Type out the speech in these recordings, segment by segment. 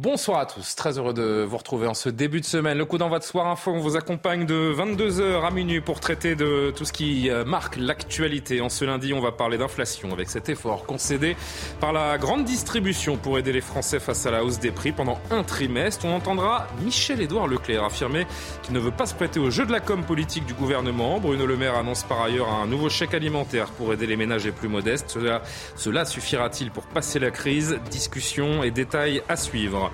Bonsoir à tous, très heureux de vous retrouver en ce début de semaine. Le coup d'envoi de Soir Info, on vous accompagne de 22h à minuit pour traiter de tout ce qui euh, marque l'actualité. En ce lundi, on va parler d'inflation avec cet effort concédé par la grande distribution pour aider les Français face à la hausse des prix pendant un trimestre. On entendra Michel-Édouard Leclerc affirmer qu'il ne veut pas se prêter au jeu de la com politique du gouvernement. Bruno Le Maire annonce par ailleurs un nouveau chèque alimentaire pour aider les ménages les plus modestes. Cela, cela suffira-t-il pour passer la crise? Discussion et détails à suivre.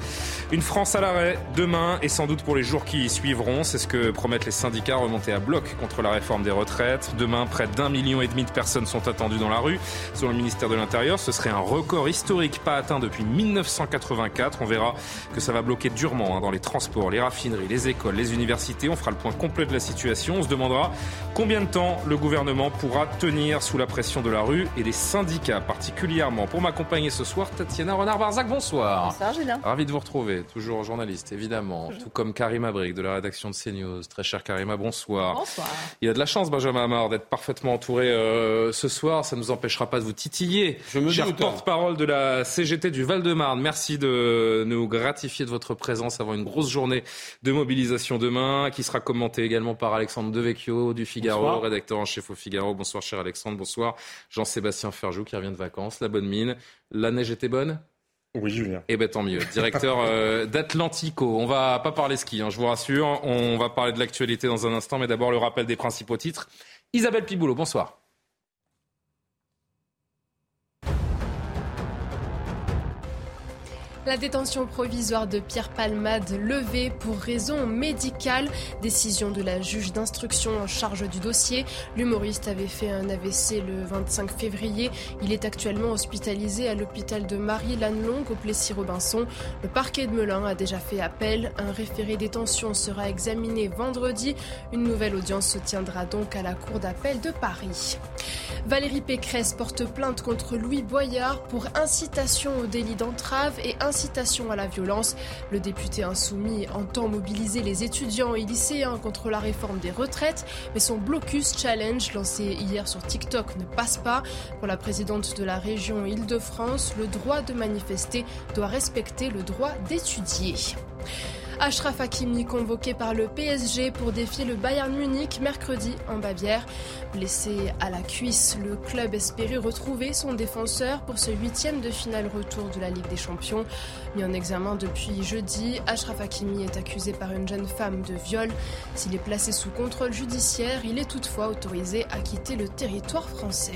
Une France à l'arrêt demain et sans doute pour les jours qui suivront. C'est ce que promettent les syndicats remontés à bloc contre la réforme des retraites. Demain, près d'un million et demi de personnes sont attendues dans la rue. Selon le ministère de l'Intérieur, ce serait un record historique pas atteint depuis 1984. On verra que ça va bloquer durement hein, dans les transports, les raffineries, les écoles, les universités. On fera le point complet de la situation. On se demandera combien de temps le gouvernement pourra tenir sous la pression de la rue et des syndicats particulièrement. Pour m'accompagner ce soir, Tatiana Renard-Barzac, bonsoir. Bonsoir Julien de vous retrouver, toujours journaliste, évidemment, tout comme Karima Brick de la rédaction de CNews. Très cher Karima, bonsoir. Bonsoir. Il a de la chance, Benjamin Amar, d'être parfaitement entouré euh, ce soir. Ça ne nous empêchera pas de vous titiller. Je me cher hein. porte-parole de la CGT du Val-de-Marne, merci de nous gratifier de votre présence avant une grosse journée de mobilisation demain, qui sera commentée également par Alexandre Devecchio du Figaro, rédacteur en chef au Figaro. Bonsoir, cher Alexandre. Bonsoir, Jean-Sébastien Ferjou, qui revient de vacances. La bonne mine. La neige était bonne? Oui, Julien. Eh bien, tant mieux. Directeur euh, d'Atlantico. On va pas parler ski, hein, je vous rassure. On va parler de l'actualité dans un instant, mais d'abord le rappel des principaux titres. Isabelle Piboulot, bonsoir. La détention provisoire de Pierre Palmade levée pour raison médicale. Décision de la juge d'instruction en charge du dossier. L'humoriste avait fait un AVC le 25 février. Il est actuellement hospitalisé à l'hôpital de Marie-Lannelongue au Plessis-Robinson. Le parquet de Melun a déjà fait appel. Un référé détention sera examiné vendredi. Une nouvelle audience se tiendra donc à la cour d'appel de Paris. Valérie Pécresse porte plainte contre Louis Boyard pour incitation au délit d'entrave et incitation à la violence. Le député insoumis entend mobiliser les étudiants et lycéens contre la réforme des retraites, mais son blocus challenge lancé hier sur TikTok ne passe pas. Pour la présidente de la région Île-de-France, le droit de manifester doit respecter le droit d'étudier. Ashraf Hakimi convoqué par le PSG pour défier le Bayern Munich mercredi en Bavière. Blessé à la cuisse, le club espérait retrouver son défenseur pour ce huitième de finale retour de la Ligue des Champions. Mis en examen depuis jeudi, Ashraf Hakimi est accusé par une jeune femme de viol. S'il est placé sous contrôle judiciaire, il est toutefois autorisé à quitter le territoire français.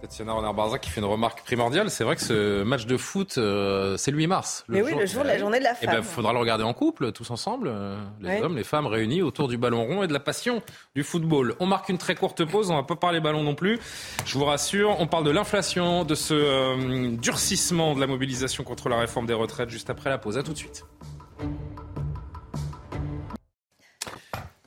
Tatiana Renard-Barzac qui fait une remarque primordiale. C'est vrai que ce match de foot, euh, c'est le 8 mars. Le Mais oui, le jour de la journée de la femme. Eh ben, il faudra le regarder en couple, tous ensemble, euh, les hommes, les femmes réunis autour du ballon rond et de la passion du football. On marque une très courte pause, on va pas parler ballon non plus. Je vous rassure, on parle de l'inflation, de ce euh, durcissement de la mobilisation contre la réforme des retraites juste après la pause. À tout de suite.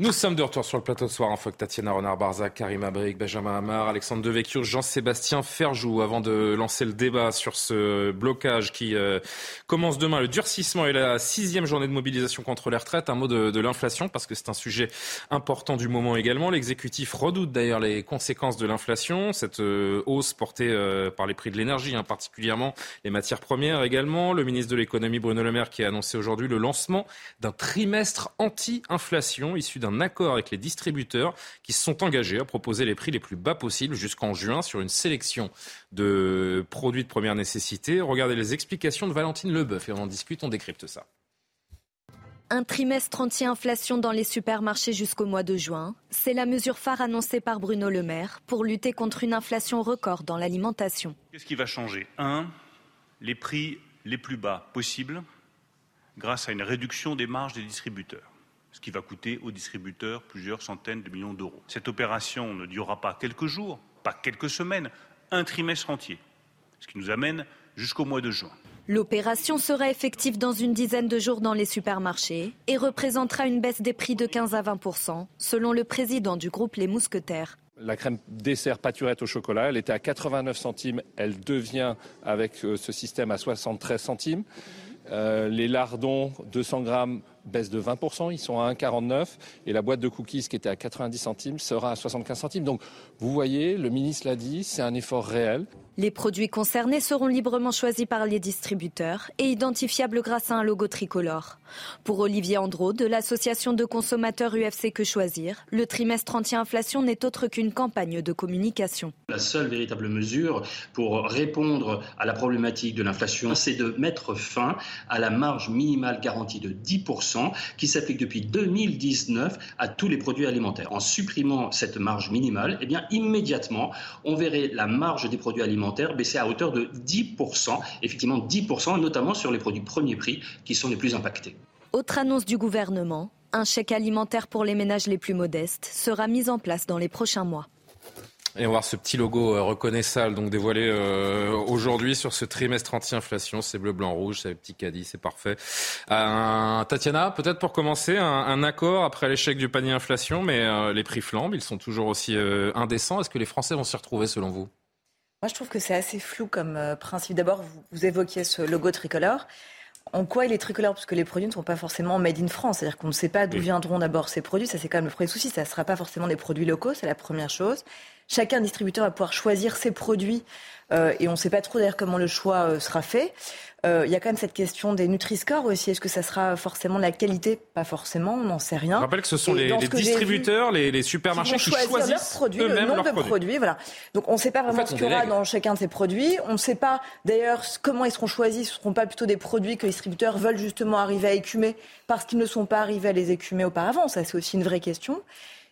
Nous sommes de retour sur le plateau de soir. Info que Tatiana Renard-Barzac, Karim Abrik, Benjamin Hamar, Alexandre Devecchio, Jean-Sébastien Ferjou. Avant de lancer le débat sur ce blocage qui euh, commence demain, le durcissement et la sixième journée de mobilisation contre les retraites. Un mot de, l'inflation parce que c'est un sujet important du moment également. L'exécutif redoute d'ailleurs les conséquences de l'inflation, cette euh, hausse portée euh, par les prix de l'énergie, hein, particulièrement les matières premières également. Le ministre de l'économie Bruno Le Maire qui a annoncé aujourd'hui le lancement d'un trimestre anti-inflation issu d'un un accord avec les distributeurs qui se sont engagés à proposer les prix les plus bas possibles jusqu'en juin sur une sélection de produits de première nécessité. Regardez les explications de Valentine Leboeuf et on en discute, on décrypte ça. Un trimestre anti-inflation dans les supermarchés jusqu'au mois de juin. C'est la mesure phare annoncée par Bruno Le Maire pour lutter contre une inflation record dans l'alimentation. Qu'est-ce qui va changer? Un, les prix les plus bas possibles grâce à une réduction des marges des distributeurs ce qui va coûter aux distributeurs plusieurs centaines de millions d'euros. Cette opération ne durera pas quelques jours, pas quelques semaines, un trimestre entier, ce qui nous amène jusqu'au mois de juin. L'opération sera effective dans une dizaine de jours dans les supermarchés et représentera une baisse des prix de 15 à 20% selon le président du groupe Les Mousquetaires. La crème dessert pâturette au chocolat, elle était à 89 centimes, elle devient avec euh, ce système à 73 centimes. Euh, les lardons, 200 grammes, baisse de 20%, ils sont à 1,49 et la boîte de cookies qui était à 90 centimes sera à 75 centimes. Donc vous voyez, le ministre l'a dit, c'est un effort réel. Les produits concernés seront librement choisis par les distributeurs et identifiables grâce à un logo tricolore. Pour Olivier Andro de l'association de consommateurs UFC Que Choisir, le trimestre anti-inflation n'est autre qu'une campagne de communication. La seule véritable mesure pour répondre à la problématique de l'inflation, c'est de mettre fin à la marge minimale garantie de 10% qui s'applique depuis 2019 à tous les produits alimentaires. En supprimant cette marge minimale, eh bien immédiatement, on verrait la marge des produits alimentaires baisser à hauteur de 10%, effectivement 10%, notamment sur les produits premier prix qui sont les plus impactés. Autre annonce du gouvernement, un chèque alimentaire pour les ménages les plus modestes sera mis en place dans les prochains mois. Et on va voir ce petit logo euh, reconnaissable, donc dévoilé euh, aujourd'hui sur ce trimestre anti-inflation. C'est bleu, blanc, rouge, c'est le petit caddie, c'est parfait. Euh, Tatiana, peut-être pour commencer, un, accord après l'échec du panier inflation, mais les prix flambent, ils sont toujours aussi indécents. Est-ce que les Français vont s'y retrouver selon vous? Moi, je trouve que c'est assez flou comme euh, principe. D'abord, vous, évoquiez ce logo tricolore. En quoi il est tricolore? Parce que les produits ne sont pas forcément made in France. C'est-à-dire qu'on ne sait pas d'où viendront d'abord ces produits. Ça, c'est quand même le premier souci. Ça ne sera pas forcément des produits locaux, c'est la première chose. Chacun distributeur va pouvoir choisir ses produits euh, et on ne sait pas trop d'ailleurs comment le choix euh, sera fait. Euh, il y a quand même cette question des Nutri-Score aussi. Est-ce que ça sera forcément de la qualité? Pas forcément, on n'en sait rien. Je rappelle que ce sont les, distributeurs, les, supermarchés qui, choisissent leurs produits, le nombre de produits. Voilà. Donc on ne sait pas vraiment ce qu'il y aura dans chacun de ces produits. On ne sait pas d'ailleurs comment ils seront choisis. Ce ne seront pas plutôt des produits que les distributeurs veulent justement arriver à écumer parce qu'ils ne sont pas arrivés à les écumer auparavant. Ça, c'est aussi une vraie question.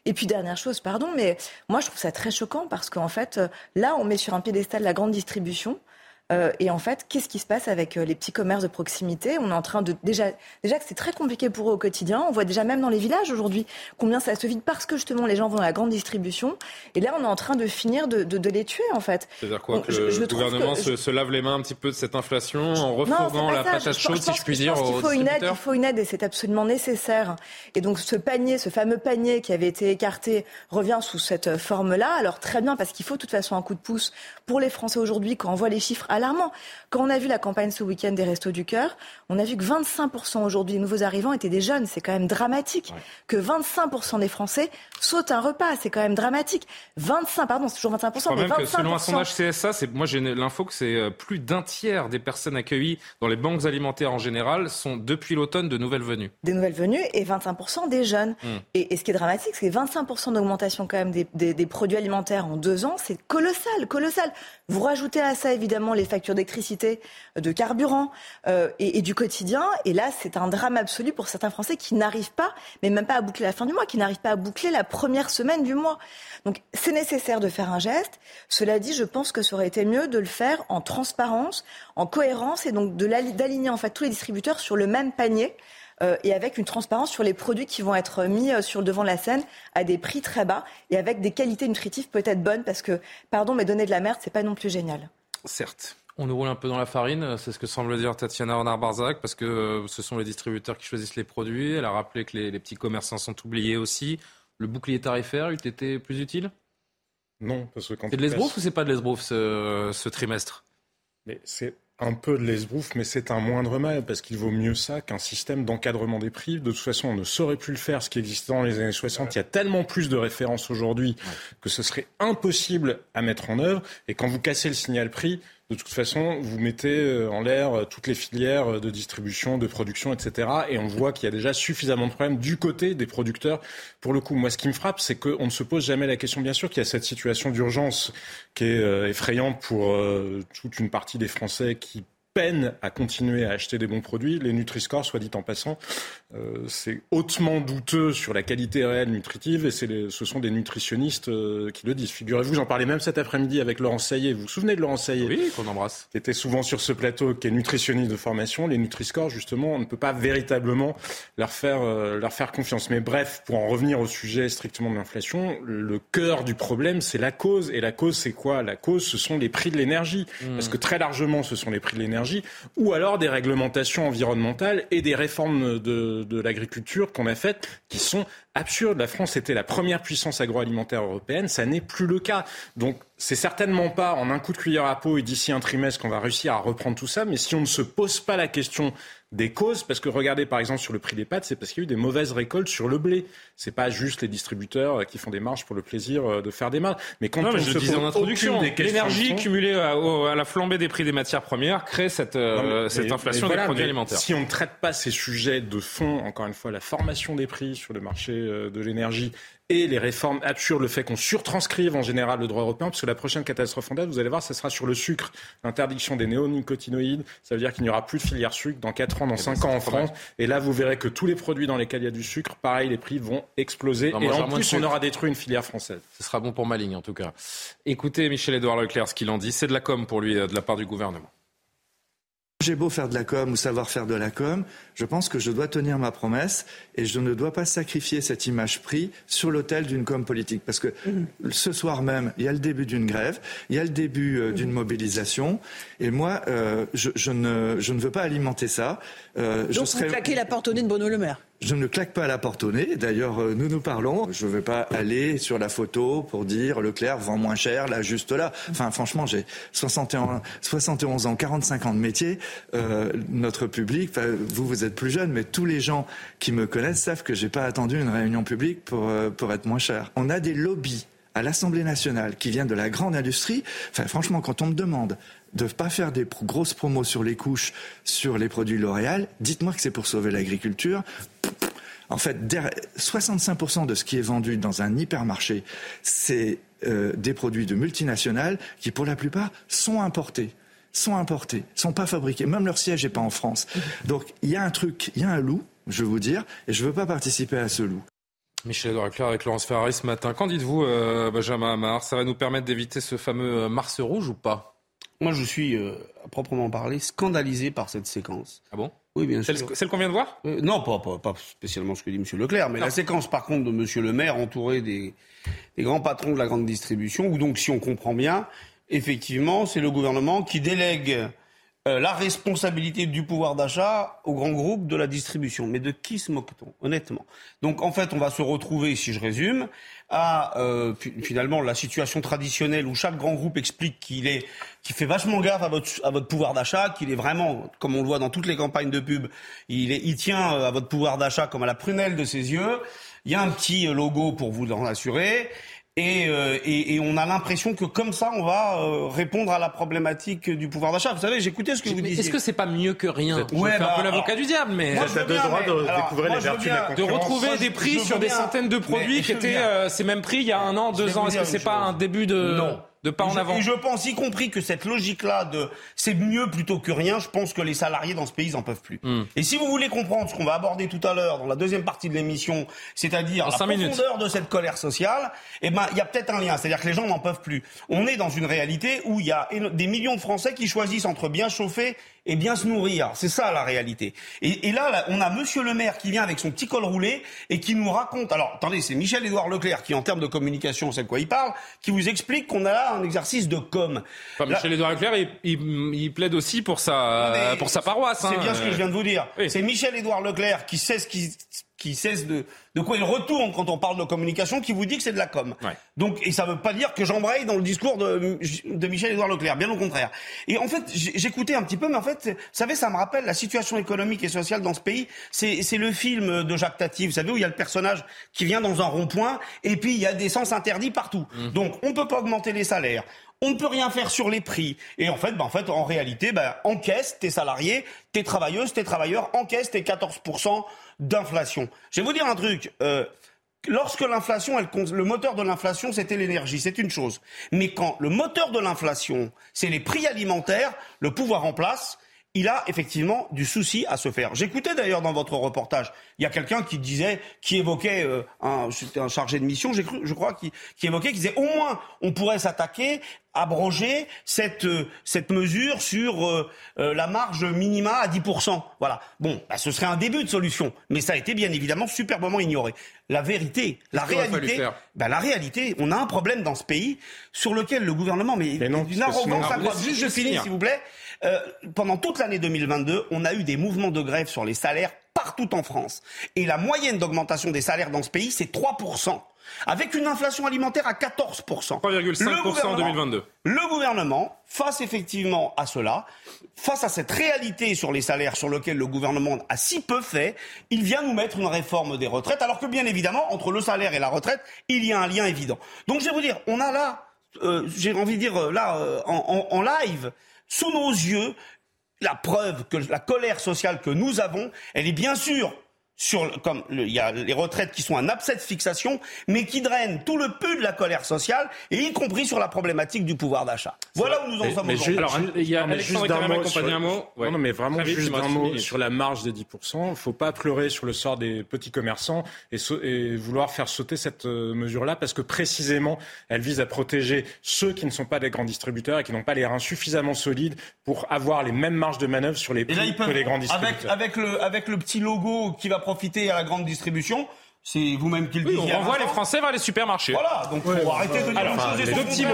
Et puis dernière chose, pardon, mais moi je trouve ça très choquant parce qu'en fait, euh, là, on met sur un piédestal la grande distribution. Euh, et en fait, qu'est-ce qui se passe avec euh, les petits commerces de proximité? On est en train de déjà déjà que c'est très compliqué pour eux au quotidien. On voit déjà même dans les villages aujourd'hui combien ça se vide parce que justement les gens vont à la grande distribution. Et là, on est en train de finir de, de, les tuer en fait. C'est-à-dire quoi que le gouvernement se, lave les mains un petit peu de cette inflation en refourguant la patate chaude, si je puis dire, il faut une aide, il faut une aide et c'est absolument nécessaire. Et donc ce panier, ce fameux panier qui avait été écarté, revient sous cette forme-là. Alors très bien parce qu'il faut de toute façon un coup de pouce pour les Français aujourd'hui quand on voit les chiffres alarmant. Quand on a vu la campagne ce week-end des Restos du Cœur, on a vu que 25% aujourd'hui des nouveaux arrivants étaient des jeunes. C'est quand même dramatique. Que 25% des Français sautent un repas. C'est quand même dramatique. 25, pardon, c'est toujours 25%. mais 25%. selon un sondage CSA, moi j'ai l'info que c'est euh, plus d'un tiers des personnes accueillies dans les banques alimentaires en général sont depuis l'automne de nouvelles venues. Des nouvelles venues et 25% des jeunes. Hmm. Et, ce qui est dramatique, c'est 25% d'augmentation quand même des, des produits alimentaires en deux ans. C'est colossal, colossal. Vous rajoutez à ça évidemment les factures d'électricité, de carburant euh, et, du quotidien. Et là, c'est un drame absolu pour certains Français qui n'arrivent pas, mais même pas à boucler la fin du mois, qui n'arrivent pas à boucler la première semaine du mois. Donc c'est nécessaire de faire un geste. Cela dit, je pense que ça aurait été mieux de le faire en transparence, en cohérence et donc d'aligner en fait tous les distributeurs sur le même panier. Euh, et avec une transparence sur les produits qui vont être mis euh, sur le devant de la scène à des prix très bas et avec des qualités nutritives peut-être bonnes parce que, pardon, mais donner de la merde, c'est pas non plus génial. Certes. On nous roule un peu dans la farine, c'est ce que semble dire Tatiana Renard-Barzac, parce que euh, ce sont les distributeurs qui choisissent les produits. Elle a rappelé que les, petits commerçants sont oubliés aussi. Le bouclier tarifaire eût été plus utile? Non, parce que quand. C'est de l'esbrouf ou c'est pas de l'esbrouf ce, ce trimestre? Mais c'est un peu de l'esbrouf, mais c'est un moindre mal, parce qu'il vaut mieux ça qu'un système d'encadrement des prix. De toute façon, on ne saurait plus le faire, ce qui existait dans les années 60. Il y a tellement plus de références aujourd'hui que ce serait impossible à mettre en œuvre. Et quand vous cassez le signal prix, de toute façon, vous mettez euh, en l'air euh, toutes les filières euh, de distribution, de production, etc. Et on voit qu'il y a déjà suffisamment de problèmes du côté des producteurs. Pour le coup, moi, ce qui me frappe, c'est qu'on ne se pose jamais la question, bien sûr, qu'il y a cette situation d'urgence qui est effrayante pour toute une partie des Français qui peine à continuer à acheter des bons produits. Les Nutri-Score, soit dit en passant, euh, c'est hautement douteux sur la qualité réelle nutritive et c'est ce sont des nutritionnistes euh, qui le disent. Figurez-vous, j'en parlais même cet après-midi avec Laurent Saillet. Vous vous souvenez de Laurent Saillet Oui, qu'on embrasse. Qui était souvent sur ce plateau, qui est nutritionniste de formation. Les Nutri-Score, justement, on ne peut pas véritablement leur faire, euh, leur faire confiance. Mais bref, pour en revenir au sujet strictement de l'inflation, le cœur du problème, c'est la cause. Et la cause, c'est quoi? La cause, ce sont les prix de l'énergie. Mmh. Parce que très largement, ce sont les prix de l'énergie. Ou alors des réglementations environnementales et des réformes de de, l'agriculture qu'on a faites qui sont absurde. La France était la première puissance agroalimentaire européenne, ça n'est plus le cas. Donc c'est certainement pas en un coup de cuillère à peau et d'ici un trimestre qu'on va réussir à reprendre tout ça, mais si on ne se pose pas la question des causes, parce que regardez par exemple sur le prix des pâtes, c'est parce qu'il y a eu des mauvaises récoltes sur le blé. C'est pas juste les distributeurs qui font des marges pour le plaisir euh, de faire des marges. Mais quand non, on mais je se disais en introduction, l'énergie cumulée à, la flambée des prix des matières premières crée cette, euh, mais- cette mais- inflation voilà, des produits alimentaires. Si on ne traite pas ces sujets de fond, encore une fois, la formation des prix sur le marché euh, de l'énergie et les réformes absurdes, le fait qu'on surtranscrive en général le droit européen, parce que la prochaine catastrophe en date, vous allez voir, ça sera sur le sucre, l'interdiction des néonicotinoïdes. Ça veut dire qu'il n'y aura plus de filière sucre dans 4 ans, dans Eh ben, 5 ans en. France. Et là, vous verrez que tous les produits dans lesquels il y a du sucre, pareil, les prix vont exploser. Non, et en plus, on aura détruit une filière française. Ce sera bon pour ma ligne en tout cas. Écoutez Michel-Édouard Leclerc, ce qu'il en dit, c'est de la com pour lui euh, de la part du gouvernement. J'ai beau faire de la com ou savoir faire de la com, je pense que je dois tenir ma promesse et je ne dois pas sacrifier cette image prix sur l'autel d'une com politique. Parce que ce soir même, il y a le début d'une grève, il y a le début euh, d'une mobilisation et moi, euh, je, je ne, je ne veux pas alimenter ça. Euh, je Donc serai- vous claquez la porte au nez de Bruno Le Maire. Je ne claque pas la porte au nez. D'ailleurs, euh, nous nous parlons. Je ne vais pas aller sur la photo pour dire Leclerc vend moins cher, là, juste là. Enfin, franchement, j'ai 61, 71 ans, 45 ans de métier. Euh, notre public, vous, vous êtes plus jeune, mais tous les gens qui me connaissent savent que j'ai pas attendu une réunion publique pour, euh, pour être moins cher. On a des lobbies à l'Assemblée nationale qui viennent de la grande industrie. Enfin, franchement, quand on me demande de ne pas faire des grosses promos sur les couches, sur les produits L'Oréal, dites-moi que c'est pour sauver l'agriculture. En fait, der- 65% de ce qui est vendu dans un hypermarché, c'est euh, des produits de multinationales qui, pour la plupart, sont importés sont importés, sont pas fabriqués. Même leur siège n'est pas en France. Donc il y a un truc, il y a un loup, je veux vous dire, et je veux pas participer à ce loup. Michel-Édouard Leclerc avec Laurence Ferrari ce matin. Qu'en dites-vous, euh, Benjamin Hamar Ça va nous permettre d'éviter ce fameux euh, Mars rouge ou pas? Moi, je suis, euh, à proprement parler, scandalisé par cette séquence. Ah bon? Oui, bien sûr. Celle, celle qu'on vient de voir? Euh, non, pas, pas, pas spécialement ce que dit M. Leclerc, mais la séquence, par contre, de M. Le Maire, entouré des, des grands patrons de la grande distribution, où donc, si on comprend bien, effectivement, c'est le gouvernement qui délègue euh, la responsabilité du pouvoir d'achat aux grands groupes de la distribution. Mais de qui se moque-t-on, honnêtement? Donc, en fait, on va se retrouver, si je résume, à euh, fi- finalement la situation traditionnelle où chaque grand groupe explique qu'il est, qu'il fait vachement gaffe à votre, à votre pouvoir d'achat, qu'il est vraiment, comme on le voit dans toutes les campagnes de pub, il, est, il tient euh, à votre pouvoir d'achat comme à la prunelle de ses yeux. Il y a un petit euh, logo pour vous en assurer. Et, euh, et, et on a l'impression que comme ça, on va euh, répondre à la problématique du pouvoir d'achat. Vous savez, j'écoutais ce que vous Mais disiez. Est-ce que c'est pas mieux que rien Je Ouais, bah, un peu l'avocat alors, du diable, mais moi, je veux T'as le bien, droit mais- de alors, découvrir moi, les vertus de la de retrouver Moi, je- des prix sur des centaines de produits qui étaient euh, ces mêmes prix il y a un an, deux ans. Est-ce que c'est pas un début de Non. De pas en je- avant Et je pense, y compris que cette logique-là de c'est mieux plutôt que rien, je pense que les salariés dans ce pays n'en peuvent plus. Hmm. Et si vous voulez comprendre ce qu'on va aborder tout à l'heure dans la deuxième partie de l'émission, c'est-à-dire la minutes. profondeur de cette colère sociale, eh ben il y a peut-être un lien. C'est-à-dire que les gens n'en peuvent plus. On est dans une réalité où il y a des millions de Français qui choisissent entre bien chauffer et bien se nourrir. C'est ça la réalité. Et, et là, là, on a Monsieur le Maire qui vient avec son petit col roulé et qui nous raconte. Alors, attendez, c'est Michel-Édouard Leclerc qui, en termes de communication, sait de quoi il parle, qui vous explique qu'on a là un exercice de com. Enfin, Michel-Édouard Leclerc, il, il- il plaide aussi pour sa, pour sa paroisse. C'est hein. bien ce que je viens de vous dire. Oui. C'est Michel-Édouard Leclerc qui sait ce qui qui cesse de, de quoi il retourne quand on parle de communication, qui vous dit que c'est de la com. Ouais. Donc, et ça veut pas dire que j'embraye dans le discours de, de Michel-Édouard Leclerc, bien au contraire. Et en fait, j'écoutais un petit peu, mais en fait, vous savez, ça me rappelle la situation économique et sociale dans ce pays. C'est c'est le film de Jacques Tati, vous savez, où il y a le personnage qui vient dans un rond-point, et puis il y a des sens interdits partout. Donc, on peut pas augmenter les salaires. On ne peut rien faire sur les prix. Et en fait, ben, en réalité, ben, encaisse tes salariés, tes travailleuses, tes travailleurs, encaisse tes 14% d'inflation. Je vais vous dire un truc. euh, Lorsque l'inflation, le moteur de l'inflation, c'était l'énergie, c'est une chose. Mais quand le moteur de l'inflation, c'est les prix alimentaires, le pouvoir en place, il a effectivement du souci à se faire. J'écoutais d'ailleurs dans votre reportage, il y a quelqu'un qui disait, qui évoquait euh, un, un chargé de mission, cru, je crois, qui, évoquait, qui disait au moins on pourrait s'attaquer, abroger cette euh, cette mesure sur euh, la marge minima à 10%. Voilà. Bon, bah, ce serait un début de solution, mais ça a été bien évidemment superbement ignoré. La vérité, la réalité, bah, la réalité, on a un problème dans ce pays sur lequel le gouvernement, mais, Mais non, d'une arrogance incroyable. laisse- Juste, je finis, s'il vous plaît. Euh, pendant toute l'année 2022, on a eu des mouvements de grève sur les salaires partout en France. Et la moyenne d'augmentation des salaires dans ce pays, c'est 3% avec une inflation alimentaire à 14%. 3,5% en 2022. Le gouvernement, face effectivement à cela, face à cette réalité sur les salaires sur lequel le gouvernement a si peu fait, il vient nous mettre une réforme des retraites, alors que bien évidemment, entre le salaire et la retraite, il y a un lien évident. Donc je vais vous dire, on a là, euh, j'ai envie de dire euh, là, euh, en, en live, sous nos yeux, la preuve que la colère sociale que nous avons, elle est bien sûr sur comme il y a les retraites qui sont un abcès de fixation, mais qui drainent tout le peu de la colère sociale, et y compris sur la problématique du pouvoir d'achat. Voilà où nous en sommes aujourd'hui. Alors, il y a juste d'un Carré mot sur... un mot. Ouais. Non, mais vraiment Très juste il me un reste une mot sur la marge des 10%. Il ne faut pas pleurer sur le sort des petits commerçants et, vouloir faire sauter cette euh, mesure-là parce que précisément, elle vise à protéger ceux qui ne sont pas des grands distributeurs et qui n'ont pas les reins suffisamment solides pour avoir les mêmes marges de manœuvre sur les là, prix que les grands avec, distributeurs. avec, le, avec le petit logo qui va profiter à la grande distribution, c'est vous-même qui le Oui, on renvoie les. Français vers les supermarchés. Voilà, donc faut arrêter de dire Alors, et deux petits mots,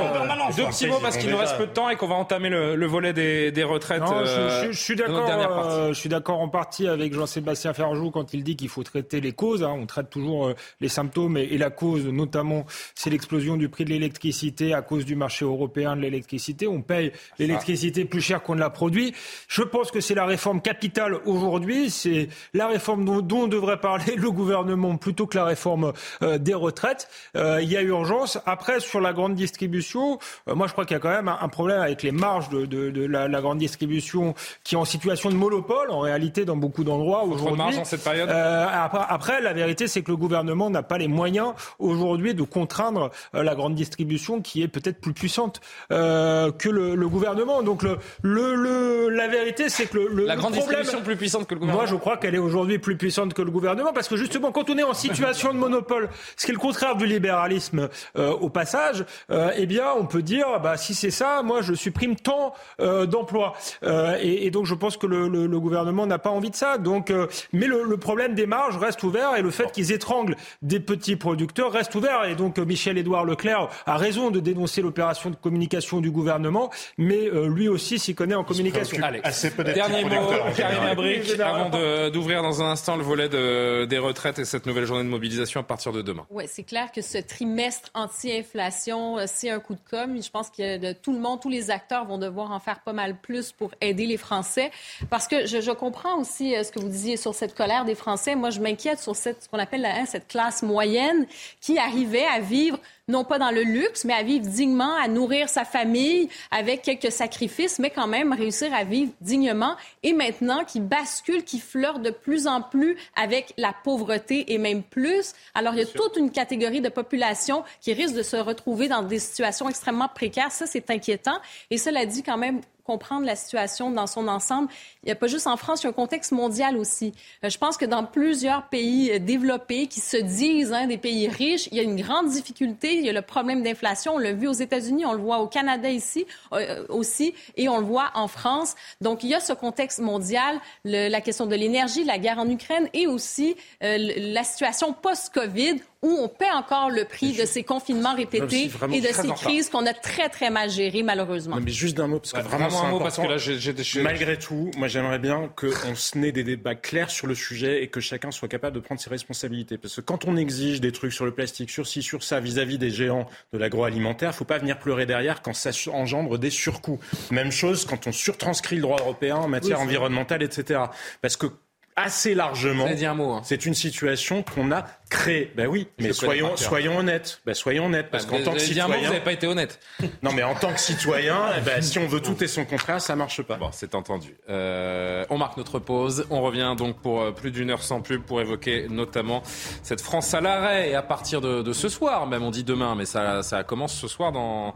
deux petits mots parce qu'il nous reste peu de temps et qu'on va entamer le, le volet des, des retraites. Non, euh, je- je suis d'accord. euh, je suis d'accord en partie avec Jean-Sébastien Ferjou quand il dit qu'il faut traiter les causes. hein. On traite toujours euh, les symptômes et, et la cause, notamment, c'est l'explosion du prix de l'électricité à cause du marché européen de l'électricité. On paye l'électricité plus cher qu'on ne la produit. Je pense que c'est la réforme capitale aujourd'hui. C'est la réforme dont, dont devrait parler le gouvernement plutôt que la réforme euh, des retraites. Euh, il y a urgence. Après, sur la grande distribution, euh, moi je crois qu'il y a quand même un, problème avec les marges de, de- de la, la grande distribution qui est en situation de monopole en réalité dans beaucoup d'endroits Trop de aujourd'hui. cette période. Après, après, la vérité, c'est que le gouvernement n'a pas les moyens aujourd'hui de contraindre la grande distribution qui est peut-être plus puissante euh, que le, le gouvernement. Donc le, le, le- la vérité, c'est que le, La grande problème, distribution plus puissante que le gouvernement. moi, je crois qu'elle est aujourd'hui plus puissante que le gouvernement parce que justement, quand on est en situation de monopole, ce qui est le contraire du libéralisme euh, au passage, euh, eh bien, on peut dire, bah, si c'est ça, moi, je supprime tant euh, d'emplois. Euh, et, et donc, je pense que le, le- le gouvernement n'a pas envie de ça. Donc, euh, mais le, le problème des marges reste ouvert et le fait qu'ils étranglent des petits producteurs reste ouvert. Et donc, euh, Michel-Édouard Leclerc a raison de dénoncer l'opération de communication du gouvernement, mais euh, lui aussi s'y connaît en communication. Allez. Assez peu Dernier mot, général. Abric, avant d'ouvrir dans un instant le volet de- des retraites et cette nouvelle journée de mobilisation à partir de demain. Oui, c'est clair que ce trimestre anti-inflation, euh, c'est un coup de com'. Je pense que tout le monde, tous les acteurs vont devoir en faire pas mal plus pour aider les Français. Parce que je, comprends aussi euh, ce que vous disiez sur cette colère des Français. Moi, je m'inquiète sur cette, ce qu'on appelle hein, cette classe moyenne qui arrivait à vivre non pas dans le luxe, mais à vivre dignement, à nourrir sa famille avec quelques sacrifices, mais quand même réussir à vivre dignement. Et maintenant, qui bascule, qui flirte de plus en plus avec la pauvreté et même plus. Alors, il y a toute une catégorie de population qui risque de se retrouver dans des situations extrêmement précaires. Ça, c'est inquiétant. Et cela dit, quand même, comprendre la situation dans son ensemble. Il n'y a pas juste en France, il y a un contexte mondial aussi. Euh, Je pense que dans plusieurs pays euh, développés qui se disent hein, des pays riches, il y a une grande difficulté. Il y a le problème d'inflation. On l'a vu aux États-Unis, on le voit au Canada ici euh, aussi, et on le voit en France. Donc, il y a ce contexte mondial, le- la question de l'énergie, la guerre en Ukraine, et aussi euh, la situation post-Covid où on paie encore le prix de ces confinements répétés et de ces crises qu'on a très, très mal gérées, malheureusement. Non, mais juste d'un mot, parce que vraiment, vraiment un mot, parce que là, j'ai- j'ai- Malgré tout, moi, j'aimerais bien qu'on se n'ait des débats clairs sur le sujet et que chacun soit capable de prendre ses responsabilités. Parce que quand on exige des trucs sur le plastique, sur ci, sur ça, vis-à-vis des géants de l'agroalimentaire, faut pas venir pleurer derrière quand ça engendre des surcoûts. Même chose quand on surtranscrit le droit européen en matière environnementale, etc. Parce que assez largement, Vous avez dit un mot. hein. c'est une situation qu'on a créée. Ben oui, mais soyons, honnêtes. Ben soyons honnêtes, parce Bah, qu'en tant que mot, citoyen, vous n'avez pas été honnête. non, mais en tant que citoyen, ben, si on veut tout et son contraire, ça marche pas. Bon, c'est entendu. Euh, on marque notre pause. On revient donc pour euh, plus d'une heure sans pub pour évoquer notamment cette France à l'arrêt. Et à partir de, de ce soir, même on dit demain, mais ça, ça commence ce soir dans,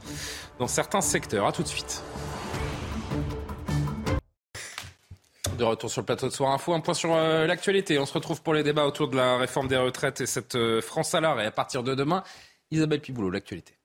dans certains secteurs. À tout de suite. De retour sur le plateau de Soir Info, un point sur euh, l'actualité. On se retrouve pour les débats autour de la réforme des retraites et cette euh, France à l'arrêt. À partir de demain, Isabelle Piboulot, l'actualité.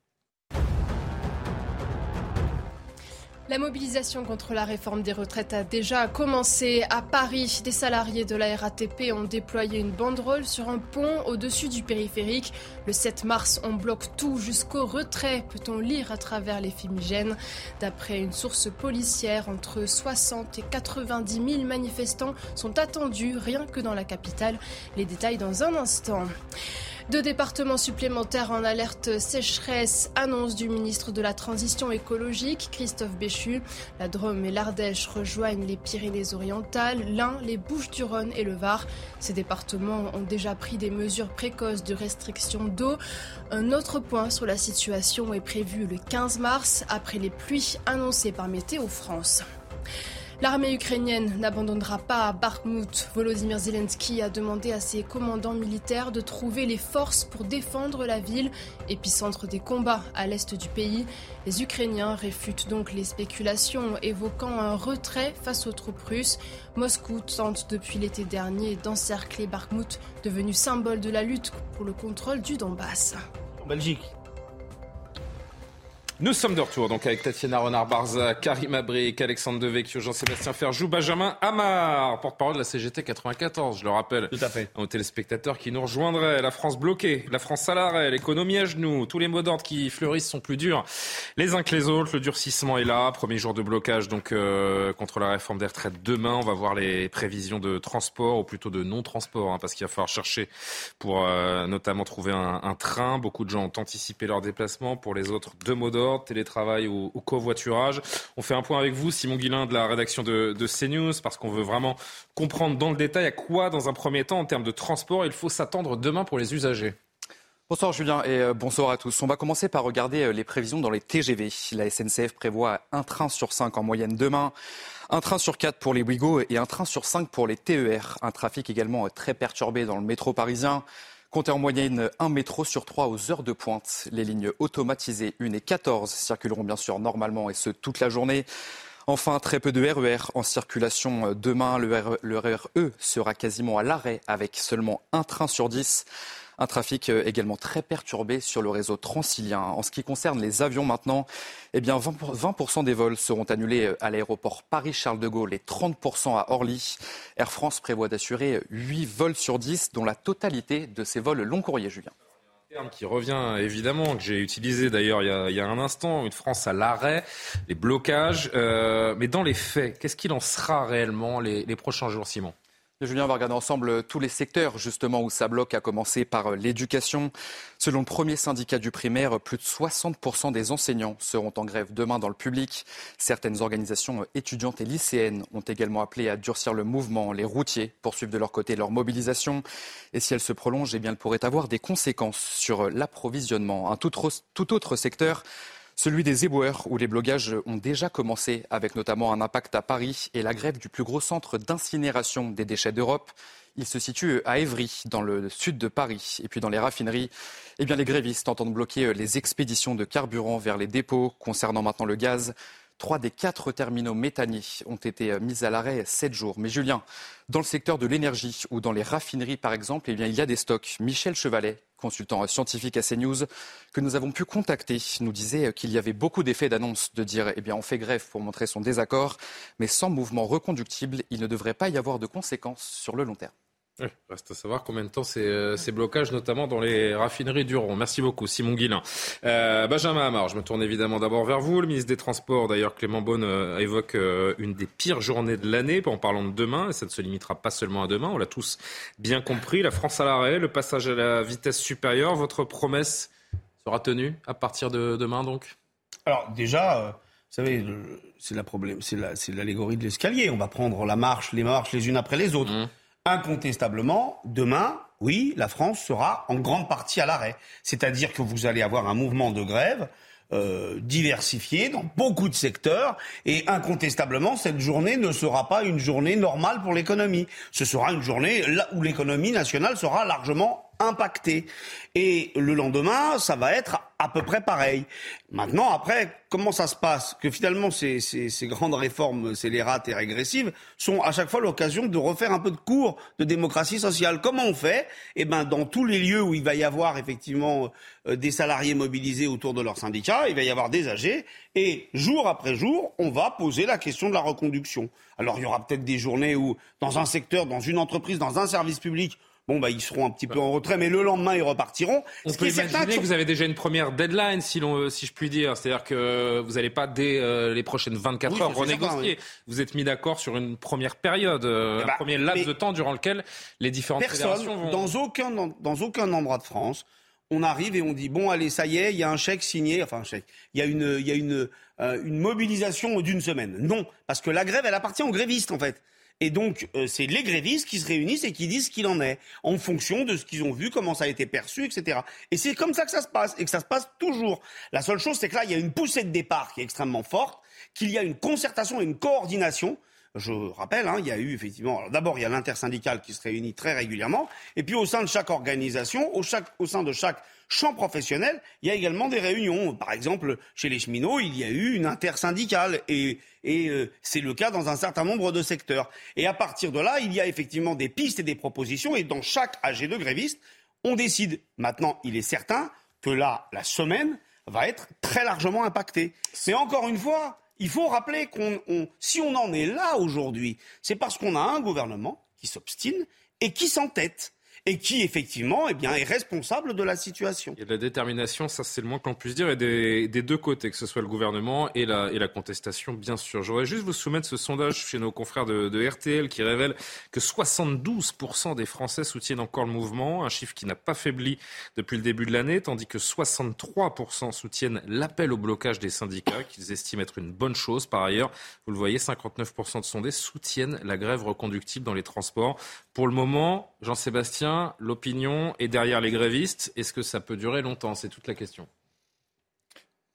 La mobilisation contre la réforme des retraites a déjà commencé à Paris. Des salariés de la RATP ont déployé une banderole sur un pont au-dessus du périphérique. Le 7 mars, on bloque tout jusqu'au retrait, peut-on lire à travers les fumigènes? D'après une source policière, entre 60 et 90 000 manifestants sont attendus rien que dans la capitale. Les détails dans un instant. Deux départements supplémentaires en alerte sécheresse, annonce du ministre de la Transition écologique, Christophe Béchu. La Drôme et l'Ardèche rejoignent les Pyrénées-Orientales, l'Ain, les Bouches-du-Rhône et le Var. Ces départements ont déjà pris des mesures précoces de restriction d'eau. Un autre point sur la situation est prévu le 15 mars, après les pluies annoncées par Météo France. L'armée ukrainienne n'abandonnera pas Bakhmut. Volodymyr Zelensky a demandé à ses commandants militaires de trouver les forces pour défendre la ville, épicentre des combats à l'est du pays. Les Ukrainiens réfutent donc les spéculations évoquant un retrait face aux troupes russes. Moscou tente depuis l'été dernier d'encercler Bakhmut, devenu symbole de la lutte pour le contrôle du Donbass. Belgique, nous sommes de retour donc avec Tatiana Renard-Barza, Karim Abric, Alexandre Devecchio, Jean-Sébastien Ferjou, Benjamin Amar, porte-parole de la CGT 94, je le rappelle. Tout à fait. Aux téléspectateurs qui nous rejoindraient. La France bloquée, la France à l'arrêt, l'économie à genoux, tous les mots d'ordre qui fleurissent sont plus durs les uns que les autres. Le durcissement est là. Premier jour de blocage donc euh, contre la réforme des retraites demain. On va voir les prévisions de transport ou plutôt de non-transport hein, parce qu'il va falloir chercher pour euh, notamment trouver un, un train. Beaucoup de gens ont anticipé leur déplacement. Pour les autres, deux mots d'ordre télétravail ou, covoiturage. On fait un point avec vous, Simon Guillain de la rédaction de, de CNews, parce qu'on veut vraiment comprendre dans le détail à quoi, dans un premier temps, en termes de transport, il faut s'attendre demain pour les usagers. Bonsoir Julien et euh, bonsoir à tous. On va commencer par regarder euh, les prévisions dans les TGV. La SNCF prévoit un train sur cinq en moyenne demain, un train sur quatre pour les Ouigo et un train sur cinq pour les TER. Un trafic également euh, très perturbé dans le métro parisien. Comptez en moyenne un métro sur trois aux heures de pointe. Les lignes automatisées 1 et 14 circuleront bien sûr normalement et ce toute la journée. Enfin, très peu de RER e en circulation demain. Le, RER e sera quasiment à l'arrêt avec seulement un train sur 10. Un trafic euh, également très perturbé sur le réseau transilien. En ce qui concerne les avions maintenant, eh bien 20%, des vols seront annulés euh, à l'aéroport Paris-Charles de Gaulle et 30% à Orly. Air France prévoit d'assurer 8 vols sur 10, dont la totalité de ces vols long courriers, Julien qui revient évidemment, que j'ai utilisé d'ailleurs il, y a un instant, une France à l'arrêt, les blocages. Euh, mais dans les faits, qu'est-ce qu'il en sera réellement les prochains jours, Simon? Julien, on va regarder ensemble tous les secteurs justement où ça bloque, à commencer par euh, l'éducation. Selon le premier syndicat du primaire, plus de 60% des enseignants seront en grève demain dans le public. Certaines organisations euh, étudiantes et lycéennes ont également appelé à durcir le mouvement. Les routiers poursuivent de leur côté leur mobilisation. Et si elle se prolonge, eh bien, elle pourrait avoir des conséquences sur euh, l'approvisionnement. Un tout, tout autre secteur celui des éboueurs, où les blocages ont déjà commencé, avec notamment un impact à Paris et la grève du plus gros centre d'incinération des déchets d'Europe. Il se situe à Évry, dans le sud de Paris. Et puis dans les raffineries, eh bien les grévistes entendent bloquer les expéditions de carburant vers les dépôts. Concernant maintenant le gaz, Trois des quatre terminaux méthaniers ont été mis à l'arrêt sept jours. Mais Julien, dans le secteur de l'énergie ou dans les raffineries par exemple, eh il y a des stocks. Michel Chevalet, consultant scientifique à CNews, que nous avons pu contacter, nous disait qu'il y avait beaucoup d'effets d'annonce de dire eh bien on fait grève pour montrer son désaccord, mais sans mouvement reconductible, il ne devrait pas y avoir de conséquences sur le long terme. Oui, reste à savoir combien de temps ces, euh, ces blocages, notamment dans les raffineries dureront. Merci beaucoup, Simon Guillain. Euh, Benjamin Amar, je me tourne évidemment d'abord vers vous. Le ministre des Transports, d'ailleurs, Clément Beaune, euh, évoque euh, une des pires journées de l'année en parlant de demain. Et ça ne se limitera pas seulement à demain. On l'a tous bien compris. La France à l'arrêt, le passage à la vitesse supérieure. Votre promesse sera tenue à partir de demain, donc? Alors, déjà. vous savez, c'est la problème, c'est l'allégorie de l'escalier. On va prendre la marche, les marches les unes après les autres. Mmh incontestablement, demain, oui, la France sera en grande partie à l'arrêt. C'est-à-dire que vous allez avoir un mouvement de grève euh, diversifié dans beaucoup de secteurs et incontestablement cette journée ne sera pas une journée normale pour l'économie. Ce sera une journée là où l'économie nationale sera largement impacté. Et le lendemain, ça va être à peu près pareil. Maintenant, après, comment ça se passe Que finalement, ces, ces, ces, grandes réformes scélérates et régressives sont à chaque fois l'occasion de refaire un peu de cours de démocratie sociale. Comment on fait Eh ben, dans tous les lieux où il va y avoir effectivement euh, des salariés mobilisés autour de leur syndicat, il va y avoir des âgés, et jour après jour, on va poser la question de la reconduction. Alors, il y aura peut-être des journées où, dans un secteur, dans une entreprise, dans un service public, bon, bah, ils seront un petit peu en retrait, mais le lendemain, ils repartiront. On peut imaginer que vous avez déjà une première deadline, si, si je puis dire. C'est-à-dire que vous n'allez pas, dès euh, les prochaines 24 heures, renégocier. Vous êtes mis d'accord sur une première période, euh, eh un bah, premier laps de temps durant lequel les différentes personne, vont... Dans aucun, dans, aucun endroit de France, on arrive et on dit bon allez ça y est il y a un chèque signé enfin un chèque il y a une il y a une euh, une mobilisation d'une semaine non parce que la grève elle appartient aux grévistes en fait et donc, euh, c'est les grévistes qui se réunissent et qui disent ce qu'il en est, en fonction de ce qu'ils ont vu, comment ça a été perçu, etc. Et c'est comme ça que ça se passe, et que ça se passe toujours. La seule chose, c'est que là, il y a une poussée de départ qui est extrêmement forte, qu'il y a une concertation et une coordination. Je rappelle, hein, il y a eu effectivement. D'abord, il y a l'intersyndicale qui se réunit très régulièrement, et puis au sein de chaque organisation, au, sein de chaque champ professionnel, il y a également des réunions. Par exemple, chez les cheminots, il y a eu une intersyndicale et, et euh, c'est le cas dans un certain nombre de secteurs. Et à partir de là, il y a effectivement des pistes et des propositions et dans chaque AG2 gréviste, on décide. Maintenant, il est certain que là, la semaine va être très largement impactée. Mais encore une fois, il faut rappeler qu'on, si on en est là aujourd'hui, c'est parce qu'on a un gouvernement qui s'obstine et qui s'entête et qui effectivement eh est responsable de la situation. A de la détermination, ça c'est le moins qu'on puisse dire, et des, deux côtés, que ce soit le gouvernement et la, et la contestation, bien sûr. J'aurais juste vous soumettre ce sondage chez nos confrères de, de RTL qui révèle que 72% des Français soutiennent encore le mouvement, un chiffre qui n'a pas faibli depuis le début de l'année, tandis que 63% soutiennent l'appel au blocage des syndicats, qu'ils estiment être une bonne chose. Par ailleurs, vous le voyez, 59% de sondés soutiennent la grève reconductible dans les transports. Pour le moment, Jean-Sébastien, l'opinion est derrière les grévistes. Est-ce que ça peut durer longtemps? C'est toute la question.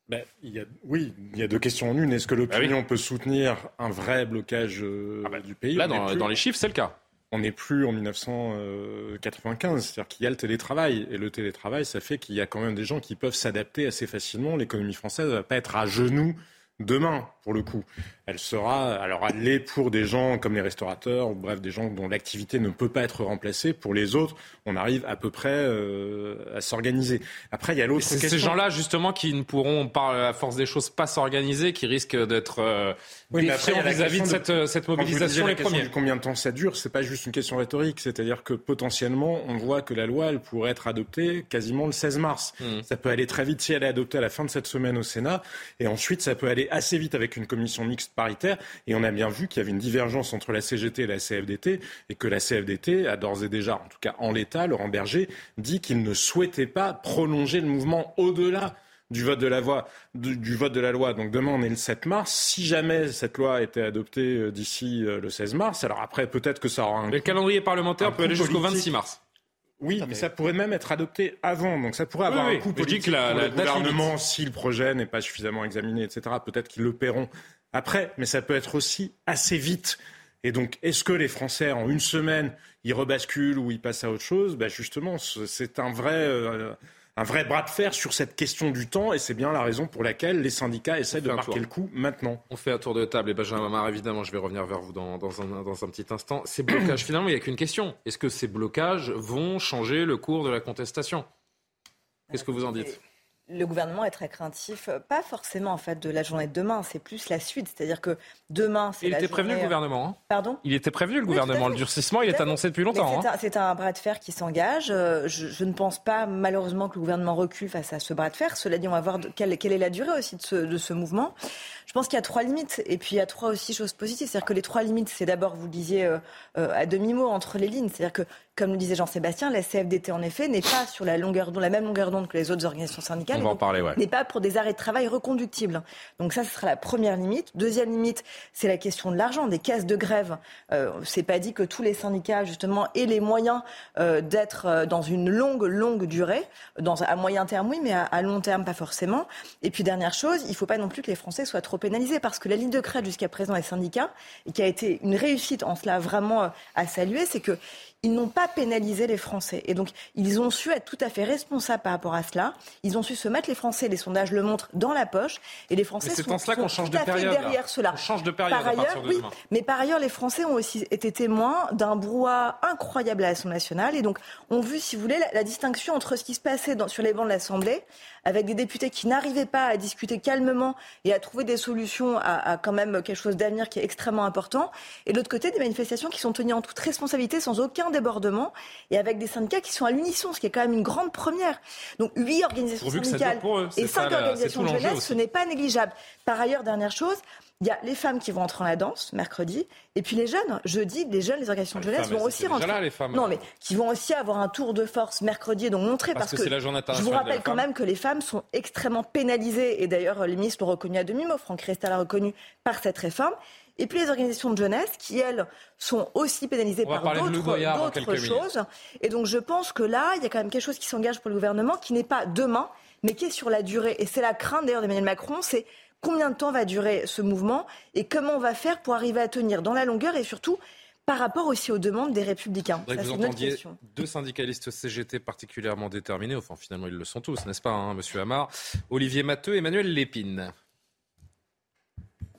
Ben, il y a, oui, il y a deux questions en une. Est-ce que bah l'opinion peut soutenir un vrai blocage euh, ah bah, du pays? Là, dans, les chiffres, c'est le cas. On n'est plus en 1995, c'est-à-dire qu'il y a le télétravail. Et le télétravail, ça fait qu'il y a quand même des gens qui peuvent s'adapter assez facilement. L'économie française ne va pas être à genoux demain, pour le coup. Elle sera, alors elle l'est pour des gens comme les restaurateurs, ou bref, des gens dont l'activité ne peut pas être remplacée. Pour les autres, on arrive à peu près euh, à s'organiser. Après, il y a l'autre question. C'est ces gens-là, justement, qui ne pourront, par la force des choses, pas s'organiser, qui risquent d'être euh, défiants vis-à-vis de, cette, cette mobilisation les premiers. Combien de temps ça dure C'est pas juste une question rhétorique. C'est-à-dire que potentiellement, on voit que la loi, elle pourrait être adoptée quasiment le 16 mars. Hmm. Ça peut aller très vite si elle est adoptée à la fin de cette semaine au Sénat. Et ensuite, ça peut aller assez vite avec une commission mixte paritaire. Et on a bien vu qu'il y avait une divergence entre la CGT et la CFDT et que la CFDT a d'ores et déjà, en tout cas en l'état, Laurent Berger dit qu'il ne souhaitait pas prolonger le mouvement au-delà du vote de la voix, du, vote de la loi. Donc demain, on est le 7 mars. Si jamais cette loi était adoptée euh, d'ici euh, le 16 mars, alors après, peut-être que ça aura un. Le calendrier parlementaire peut aller jusqu'au 26 mars. Oui, mais ça pourrait même être adopté avant, donc ça pourrait avoir un coût politique la, pour le gouvernement si le projet n'est pas suffisamment examiné, etc. Peut-être qu'ils le paieront après, mais ça peut être aussi assez vite. Et donc, est-ce que les Français, en une semaine, ils rebasculent ou ils passent à autre chose? Ben Justement, c'est un vrai... Euh, un vrai bras de fer sur cette question du temps et c'est bien la raison pour laquelle les syndicats essaient de marquer le coup maintenant. On fait un tour de table et Benjamin Mamar, évidemment, je vais revenir vers vous dans, dans, un, dans un, petit instant. Ces blocages, finalement, il n'y a qu'une question. Est-ce que ces blocages vont changer le cours de la contestation? Qu'est-ce que vous en dites? Le gouvernement est très craintif, pas forcément en fait de la journée de demain, c'est plus la suite, c'est-à-dire que demain c'est. Il était prévenu le gouvernement. Hein Pardon? Il était prévenu le gouvernement. Le durcissement, il est annoncé depuis longtemps. Hein. C'est un, bras de fer qui s'engage. Euh, je, ne pense pas malheureusement que le gouvernement recule face à ce bras de fer. Cela dit, on va voir quelle, quelle est la durée aussi de ce, de ce mouvement. Je pense qu'il y a trois limites et puis il y a trois aussi choses positives. C'est-à-dire que les trois limites, c'est d'abord, vous le disiez euh, euh, à demi-mot entre les lignes, c'est-à-dire que comme le disait Jean-Sébastien, la CFDT, en effet, n'est pas sur la, longueur, la même longueur d'onde que les autres organisations syndicales. On va en parler, N'est pas pour des arrêts de travail reconductibles. Donc ça, ce sera la première limite. Deuxième limite, c'est la question de l'argent, des caisses de grève. Euh, c'est pas dit que tous les syndicats, justement, aient les moyens euh, d'être dans une longue, longue durée. Dans, à moyen terme, oui, mais à, long terme, pas forcément. Et puis, dernière chose, il ne faut pas non plus que les Français soient trop pénalisés parce que la ligne de crête jusqu'à présent des syndicats, et qui a été une réussite en cela vraiment euh, à saluer, c'est que ils n'ont pas pénalisé les Français. Et donc, ils ont su être tout à fait responsables par rapport à cela. Ils ont su se mettre les Français, les sondages le montrent, dans la poche. Et les Français sont, en cela change de période, derrière cela. On change de période par ailleurs, oui, Mais par ailleurs, les Français ont aussi été témoins d'un brouhaha incroyable à l'Assemblée nationale. Et donc, ont vu, si vous voulez, la, distinction entre ce qui se passait dans, sur les bancs de l'Assemblée, avec des députés qui n'arrivaient pas à discuter calmement et à trouver des solutions à, à quand même quelque chose d'avenir qui est extrêmement important. Et de l'autre côté, des manifestations qui sont tenues en toute responsabilité, sans aucun débordement et avec des syndicats qui sont à l'unisson, ce qui est quand même une grande première. Donc huit organisations syndicales et cinq organisations de jeunesse, ce n'est pas négligeable. Par ailleurs, dernière chose, il y a les femmes qui vont entrer en la danse mercredi, et puis les jeunes, jeudi, les jeunes, les organisations de jeunesse vont aussi rentrer. Là, les femmes. Non, mais qui vont aussi avoir un tour de force mercredi et donc montrer parce, que, la journée je vous rappelle quand même que les femmes sont extrêmement pénalisées et d'ailleurs les ministres l'ont reconnu à demi-mot. Franck Riester l'a reconnu par cette réforme. Et puis les organisations de jeunesse qui, elles, sont aussi pénalisées par d'autres choses. Et donc je pense que là, il y a quand même quelque chose qui s'engage pour le gouvernement qui n'est pas demain, mais qui est sur la durée. Et c'est la crainte d'ailleurs d'Emmanuel Macron, c'est combien de temps va durer ce mouvement et comment on va faire pour arriver à tenir dans la longueur et surtout par rapport aussi aux demandes des républicains. Ça, vous entendiez deux syndicalistes CGT particulièrement déterminés, enfin finalement ils le sont tous, n'est-ce pas, hein, Monsieur Hamar Olivier Matteux, Emmanuel Lépine.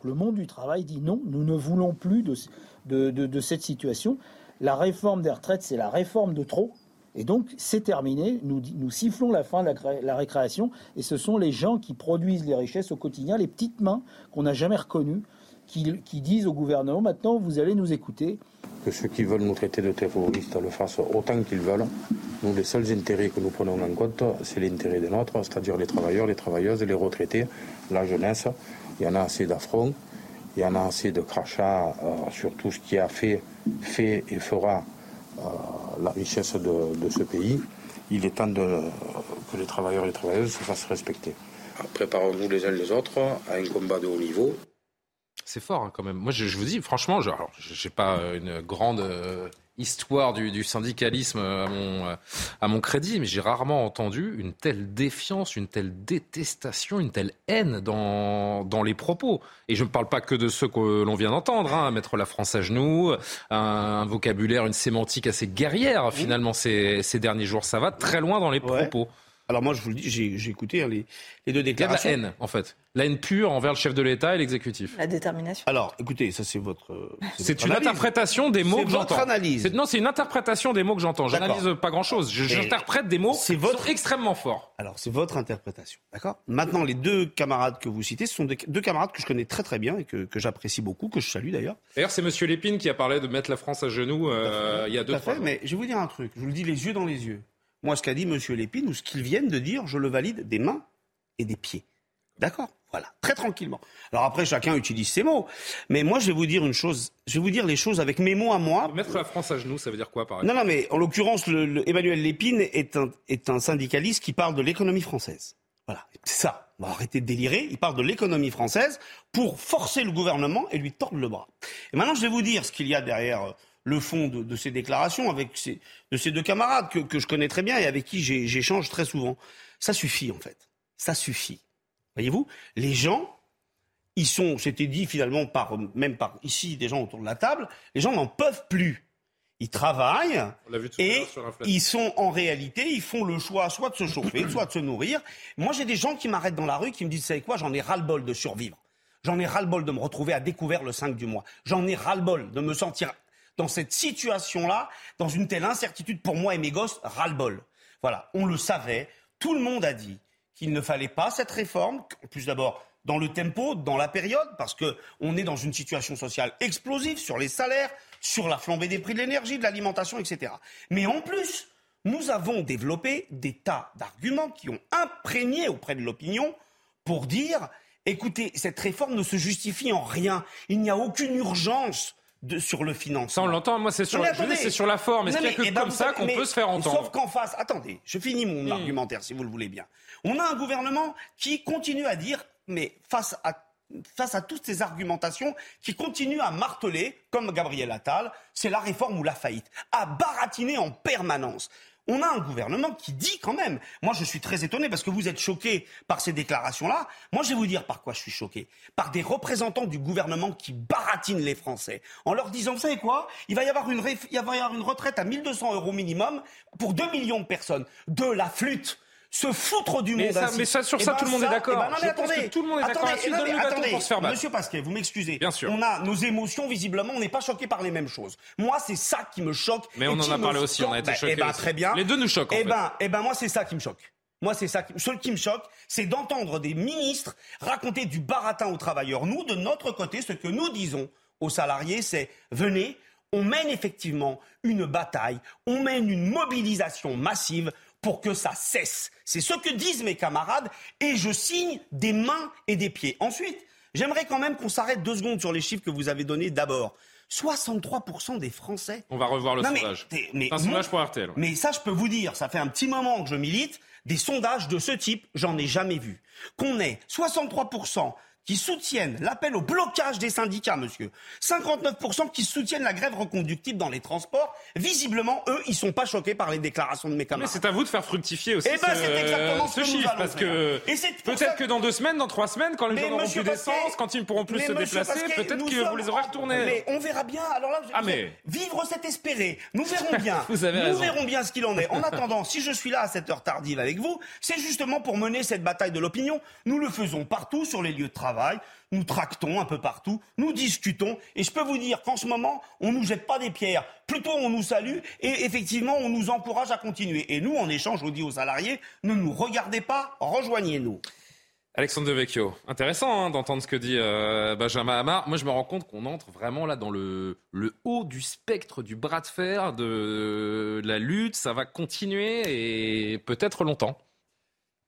Le monde du travail dit non, nous ne voulons plus de, de, cette situation. La réforme des retraites, c'est la réforme de trop. Et donc, c'est terminé. Nous, sifflons la fin de la, récréation. Et ce sont les gens qui produisent les richesses au quotidien, les petites mains qu'on n'a jamais reconnues, qui, disent au gouvernement maintenant, vous allez nous écouter. Que ceux qui veulent nous traiter de terroristes le fassent autant qu'ils veulent. Nous, les seuls intérêts que nous prenons en compte, c'est l'intérêt des nôtres, c'est-à-dire les travailleurs, les travailleuses, les retraités, la jeunesse. Il y en a assez d'affronts, il y en a assez de crachats euh, sur tout ce qui a fait, fait et fera la richesse de, ce pays. Il est temps que les travailleurs et les travailleuses se fassent respecter. Préparons-nous les uns les autres à un combat de haut niveau. C'est fort hein, quand même. Moi, je, vous dis, franchement, je n'ai pas une grande euh, histoire du, syndicalisme à mon, à mon crédit, mais j'ai rarement entendu une telle défiance, une telle détestation, une telle haine dans, dans les propos. Et je ne parle pas que de ceux que l'on vient d'entendre, hein, mettre la France à genoux, un, vocabulaire, une sémantique assez guerrière finalement ces, ces derniers jours. Ça va très loin dans les propos. Alors moi, je vous le dis, j'ai écouté hein, les, les, deux déclarations. Il y a de la haine, en fait. La haine pure envers le chef de l'État et l'exécutif. La détermination. Alors, écoutez, ça c'est votre. C'est une interprétation des mots que j'entends. C'est votre analyse. Non, c'est une interprétation des mots que j'entends. J'analyse pas grand-chose. J'interprète des mots qui votre... sont extrêmement forts. Alors, c'est votre interprétation, d'accord? Maintenant, les deux camarades que vous citez, ce sont deux camarades que je connais très très bien et que, que j'apprécie beaucoup, que je salue d'ailleurs. D'ailleurs, c'est Monsieur Lépine qui a parlé de mettre la France à genoux euh, il y a deux, trois fait, Mais je vais vous dire un truc. Je vous le dis les yeux dans les yeux moi, ce qu'a dit M. Lépine ou ce qu'ils viennent de dire, je le valide des mains et des pieds. D'accord? Voilà, très tranquillement. Alors après, chacun utilise ses mots. Mais moi, je vais vous dire une chose. Je vais vous dire les choses avec mes mots à moi. Mettre la France à genoux, ça veut dire quoi, par exemple? Non, non, mais en l'occurrence, Emmanuel Lépine est un, est un syndicaliste qui parle de l'économie française. Voilà, c'est ça. On va arrêter de délirer. Il parle de l'économie française pour forcer le gouvernement et lui tordre le bras. Et maintenant, je vais vous dire ce qu'il y a derrière le fond de, ces déclarations avec ces, de ces deux camarades que, je connais très bien et avec qui j'échange très souvent. Ça suffit en fait. Ça suffit. Voyez-vous, les gens, ils sont, c'était dit finalement par même par ici des gens autour de la table, les gens n'en peuvent plus. Ils travaillent et ils sont en réalité, ils font le choix soit de se chauffer, soit de se nourrir. Moi, j'ai des gens qui m'arrêtent dans la rue, qui me disent, savez quoi, j'en ai ras-le-bol de survivre. J'en ai ras-le-bol de me retrouver à découvert le 5 du mois. J'en ai ras-le-bol de me sentir dans cette situation-là, dans une telle incertitude pour moi et mes gosses, ras-le-bol. Voilà, on le savait, tout le monde a dit qu'il ne fallait pas cette réforme, en plus d'abord dans le tempo, dans la période, parce qu'on est dans une situation sociale explosive sur les salaires, sur la flambée des prix de l'énergie, de l'alimentation, etc. Mais en plus, nous avons développé des tas d'arguments qui ont imprégné auprès de l'opinion pour dire écoutez, cette réforme ne se justifie en rien, il n'y a aucune urgence sur le financement. Ça, on l'entend. Moi, c'est sur, c'est sur la forme. Est-ce qu'il n'y a que ben, comme ça qu'on peut se faire entendre Sauf qu'en face, attendez, je finis mon hmm. argumentaire si vous le voulez bien. On a un gouvernement qui continue à dire, mais face à face à toutes ces argumentations qui continuent à marteler, comme Gabriel Attal, c'est la réforme ou la faillite, à baratiner en permanence. On a un gouvernement qui dit quand même, moi je suis très étonné parce que vous êtes choqué par ces déclarations-là. Moi je vais vous dire par quoi je suis choqué. Par des représentants du gouvernement qui baratinent les Français en leur disant, vous savez quoi, il va y avoir une, il va y avoir une retraite à 1200 euros minimum pour 2 millions de personnes. De la flûte se foutre du monde. mais ça, sur ça, ben tout le monde est d'accord. ben non, mais Je pense attendez, que tout le monde est d'accord attendez, non, mais attendez, pour se faire battre. Monsieur Pasquet, vous m'excusez. Bien sûr. On a nos émotions, visiblement, on n'est pas choqués par les mêmes choses. Moi, c'est ça qui me choque. Mais on en a parlé aussi, on a été Ben, choqués Eh ben, très bien. Les deux nous choquent, en Eh ben, eh ben, moi, c'est ça qui me choque. Moi, c'est ça. Qui... Ce qui me choque, c'est d'entendre des ministres raconter du baratin aux travailleurs. Nous, de notre côté, ce que nous disons aux salariés, c'est venez, on mène effectivement une bataille, on mène une mobilisation massive pour que ça cesse. C'est ce que disent mes camarades et je signe des mains et des pieds. Ensuite, j'aimerais quand même qu'on s'arrête deux secondes sur les chiffres que vous avez donnés d'abord. 63% des Français. On va revoir le Non, sondage. mais un mon- sondage pour RTL. mais ça, je peux vous dire, ça fait un petit moment que je milite. Des sondages de ce type, j'en ai jamais vu. Qu'on ait 63% qui soutiennent l'appel au blocage des syndicats, monsieur. 59% qui soutiennent la grève reconductible dans les transports. Visiblement, eux, ils sont pas choqués par les déclarations de mes Mais camarades. c'est à vous de faire fructifier aussi Eh ben, ce, c'est exactement ce ce que nous chiffre, allons parce que peut-être que dans deux semaines, dans trois semaines, quand les Mais gens n'auront plus d'essence, quand ils ne pourront plus mais se déplacer, peut-être que vous les aurez retournés. Mais on verra bien. Alors là, Ah, mais- vivre c'est espérer. Nous verrons bien. Vous avez nous raison. verrons bien ce qu'il en est. En attendant, si je suis là à cette heure tardive avec vous, c'est justement pour mener cette bataille de l'opinion. Nous le faisons partout sur les lieux de travail. Nous tractons un peu partout. Nous discutons. Et je peux vous dire qu'en ce moment, on nous jette pas des pierres. Plutôt, on nous salue et effectivement, on nous encourage à continuer. Et nous, en échange, on dit aux salariés, ne nous regardez pas, rejoignez-nous. Alexandre Devecchio, intéressant hein, d'entendre ce que dit euh, Benjamin Hamar. Moi, je me rends compte qu'on entre vraiment là dans le, le haut du spectre du bras de fer, de, la lutte. Ça va continuer et peut-être longtemps.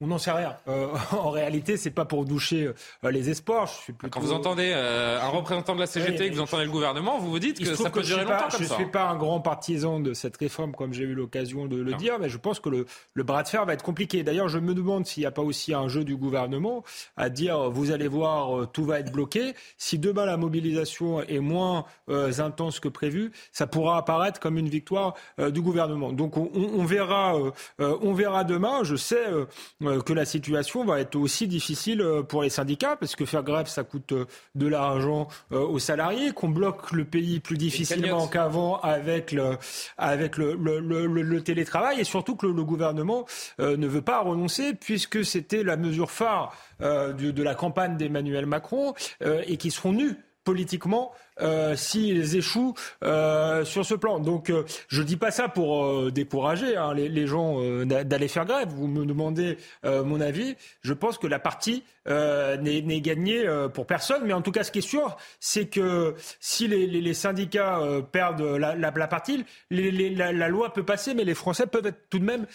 On n'en sait rien. Euh, en réalité, c'est pas pour doucher euh, les espoirs. Je suis plutôt... Quand vous entendez euh, un représentant de la CGT, Oui, que vous entendez le gouvernement, vous vous dites que ça peut je durer suis pas- longtemps comme Je ça. ne suis pas un grand partisan de cette réforme, comme j'ai eu l'occasion de le Non. dire, mais je pense que le, le bras de fer va être compliqué. D'ailleurs, je me demande s'il n'y a pas aussi un jeu du gouvernement à dire, vous allez voir, euh, tout va être bloqué. Si demain la mobilisation est moins euh, intense que prévu, ça pourra apparaître comme une victoire euh, du gouvernement. Donc on, on- verra, euh, euh, on verra demain. Je sais euh, euh, que la situation va être aussi difficile euh, pour les syndicats, parce que faire grève, ça coûte euh, de l'argent euh, aux salariés, qu'on bloque le pays plus difficilement qu'avant avec le avec le, le, le- le- le télétravail et surtout que le, gouvernement euh, ne veut pas renoncer puisque c'était la mesure phare euh, de, de la campagne d'Emmanuel Macron euh, et qui seront nus politiquement euh, s'ils échouent euh, sur ce plan. Donc euh, je dis pas ça pour décourager hein, les, gens d'a- d'aller faire grève. Vous me demandez mon avis. Je pense que la partie n'est gagnée pour personne. Mais en tout cas, ce qui est sûr, c'est que si les, syndicats perdent la, partie, la, loi peut passer, mais les Français peuvent être tout de même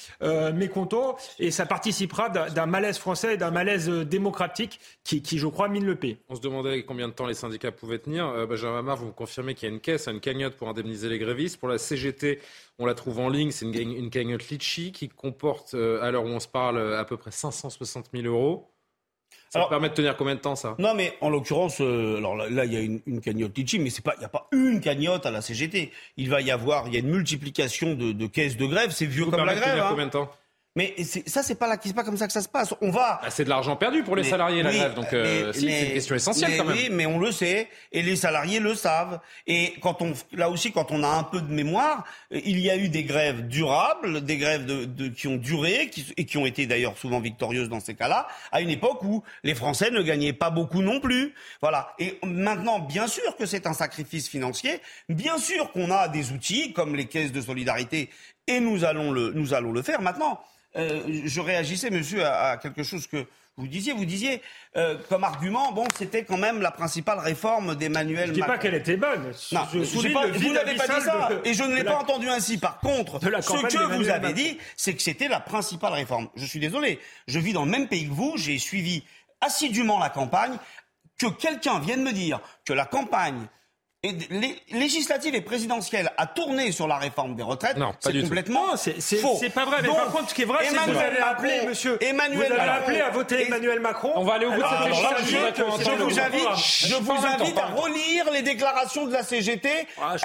mécontents et ça participera d'un malaise français et d'un malaise démocratique qui, je crois, mine le pays. On se demandait combien de temps les syndicats pouvaient tenir. Euh, Benjamin vous me confirmez qu'il y a une caisse, une cagnotte pour indemniser les grévistes. Pour la CGT, on la trouve en ligne. C'est une, cagnotte Litchi qui comporte, euh, à l'heure où on se parle, euh, à peu près 560 000 euros. Ça Alors- permet de tenir combien de temps, ça? Non, mais en l'occurrence, euh, alors là, il y a une, une cagnotte Litchi, mais c'est pas, il n'y a pas une cagnotte à la CGT. Il va y avoir, il y a une multiplication de, de caisses de grève. C'est vieux Vous comme la permet de grève. tenir hein. combien de temps? Mais ça, c'est pas là, c'est pas comme ça que ça se passe. On va. Bah, C'est de l'argent perdu pour les Mais- salariés, la oui, grève. Donc, euh, si, c'est une question essentielle mais quand même. Oui, mais on le sait, et les salariés le savent. Et quand on, là aussi, quand on a un peu de mémoire, il y a eu des grèves durables, des grèves de, de- qui ont duré, qui, et qui ont été d'ailleurs souvent victorieuses dans ces cas-là, à une époque où les Français ne gagnaient pas beaucoup non plus. Voilà. Et maintenant, bien sûr que c'est un sacrifice financier, bien sûr qu'on a des outils comme les caisses de solidarité, et nous allons le, nous allons le faire. Maintenant, euh, je réagissais, monsieur, à, à quelque chose que vous disiez. Vous disiez, euh, comme argument, bon, c'était quand même la principale réforme d'Emmanuel Je dis Macron. pas qu'elle était bonne. Non, je pas- vous n'avez pas dit ça, de- et je ne l'ai pas entendu ainsi. Par contre, ce que vous avez Macron. dit, c'est que c'était la principale réforme. Je suis désolé, je vis dans le même pays que vous, j'ai suivi assidûment la campagne. Que quelqu'un vienne me dire que la campagne législative et présidentielle a tourné sur la réforme des retraites, c'est complètement faux. C'est pas vrai. Mais par contre, ce qui est vrai, c'est que vous avez appelé, monsieur, Emmanuel vous avez appelé à voter Emmanuel Macron. On va aller au bout de cette législature. Je vous invite, je vous invite à relire les déclarations de la CGT. Ah,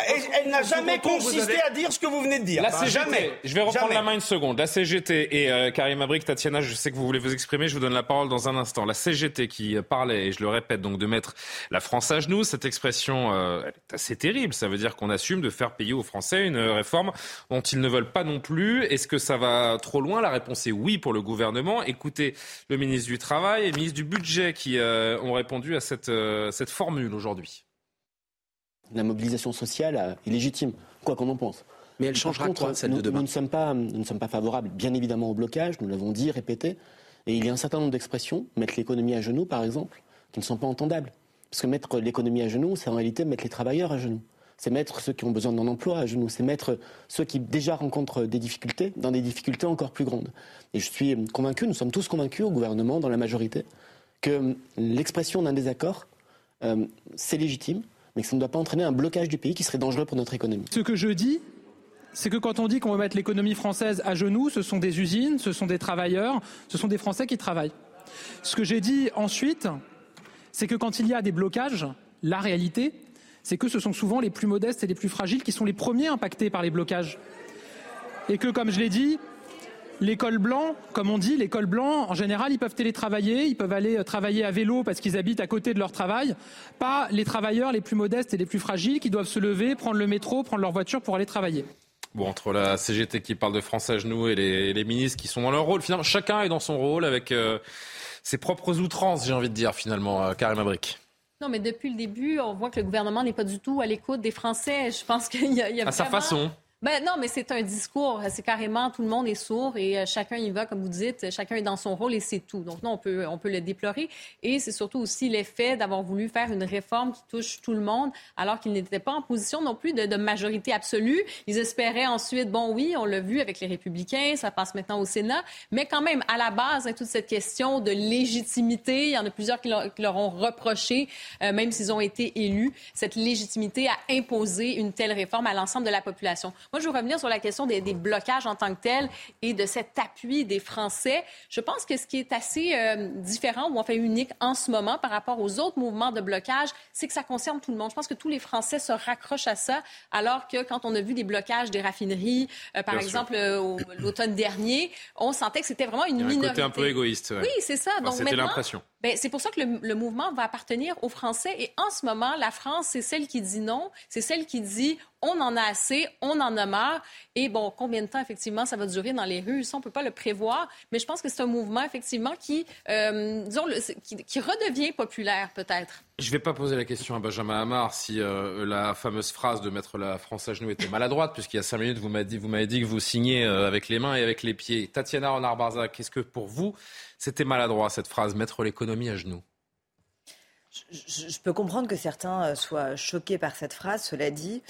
elle n'a jamais consisté à dire ce que vous venez de dire. La CGT, je vais reprendre la main une seconde. La CGT et euh, Karim Abrik, Tatiana, je sais que vous voulez vous exprimer, je vous donne la parole dans un instant. La CGT qui parlait, et je le répète, donc de mettre la France à genoux, cette expression euh, est assez terrible. Ça veut dire qu'on assume de faire payer aux Français une réforme dont ils ne veulent pas non plus. Est-ce que ça va trop loin? La réponse est oui pour le gouvernement. Écoutez le ministre du Travail et le ministre du Budget qui euh, ont répondu à cette, euh, cette formule aujourd'hui. La mobilisation sociale est légitime, quoi qu'on en pense. Mais elle changera quoi, celle de demain nous ne, sommes pas, nous ne sommes pas favorables, bien évidemment, au blocage. Nous l'avons dit, répété. Et il y a un certain nombre d'expressions, mettre l'économie à genoux, par exemple, qui ne sont pas entendables. Parce que mettre l'économie à genoux, c'est en réalité mettre les travailleurs à genoux. C'est mettre ceux qui ont besoin d'un emploi à genoux. C'est mettre ceux qui déjà rencontrent des difficultés dans des difficultés encore plus grandes. Et je suis convaincu, nous sommes tous convaincus au gouvernement, dans la majorité, que l'expression d'un désaccord, euh, c'est légitime, mais que ça ne doit pas entraîner un blocage du pays qui serait dangereux pour notre économie. Ce que je dis, c'est que quand on dit qu'on veut mettre l'économie française à genoux, ce sont des usines, ce sont des travailleurs, ce sont des Français qui travaillent. Ce que j'ai dit ensuite, c'est que quand il y a des blocages, la réalité, c'est que ce sont souvent les plus modestes et les plus fragiles qui sont les premiers impactés par les blocages. Et que, comme je l'ai dit, l'école blanc, comme on dit, l'école blanc, en général, ils peuvent télétravailler, ils peuvent aller euh, travailler à vélo parce qu'ils habitent à côté de leur travail, pas les travailleurs les plus modestes et les plus fragiles qui doivent se lever, prendre le métro, prendre leur voiture pour aller travailler. Bon, entre la CGT qui parle de France à genoux et les, ministres qui sont dans leur rôle, finalement, chacun est dans son rôle avec euh, ses propres outrances, j'ai envie de dire, finalement, euh, Karim Abrik. Non, mais depuis le début, on voit que le gouvernement n'est pas du tout à l'écoute des Français. Je pense qu'il y a, il y a à sa façon. Ben non, mais c'est un discours. C'est carrément tout le monde est sourd et euh, chacun y va, comme vous dites, chacun est dans son rôle et c'est tout. Donc non, on peut, on peut le déplorer. Et c'est surtout aussi l'effet d'avoir voulu faire une réforme qui touche tout le monde, alors qu'ils n'étaient pas en position non plus de, majorité absolue. Ils espéraient ensuite, bon oui, on l'a vu avec les Républicains, ça passe maintenant au Sénat, mais quand même à la base, hein, toute cette question de légitimité, il y en a plusieurs qui leur, qui leur ont reproché, euh, même s'ils ont été élus, cette légitimité à imposer une telle réforme à l'ensemble de la population. Moi, je veux revenir sur la question des, blocages en tant que tels et de cet appui des Français. Je pense que ce qui est assez euh, différent ou enfin unique en ce moment par rapport aux autres mouvements de blocage, c'est que ça concerne tout le monde. Je pense que tous les Français se raccrochent à ça, alors que quand on a vu des blocages des raffineries, euh, par exemple euh, l'automne dernier, on sentait que c'était vraiment une minorité. Côté un peu égoïste. Oui, c'est ça. Donc c'était l'impression. Ben, c'est pour ça que le, mouvement va appartenir aux Français. Et en ce moment, la France, c'est celle qui dit non, c'est celle qui dit on en a assez, on en a marre. Et bon, combien de temps, effectivement, ça va durer dans les rues, ça, on ne peut pas le prévoir. Mais je pense que c'est un mouvement, effectivement, qui, euh, redevient populaire, peut-être. Je ne vais pas poser la question à Benjamin Hamar si euh, la fameuse phrase de mettre la France à genoux était maladroite, puisqu'il y a cinq minutes, vous m'avez dit, vous m'avez dit que vous signez euh, avec les mains et avec les pieds. Tatiana Renard-Barzac, qu'est-ce que pour vous, c'était maladroit, cette phrase, mettre l'économie à genoux je, peux comprendre que certains euh, soient choqués par cette phrase, cela dit.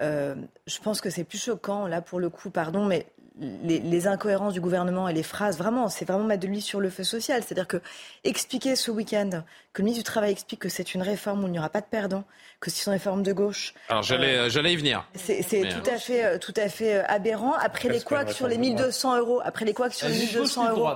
Euh, je pense que c'est plus choquant, là, pour le coup, pardon, mais les, les, incohérences du gouvernement et les phrases, vraiment, c'est vraiment mettre de l'huile sur le feu social. C'est-à-dire que expliquer ce week-end que le ministre du Travail explique que c'est une réforme où il n'y aura pas de perdants, que c'est une réforme de gauche. Alors j'allais, euh, j'allais y venir. C'est, tout, à fait, euh, tout à fait euh, aberrant. Après les couacs sur les 1200 euros, après les couacs sur les 1200 euros,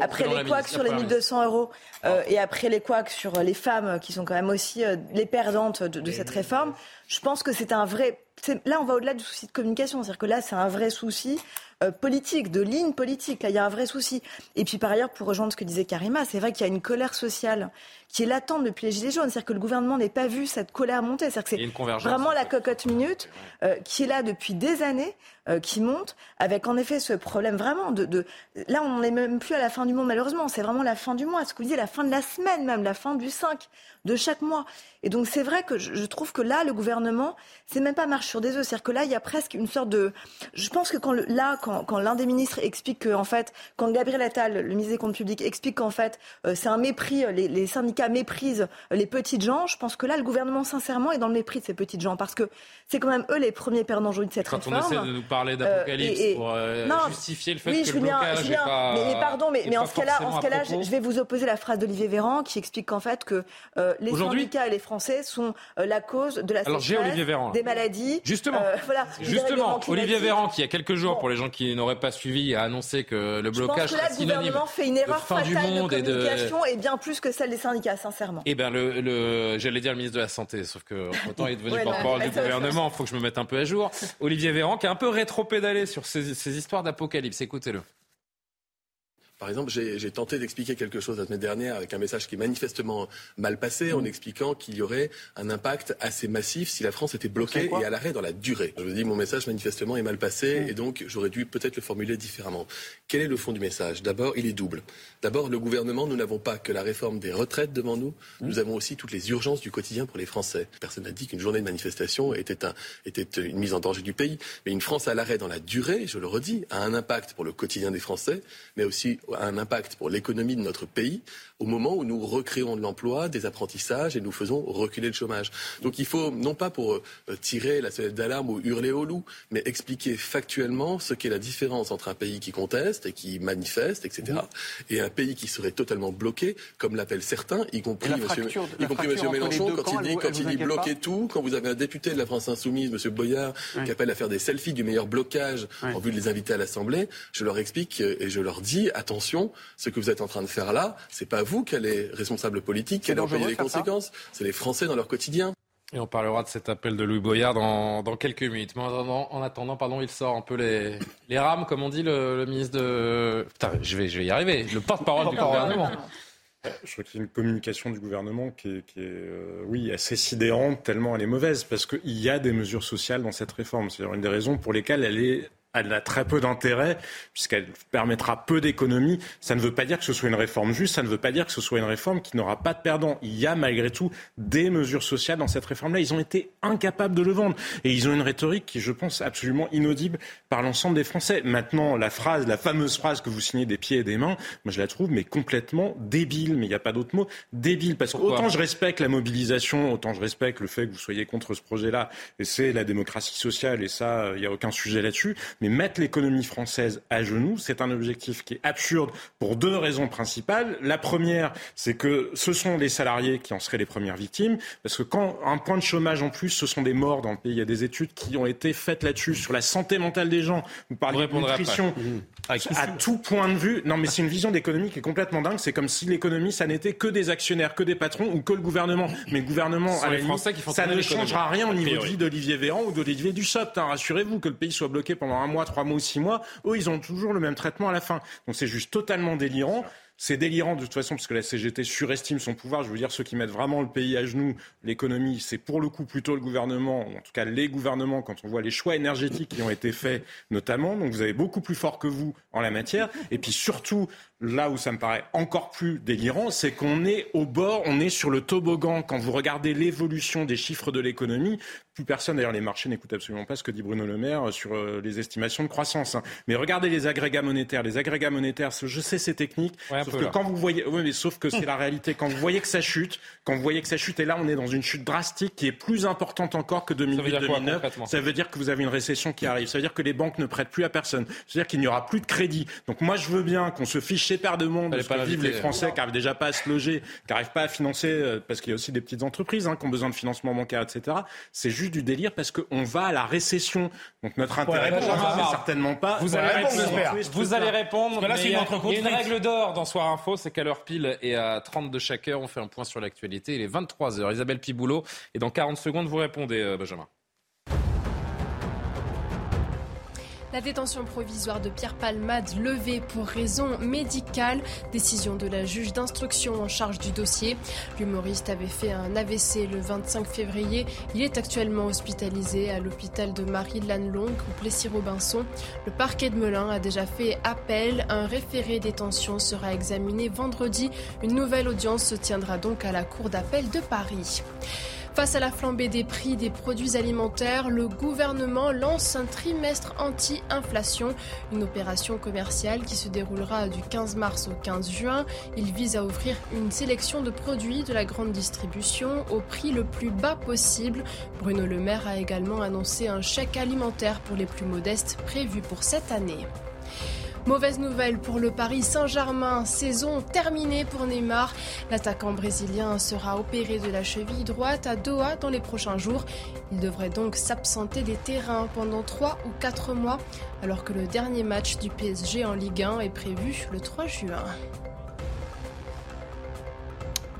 après les couacs sur les 1200 euros, euh, et après les couacs sur les femmes qui sont quand même aussi euh, les perdantes de, de cette réforme, je pense que c'est un vrai. Là, on va au-delà du souci de communication. C'est-à-dire que là, c'est un vrai souci euh, politique, de ligne politique. Là, il y a un vrai souci. Et puis, par ailleurs, pour rejoindre ce que disait Karima, c'est vrai qu'il y a une colère sociale qui est latente depuis les Gilets jaunes. C'est-à-dire que le gouvernement n'ait pas vu cette colère monter. C'est-à-dire que c'est vraiment la cocotte minute euh, qui est là depuis des années, euh, qui monte, avec en effet ce problème vraiment de... de... Là, on n'est même plus à la fin du monde, malheureusement. C'est vraiment la fin du mois. Ce que vous disiez, la fin de la semaine même, la fin du 5 de chaque mois. Et donc, c'est vrai que je, je, trouve que là, le gouvernement, c'est même pas marche sur des œufs. C'est-à-dire que là, il y a presque une sorte de... Je pense que quand le... là, quand, quand l'un des ministres explique que, en fait, quand Gabriel Attal, le ministre des Comptes publics, explique qu'en fait, euh, c'est un mépris, les, les syndicats méprisent les petites gens, je pense que là, le gouvernement, sincèrement, est dans le mépris de ces petites gens. Parce que c'est quand même eux les premiers perdants aujourd'hui de cette quand réforme. Quand on essaie de nous parler d'apocalypse euh, pour euh, non, justifier le fait oui, que Julien, le blocage pas, mais, mais, pardon, mais, mais en ce cas-là, en ce cas-là, je vais vous opposer la phrase d'Olivier Véran qui explique qu'en fait que euh, les syndicats et les Français sont euh, la cause de la Alors Olivier Véran. Des maladies. Justement, euh, voilà, justement Olivier Véran, qui il y a quelques jours, pour les gens qui n'auraient pas suivi, a annoncé que le blocage Je pense que là, le gouvernement fait une erreur fatale du monde de et de- communication et, bien plus que celle des syndicats, sincèrement. Eh bien, le, le- j'allais dire le ministre de la Santé, sauf que autant il est devenu porte-parole ouais, du gouvernement, il faut que je me mette un peu à jour. Olivier Véran, qui a un peu rétro-pédalé sur ces, ces histoires d'apocalypse. Écoutez-le. Par exemple, j'ai tenté d'expliquer quelque chose la semaine dernière avec un message qui est manifestement mal passé en expliquant qu'il y aurait un impact assez massif si la France était bloquée et à l'arrêt dans la durée. Je vous dis, mon message manifestement est mal passé et donc j'aurais dû peut-être le formuler différemment. Quel est le fond du message? D'abord, il est double. D'abord, le gouvernement, nous n'avons pas que la réforme des retraites devant nous, nous avons aussi toutes les urgences du quotidien pour les Français. Personne n'a dit qu'une journée de manifestation était, un, était une mise en danger du pays, mais une France à l'arrêt dans la durée, je le redis, a un impact pour le quotidien des Français, mais aussi a un impact pour l'économie de notre pays au moment où nous recréons de l'emploi, des apprentissages et nous faisons reculer le chômage. Donc il faut, non pas pour euh, tirer la sonnette d'alarme ou hurler au loup, mais expliquer factuellement ce qu'est la différence entre un pays qui conteste et qui manifeste, etc., et un pays qui serait totalement bloqué, comme l'appellent certains, y compris les Mélenchon, quand camps, il dit, quand il dit bloquer tout, quand vous avez un député de la France Insoumise, monsieur Boyard, qui appelle à faire des selfies du meilleur blocage en vue de les inviter à l'Assemblée, je leur explique euh, et je leur dis, attention, ce que vous êtes en train de faire là, c'est pas vous qui êtes responsable politique, qui allez en payer les conséquences, c'est les Français dans leur quotidien. Et on parlera de cet appel de Louis Boyard dans, dans quelques minutes. Mais en attendant, en attendant, pardon, il sort un peu les, les rames, comme on dit le, le ministre de... Putain, je vais, je vais y arriver. Le porte-parole du gouvernement. Je crois qu'il y a une communication du gouvernement qui est, qui est, euh, oui, assez sidérante, tellement elle est mauvaise, parce qu'il y a des mesures sociales dans cette réforme. C'est une des raisons pour lesquelles elle est elle a très peu d'intérêt puisqu'elle permettra peu d'économies. Ça ne veut pas dire que ce soit une réforme juste, ça ne veut pas dire que ce soit une réforme qui n'aura pas de perdants. Il y a malgré tout des mesures sociales dans cette réforme-là. Ils ont été incapables de le vendre et ils ont une rhétorique qui, je pense, absolument inaudible par l'ensemble des Français. Maintenant, la phrase, la fameuse phrase que vous signez des pieds et des mains, moi je la trouve mais complètement débile. Mais il n'y a pas d'autre mot. Débile parce que autant je respecte la mobilisation, autant je respecte le fait que vous soyez contre ce projet-là et c'est la démocratie sociale et ça, il n'y a aucun sujet là-dessus. Mais mettre l'économie française à genoux, c'est un objectif qui est absurde pour deux raisons principales. La première, c'est que ce sont les salariés qui en seraient les premières victimes, parce que quand un point de chômage en plus, ce sont des morts dans le pays. Il y a des études qui ont été faites là-dessus, sur la santé mentale des gens. Vous parlez de nutrition. Mmh. À tout point de vue, non mais c'est une vision d'économie qui est complètement dingue. C'est comme si l'économie, ça n'était que des actionnaires, que des patrons ou que le gouvernement. Mais le gouvernement, à la les limite, Français qui font ça ne changera rien au niveau de vie d'Olivier Véran ou d'Olivier Dussopt. hein. Rassurez-vous que le pays soit bloqué pendant un mois, trois mois ou six mois. Eux, ils ont toujours le même traitement à la fin. Donc c'est juste totalement délirant. C'est délirant de toute façon parce que la CGT surestime son pouvoir. Je veux dire, ceux qui mettent vraiment le pays à genoux, l'économie, c'est pour le coup plutôt le gouvernement, ou en tout cas les gouvernements, quand on voit les choix énergétiques qui ont été faits notamment. Donc vous avez beaucoup plus fort que vous en la matière. Et puis surtout, là où ça me paraît encore plus délirant, c'est qu'on est au bord, on est sur le toboggan. Quand vous regardez l'évolution des chiffres de l'économie, plus personne, d'ailleurs les marchés n'écoutent absolument pas ce que dit Bruno Le Maire sur euh, les estimations de croissance. hein. Mais regardez les agrégats monétaires. Les agrégats monétaires, je sais c'est technique, Ouais, un sauf que là. quand vous voyez, oui, mais sauf que c'est la réalité. Quand vous voyez que ça chute, quand vous voyez que ça chute, et là on est dans une chute drastique qui est plus importante encore que veut dire quoi, 2008-2009. concrètement? Ça veut dire que vous avez une récession qui arrive. Ça veut dire que les banques ne prêtent plus à personne. Ça veut dire qu'il n'y aura plus de crédit. Donc moi je veux bien qu'on se fiche chez paire de ce que vivent les Français qui n'arrivent déjà pas à se loger, qui n'arrivent pas à financer, euh, parce qu'il y a aussi des petites entreprises hein, qui ont besoin de financement bancaire, etc. C'est juste du délire parce qu'on va à la récession. Donc notre intérêt, répondre, pour c'est certainement pas. Vous allez répondre, vous allez répondre. Là, mais il y une a- entre Il y a une règle d'or dans Soir Info, c'est qu'à l'heure pile et à 30 de chaque heure, on fait un point sur l'actualité. Il est 23h. Isabelle Piboulot. Et dans 40 secondes, vous répondez, euh, Benjamin. La détention provisoire de Pierre Palmade levée pour raison médicale. Décision de la juge d'instruction en charge du dossier. L'humoriste avait fait un AVC le 25 février. Il est actuellement hospitalisé à l'hôpital de Marie-Lanne-Longue ou Plessis-Robinson. Le parquet de Melun a déjà fait appel. Un référé détention sera examiné vendredi. Une nouvelle audience se tiendra donc à la Cour d'appel de Paris. Face à la flambée des prix des produits alimentaires, le gouvernement lance un trimestre anti-inflation, une opération commerciale qui se déroulera du 15 mars au 15 juin. Il vise à offrir une sélection de produits de la grande distribution au prix le plus bas possible. Bruno Le Maire a également annoncé un chèque alimentaire pour les plus modestes prévu pour cette année. Mauvaise nouvelle pour le Paris Saint-Germain. Saison terminée pour Neymar. L'attaquant brésilien sera opéré de la cheville droite à Doha dans les prochains jours. Il devrait donc s'absenter des terrains pendant 3 ou 4 mois, alors que le dernier match du PSG en Ligue 1 est prévu le 3 juin.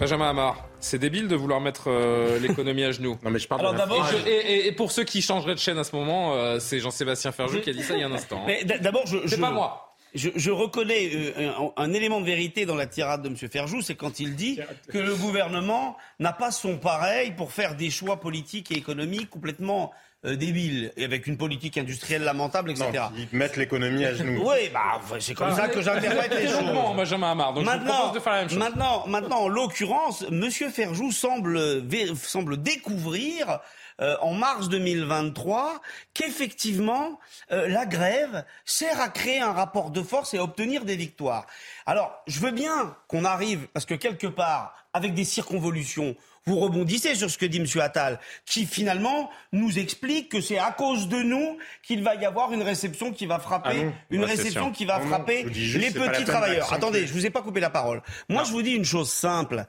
Benjamin Amar. C'est débile de vouloir mettre euh, l'économie à genoux. Non mais je parle Alors, d'abord. Et, et- et pour ceux qui changeraient de chaîne à ce moment, euh, c'est Jean-Sébastien Ferjou qui a dit ça il y a un instant. hein. Mais d'abord, je, C'est je- pas moi. Je, reconnais euh, un, un élément de vérité dans la tirade de M. Ferjou, c'est quand il dit que le gouvernement n'a pas son pareil pour faire des choix politiques et économiques complètement euh, débiles, et avec une politique industrielle lamentable, etc. Non, ils mettent l'économie à genoux. Oui, bah, c'est comme Ah, ça que j'interprète les choses. Benjamin Amar. Donc je vous Maintenant, propose de faire la même chose. maintenant, maintenant, en l'occurrence, Monsieur Ferjou semble, semble découvrir euh, en mars 2023 qu'effectivement euh, la grève sert à créer un rapport de force et à obtenir des victoires. Alors, je veux bien qu'on arrive, parce que quelque part, avec des circonvolutions, vous rebondissez sur ce que dit M. Attal, qui finalement nous explique que c'est à cause de nous qu'il va y avoir une réception qui va frapper, Ah non, une réception qui va Non, frapper juste, les petits travailleurs. Attendez, je vous ai pas coupé la parole. Moi, je vous dis une chose simple.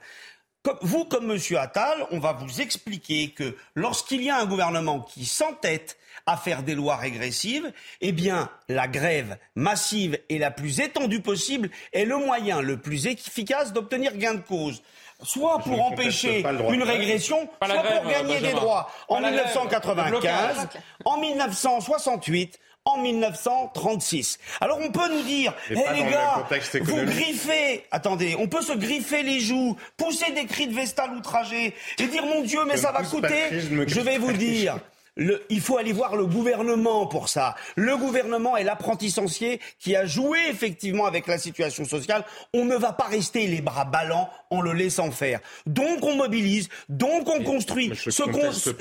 Comme, vous, comme Monsieur Attal, on va vous expliquer que lorsqu'il y a un gouvernement qui s'entête à faire des lois régressives, eh bien, la grève massive et la plus étendue possible est le moyen le plus efficace d'obtenir gain de cause. Soit pour empêcher une régression, Pas soit grève, pour gagner des droits. En Pas la grève, le 1995, blocage. en 1968, en 1936. Alors on peut nous dire, Mais Eh pas les le gars, vous griffez, attendez, on peut se griffer les joues, pousser des cris de Vestal outragé et dire mon Dieu, mais Je ça va coûter. je vais vous dire. Le, il faut aller voir le gouvernement pour ça. Le gouvernement est l'apprenti sorcier qui a joué effectivement avec la situation sociale. On ne va pas rester les bras ballants en le laissant faire. Donc on mobilise, donc on construit. mais Ce qu'on- cette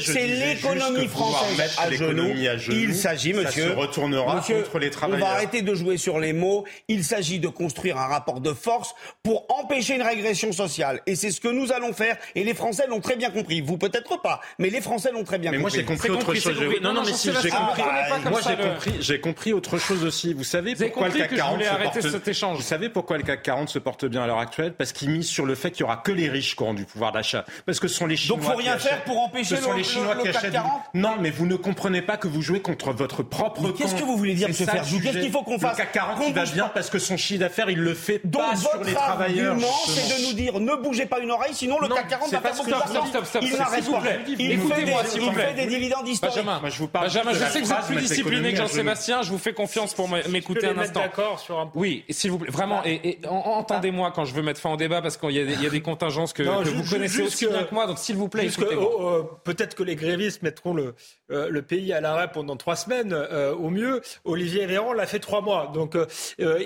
c'est l'économie française à genoux. l'économie à genoux, Il s'agit, ça monsieur, se retournera monsieur, contre les On travailleurs. va arrêter de jouer sur les mots. Il s'agit de construire un rapport de force pour empêcher une régression sociale. Et c'est ce que nous allons faire. Et les Français l'ont très bien compris. Vous peut-être pas, mais les Français l'ont très bien Mais moi compris. j'ai compris autre compris, chose. Je- Non, non, mais si j'ai compris. pas comme Moi j'ai le- compris, j'ai compris autre chose aussi. Vous savez Vous pourquoi le CAC que je 40 voulais se porte... cet échange. Vous savez pourquoi le CAC 40 se porte bien à l'heure actuelle? Parce qu'il mise sur le fait qu'il y aura que les riches qui auront du pouvoir d'achat. Parce que ce sont les Chinois. Donc, faut qui rien faire pour empêcher Ce sont le- les le- Chinois le qui CAC achètent. du- 40? Non, mais vous ne comprenez pas que vous jouez contre votre propre qu'est-ce que vous voulez dire, C'est monsieur Ferjou Qu'est-ce qu'il faut qu'on fasse Le CAC 40 Qu'on il va bien parce que son chiffre d'affaires il le fait Donc pas sur votre les travailleurs. argument, justement. c'est de nous dire ne bougez pas une oreille, sinon le CAC 40 c'est va pas beaucoup d'argent. Il n'arrête pas. Il fait Écoutez-moi, des- s'il vous plaît. des dividendes historiques. Benjamin, Moi, je vous parle Benjamin, je sais que vous êtes plus discipliné que. Jean-Sébastien. Je vous fais confiance pour m'écouter un instant. d'accord sur un point. Oui, s'il vous plaît, vraiment, et, et en- entendez-moi quand je veux mettre fin au débat parce qu'il y, a des- il y a des contingences que, Non, que ju- vous connaissez aussi que- bien que moi, donc s'il vous plaît, écoutez-moi. oh, euh, peut-être que les grévistes mettront le, euh, le pays à l'arrêt pendant trois semaines euh, au mieux. Olivier Véran l'a fait trois mois, donc euh,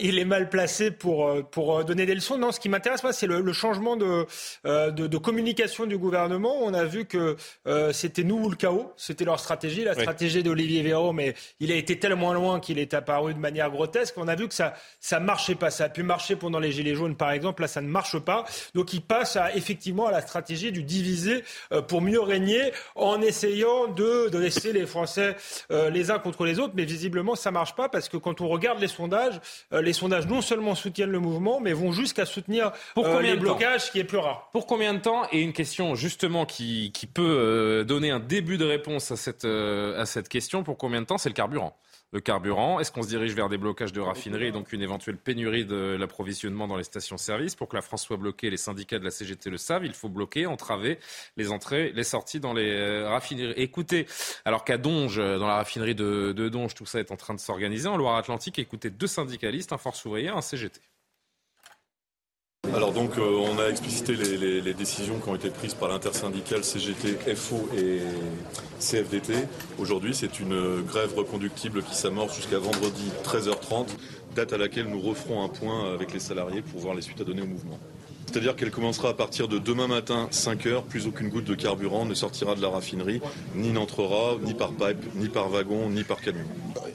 il est mal placé pour pour donner des leçons. Non, ce qui m'intéresse moi, c'est le, le changement de, euh, de de communication du gouvernement. On a vu que euh, c'était nous ou le chaos, c'était leur stratégie, la Oui. stratégie d'Olivier Véran, mais il a été tellement loin qu'il est apparu de manière grotesque. On a vu que ça ça marchait pas. Ça a pu marcher pendant les gilets jaunes, par exemple. Là, ça ne marche pas. Donc, il passe à, effectivement à la stratégie du diviser euh, pour mieux régner, en essayant de dresser les Français euh, les uns contre les autres. Mais visiblement, ça marche pas parce que quand on regarde les sondages, euh, les sondages non seulement soutiennent le mouvement, mais vont jusqu'à soutenir Pour combien les de temps blocages, ce qui est plus rare. Pour combien de temps Et une question justement qui, qui peut donner un début de réponse à cette, euh, à cette question. Pour combien de temps C'est le carburant. Le carburant, est-ce qu'on se dirige vers des blocages de raffineries et donc une éventuelle pénurie de l'approvisionnement dans les stations-service? Pour que la France soit bloquée, les syndicats de la CGT le savent, il faut bloquer, entraver les entrées, les sorties dans les euh, raffineries. Écoutez, alors qu'à Donge, euh, dans la raffinerie de, de Donge, tout ça est en train de s'organiser, en Loire-Atlantique, écoutez deux syndicalistes, un Force ouvrière, un CGT. Alors donc euh, on a explicité les, les- les décisions qui ont été prises par l'intersyndicale CGT, FO et CFDT. Aujourd'hui c'est une grève reconductible qui s'amorce jusqu'à vendredi 13h30, date à laquelle nous referons un point avec les salariés pour voir les suites à donner au mouvement. C'est-à-dire qu'elle commencera à partir de demain matin 5h, plus aucune goutte de carburant ne sortira de la raffinerie, ni n'entrera, ni par pipe, ni par wagon, ni par camion.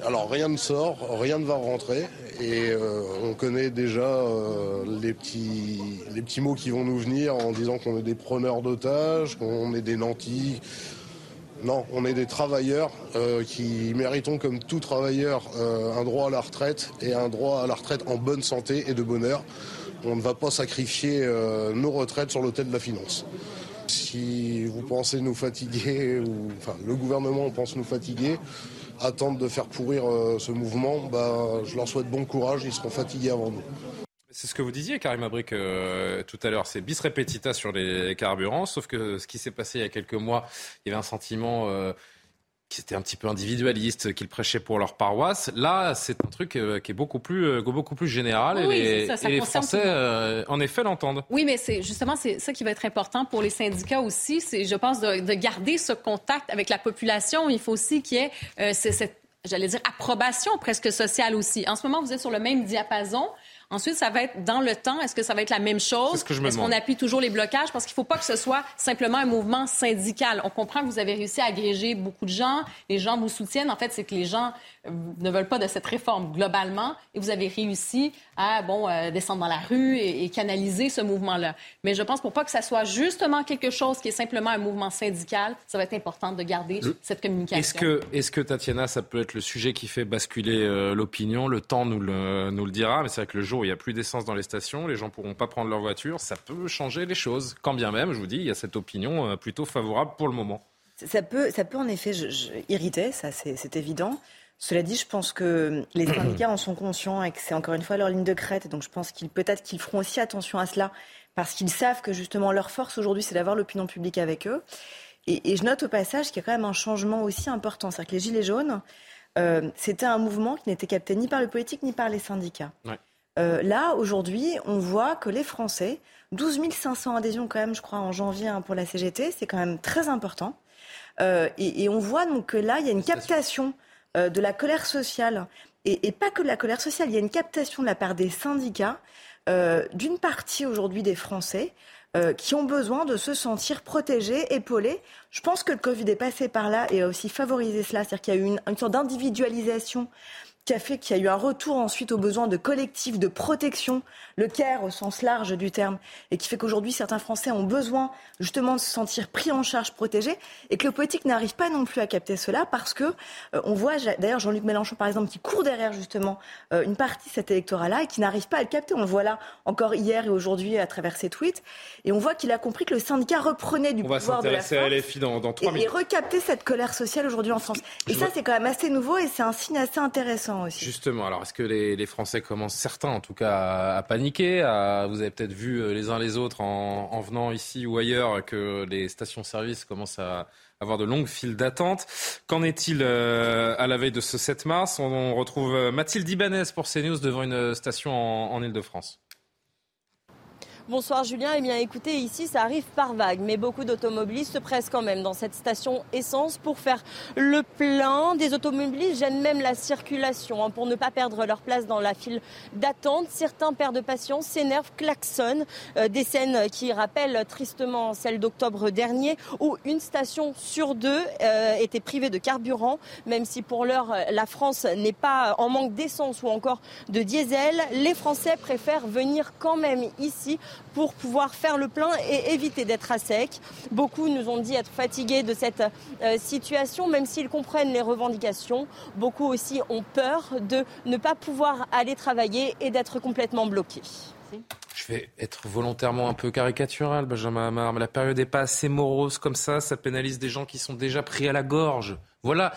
Alors rien ne sort, rien ne va rentrer et euh, on connaît déjà euh, les, petits, mots qui vont nous venir en disant qu'on est des preneurs d'otages, qu'on est des nantis. Non, on est des travailleurs euh, qui méritons comme tout travailleur un droit à la retraite et un droit à la retraite en bonne santé et de bonheur. On ne va pas sacrifier euh, nos retraites sur l'autel de la finance. Si vous pensez nous fatiguer, ou enfin le gouvernement pense nous fatiguer, attendre de faire pourrir ce mouvement, bah, je leur souhaite bon courage, ils seront fatigués avant nous. C'est ce que vous disiez, Karim Abric, euh, tout à l'heure. C'est bis repetita sur les carburants. Sauf que ce qui s'est passé il y a quelques mois, il y avait un sentiment euh, qui était un petit peu individualiste, qu'ils prêchaient pour leur paroisse. Là, c'est un truc euh, qui est beaucoup plus, beaucoup plus général. et les, Français, en effet, l'entendent. Oui, mais c'est justement c'est ça qui va être important pour les syndicats aussi. C'est, je pense, de, de, garder ce contact avec la population. Il faut aussi qu'il y ait cette j'allais dire approbation presque sociale aussi. En ce moment, vous êtes sur le même diapason. Ensuite, ça va être dans le temps. Est-ce que ça va être la même chose? Est-ce qu'on appuie toujours les blocages? Parce qu'il ne faut pas que ce soit simplement un mouvement syndical. On comprend que vous avez réussi à agréger beaucoup de gens. Les gens vous soutiennent. En fait, c'est que les gens euh, ne veulent pas de cette réforme globalement. Et vous avez réussi à bon, euh, descendre dans la rue et, canaliser ce mouvement-là. Mais je pense pour pas que ça soit justement quelque chose qui est simplement un mouvement syndical, ça va être important de garder cette communication. Est-ce que, est que, Tatiana, ça peut être le sujet qui fait basculer euh, l'opinion? Le temps nous le, nous le dira. Mais c'est vrai que le jour où il n'y a plus d'essence dans les stations, les gens pourront pas prendre leur voiture. Ça peut changer les choses. Quand bien même, je vous dis, il y a cette opinion plutôt favorable pour le moment. Ça peut, ça peut en effet irriter, ça c'est évident. Cela dit, je pense que les syndicats en sont conscients et que c'est encore une fois leur ligne de crête. Donc je pense qu'ils peut-être qu'ils feront aussi attention à cela parce qu'ils savent que justement leur force aujourd'hui, c'est d'avoir l'opinion publique avec eux. Et, je note au passage qu'il y a quand même un changement aussi important. C'est-à-dire que les Gilets jaunes, euh, c'était un mouvement qui n'était capté ni par le politique ni par les syndicats. Euh, là, aujourd'hui, on voit que les Français, 12 500 adhésions quand même, je crois, en janvier hein, pour la CGT, c'est quand même très important. Euh, et, et, on voit donc que là, il y a une captation euh, de la colère sociale. Et, pas que de la colère sociale, il y a une captation de la part des syndicats euh, d'une partie aujourd'hui des Français euh, qui ont besoin de se sentir protégés, épaulés. Je pense que le Covid est passé par là et a aussi favorisé cela. C'est-à-dire qu'il y a eu une, une sorte d'individualisation qui a fait qu'il y a eu un retour ensuite aux besoins de collectifs, de protection, le CARE au sens large du terme, et qui fait qu'aujourd'hui certains Français ont besoin justement de se sentir pris en charge, protégés, et que le politique n'arrive pas non plus à capter cela parce que euh, on voit d'ailleurs Jean-Luc Mélenchon par exemple qui court derrière justement euh, une partie de cet électorat-là et qui n'arrive pas à le capter. On le voit là encore hier et aujourd'hui à travers ses tweets, et on voit qu'il a compris que le syndicat reprenait du pouvoir de la à dans, dans et, et recapter cette colère sociale aujourd'hui en France. Et ça c'est quand même assez nouveau et c'est un signe assez intéressant. Justement, alors est-ce que les, Français commencent, certains en tout cas, à, paniquer Vous avez peut-être vu euh, les uns les autres en, venant ici ou ailleurs que les stations-service commencent à avoir de longues files d'attente. Qu'en est-il euh, à la veille de ce 7 mars? On, retrouve euh, Mathilde Ibanez pour CNews devant une station en, en Ile-de-France. Bonsoir Julien. Eh bien écoutez, ici ça arrive par vague, mais beaucoup d'automobilistes se pressent quand même dans cette station essence pour faire le plein. Des automobilistes gênent même la circulation hein, pour ne pas perdre leur place dans la file d'attente. Certains de patience s'énervent, klaxonnent. Euh, des scènes qui rappellent tristement celles d'octobre dernier où une station sur deux euh, était privée de carburant, même si pour l'heure la France n'est pas en manque d'essence ou encore de diesel. Les Français préfèrent venir quand même ici pour pouvoir faire le plein et éviter d'être à sec. Beaucoup nous ont dit être fatigués de cette euh, situation, même s'ils comprennent les revendications. Beaucoup aussi ont peur de ne pas pouvoir aller travailler et d'être complètement bloqués. Je vais être volontairement un peu caricatural, Benjamin Amar, mais la période n'est pas assez morose comme ça. Ça pénalise des gens qui sont déjà pris à la gorge. Voilà.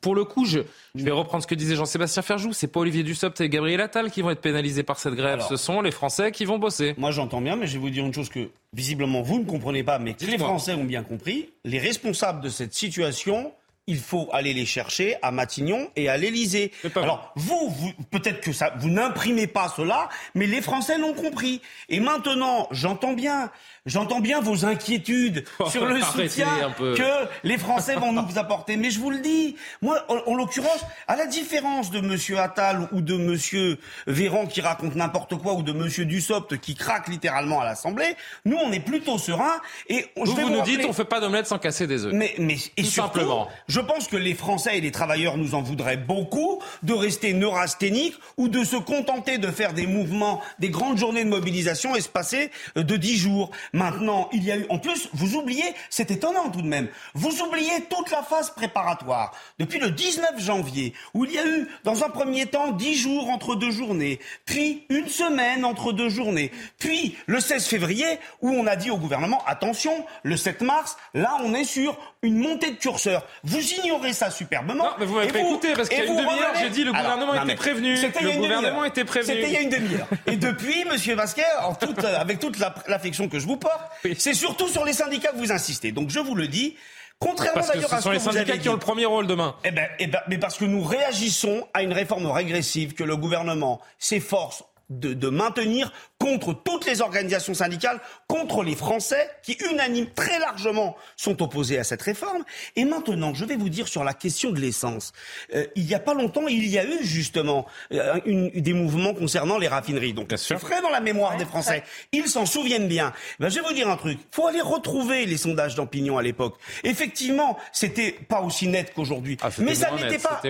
pour le coup, je, vais reprendre ce que disait Jean-Sébastien Ferjou. C'est pas Olivier Dussopt et Gabriel Attal qui vont être pénalisés par cette grève. Ce sont les Français qui vont bosser. Moi, j'entends bien, mais je vais vous dire une chose que visiblement vous ne comprenez pas, mais que les Français ont bien compris. Les responsables de cette situation il faut aller les chercher à Matignon et à l'Élysée. Alors vous, vous peut-être que ça, vous n'imprimez pas cela, mais les Français l'ont compris. Et maintenant, j'entends bien, j'entends bien vos inquiétudes sur le soutien que les Français vont nous apporter. Mais je vous le dis, moi, en, l'occurrence, à la différence de Monsieur Attal ou de Monsieur Véran qui raconte n'importe quoi ou de Monsieur Dussopt qui craque littéralement à l'Assemblée, nous, on est plutôt serein. Et vous, vous nous dites, on fait pas d'omelette sans casser des œufs. Mais, mais et Tout simplement Je pense que les Français et les travailleurs nous en voudraient beaucoup de rester neurasthéniques ou de se contenter de faire des mouvements, des grandes journées de mobilisation espacées euh, de dix jours. Maintenant, il y a eu, en plus, vous oubliez, c'est étonnant tout de même, vous oubliez toute la phase préparatoire. Depuis le 19 janvier, où il y a eu, dans un premier temps, dix jours entre deux journées, puis une semaine entre deux journées, puis le 16 février, où on a dit au gouvernement, attention, le 7 mars, là on est sur une montée de curseur. Vous ignorez ça superbement. Non, mais vous m'avez pas écouté, parce qu'il y a une demi-heure, j'ai dit le gouvernement était prévenu. Le gouvernement était prévenu. C'était il y a une demi-heure. Et depuis, Monsieur Vasquer, en toute, avec toute l'affection que je vous porte, c'est surtout sur les syndicats que vous insistez. Donc je vous le dis, Contrairement que d'ailleurs ce à sont ce les que vous syndicats avez qui ont le premier rôle demain. Eh ben, eh ben, mais parce que nous réagissons à une réforme régressive que le gouvernement s'efforce de, de maintenir contre toutes les organisations syndicales, contre les Français qui, unanimes, très largement, sont opposés à cette réforme. Et maintenant, je vais vous dire sur la question de l'essence. Euh, il n'y a pas longtemps, il y a eu justement euh, une- des mouvements concernant les raffineries. Donc, c'est frais dans la mémoire des Français. Ils s'en souviennent bien. Ben, je vais vous dire un truc. faut aller retrouver les sondages d'opinion à l'époque. Effectivement, c'était pas aussi net qu'aujourd'hui. Ah, Mais ça n'était pas,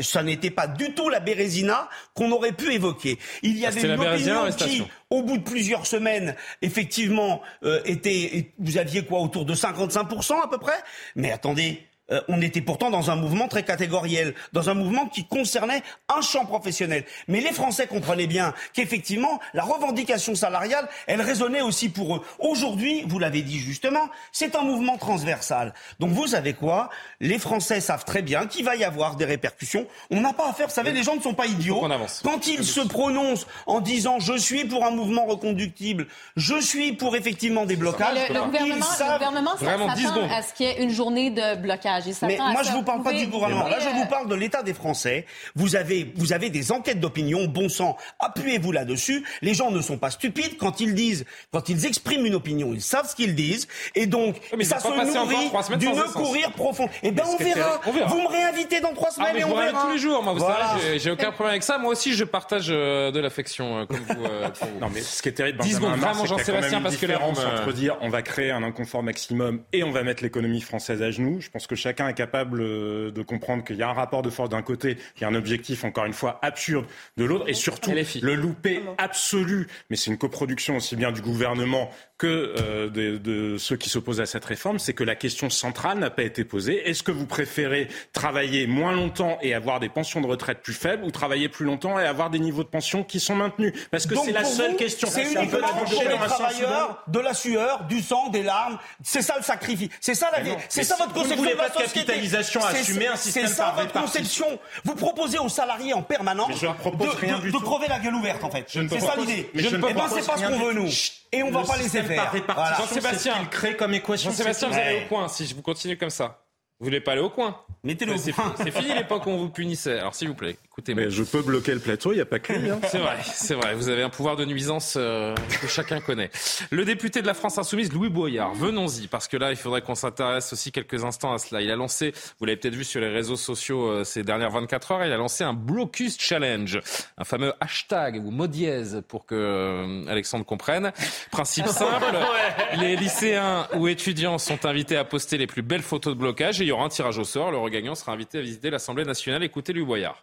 ça n'était pas du tout la Bérésina qu'on aurait pu évoquer. Il y Ah, la une opinion qui, au bout de plusieurs semaines, effectivement, euh, était, vous aviez quoi autour de 55% à peu près? Mais attendez. Euh, on était pourtant dans un mouvement très catégoriel, dans un mouvement qui concernait un champ professionnel. Mais les Français comprenaient bien qu'effectivement, la revendication salariale, elle résonnait aussi pour eux. Aujourd'hui, vous l'avez dit justement, c'est un mouvement transversal. Donc vous savez quoi? Les Français savent très bien qu'il va y avoir des répercussions. On n'a pas à faire, vous savez, les gens ne sont pas idiots. Quand ils se prononcent en disant je suis pour un mouvement reconductible, je suis pour effectivement des blocages, le, ils gouvernement, savent- le gouvernement s'attend à ce qu'il y ait une journée de blocage. Mais moi, je vous parle pas du gouvernement. Là, je pouvez, vous parle de l'état des Français. Vous avez, vous avez des enquêtes d'opinion. Bon sang, appuyez-vous là-dessus. Les gens ne sont pas stupides quand ils disent, quand ils expriment une opinion, ils savent ce qu'ils disent. Et donc, ça se nourrit d'une courir profonde. Et ben, Mais on verra. terrible, on verra. Vous me réinvitez dans trois Ah, semaines mais et on verra. tous les jours, moi, vous Voilà. savez, j'ai- aucun problème avec ça. Moi aussi, je partage euh, de l'affection, euh, comme vous. euh, pour vous. Non, mais ce qui est terrible, 10 Benjamin vraiment, c'est qu'il y a quand même Jean-Sébastien, une parce que la différence euh, entre dire on va créer un inconfort maximum et on va mettre l'économie française à genoux. Je pense que chacun est capable euh, de comprendre qu'il y a un rapport de force d'un côté, il y a un objectif encore une fois absurde de l'autre, et surtout le loupé absolu. Mais c'est une coproduction aussi bien du gouvernement que euh, de, de ceux qui s'opposent à cette réforme, c'est que la question centrale n'a pas été posée. Est-ce que vous préférez travailler moins longtemps et avoir des pensions de retraite plus faibles, ou travailler plus longtemps et avoir des niveaux de pension qui sont maintenus? Parce que c'est la seule vous, question. C'est uniquement pour les travailleurs, de la sueur, du sang, des larmes. C'est ça le sacrifice. C'est ça la vie. C'est ça votre vous capitalisation, assumez un système C'est ça votre conception. Vous proposez aux salariés en permanence je de, rien de- du de tout. crever la gueule ouverte en fait. C'est ça l'idée. mais je ne Eh ben, c'est pas ce qu'on veut nous. Et on va pas laisser système faire. Voilà. Jean-Sébastien, crée comme équation. Jean-Sébastien, vous allez au coin si je vous continuez comme ça. Vous voulez pas aller au coin Mettez-le au C'est coin. c'est fini l'époque où on vous punissait. Alors s'il vous plaît, écoutez-moi. Mais je peux bloquer le plateau, il n'y a pas que lui. hein. C'est vrai, c'est vrai. Vous avez un pouvoir de nuisance euh, que chacun connaît. Le député de la France Insoumise, Louis Boyard, venons-y, parce que là, il faudrait qu'on s'intéresse aussi quelques instants à cela. Il a lancé, vous l'avez peut-être vu sur les réseaux sociaux euh, ces dernières 24 heures, il a lancé un blocus challenge, un fameux hashtag ou mot dièse pour que euh, Alexandre comprenne. Principe simple, les lycéens ou étudiants sont invités à poster les plus belles photos de blocage et il y aura un tirage au sort. Le regagnant sera invité à visiter l'Assemblée nationale. Écoutez Louis Boyard.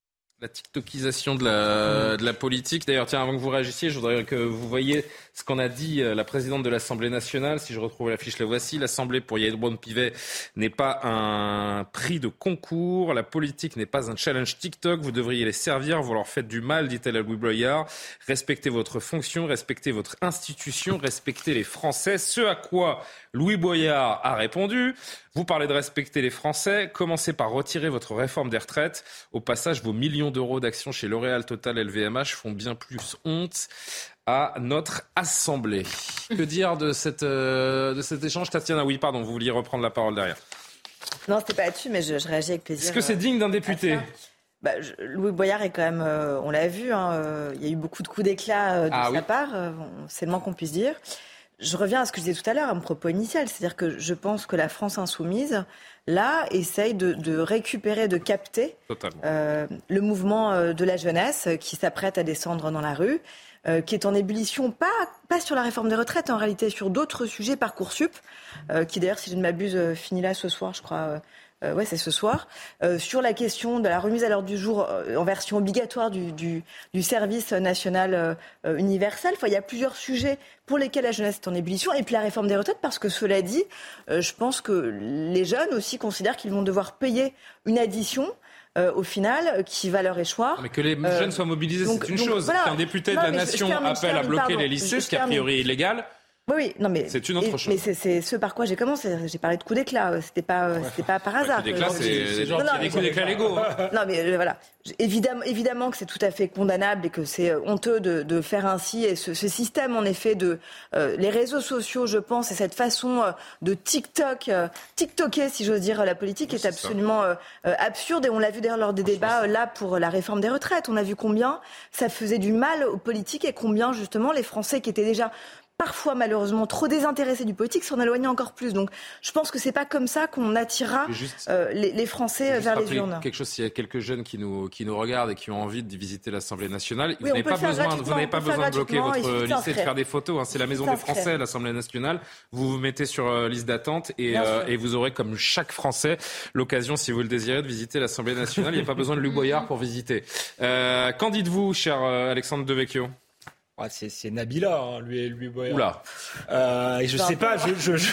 la TikTokisation de la, de la politique. D'ailleurs, tiens, avant que vous réagissiez, je voudrais que vous voyez ce qu'on a dit euh, la présidente de l'Assemblée nationale. Si je retrouve la fiche, la voici. L'Assemblée pour Yael Braun-Pivet n'est pas un prix de concours. La politique n'est pas un challenge TikTok. Vous devriez les servir. Vous leur faites du mal, dit-elle à Louis Boyard. Respectez votre fonction, respectez votre institution, respectez les Français. Ce à quoi Louis Boyard a répondu. Vous parlez de respecter les Français. Commencez par retirer votre réforme des retraites. Au passage, vos millions d'euros d'actions chez L'Oréal, Total, LVMH font bien plus honte à notre Assemblée. Que dire de, cette, euh, de cet échange Tatiana, oui, pardon, vous vouliez reprendre la parole derrière. Non, c'était pas là-dessus, mais je, réagis avec plaisir. Est-ce que c'est digne d'un député? Bah, Louis Boyard est quand même, on l'a vu, hein, il y a eu beaucoup de coups d'éclat de ah sa part, c'est le moins qu'on puisse dire. Je reviens à ce que je disais tout à l'heure, à mon propos initial, c'est-à-dire que je pense que la France insoumise, là, essaye de, récupérer, de capter euh, le mouvement euh, de la jeunesse qui s'apprête à descendre dans la rue, euh, qui est en ébullition, pas, pas sur la réforme des retraites, en réalité sur d'autres sujets, Parcoursup, qui d'ailleurs, si je ne m'abuse, finit là ce soir, je crois, euh, ouais, c'est ce soir, euh, sur la question de la remise à l'ordre du jour euh, en version obligatoire du, du, du service national universel. Enfin, il y a plusieurs sujets pour lesquels la jeunesse est en ébullition. Et puis la réforme des retraites, parce que cela dit, je pense que les jeunes aussi considèrent qu'ils vont devoir payer une addition. Au final, qui va leur échoir. Mais que les jeunes soient mobilisés, c'est une chose. Qu'un député de la nation appelle à bloquer les lycées, ce qui a priori est illégal, oui, non, mais c'est une autre chose. Mais c'est ce par quoi j'ai commencé. J'ai parlé de coups d'éclat. C'était pas, c'était pas par hasard. Coups d'éclat, c'est genre des coups d'éclat légaux. Hein. Non, mais euh, voilà. Évidemment, évidemment que c'est tout à fait condamnable et que c'est euh, honteux de, de, faire ainsi. Et ce, ce, système, en effet, de euh, les réseaux sociaux, je pense, et cette façon de TikTok, TikToker, si j'ose dire, la politique est, absolument absurde. Et on l'a vu d'ailleurs lors des débats là pour la réforme des retraites. On a vu combien ça faisait du mal aux politiques et combien justement les Français qui étaient déjà parfois malheureusement trop désintéressés du politique s'en éloignent encore plus. Donc je pense que c'est pas comme ça qu'on attirera euh, les, Français vers les urnes. Quelque chose, s'il y a quelques jeunes qui nous, qui nous regardent et qui ont envie de visiter l'Assemblée nationale, vous n'avez pas, besoin, vous n'avez pas besoin de bloquer votre lycée, de faire des photos. Hein. C'est la maison des Français, l'Assemblée nationale. Vous vous mettez sur euh, liste d'attente et, euh, et, vous aurez, comme chaque Français, l'occasion, si vous le désirez, de visiter l'Assemblée nationale. Il n'y a pas besoin de Luc Boyard pour visiter. Qu'en dites-vous, cher Alexandre Devecchio? C'est Nabila, hein, lui, lui Oula. Euh, et je sais pas, je, je, je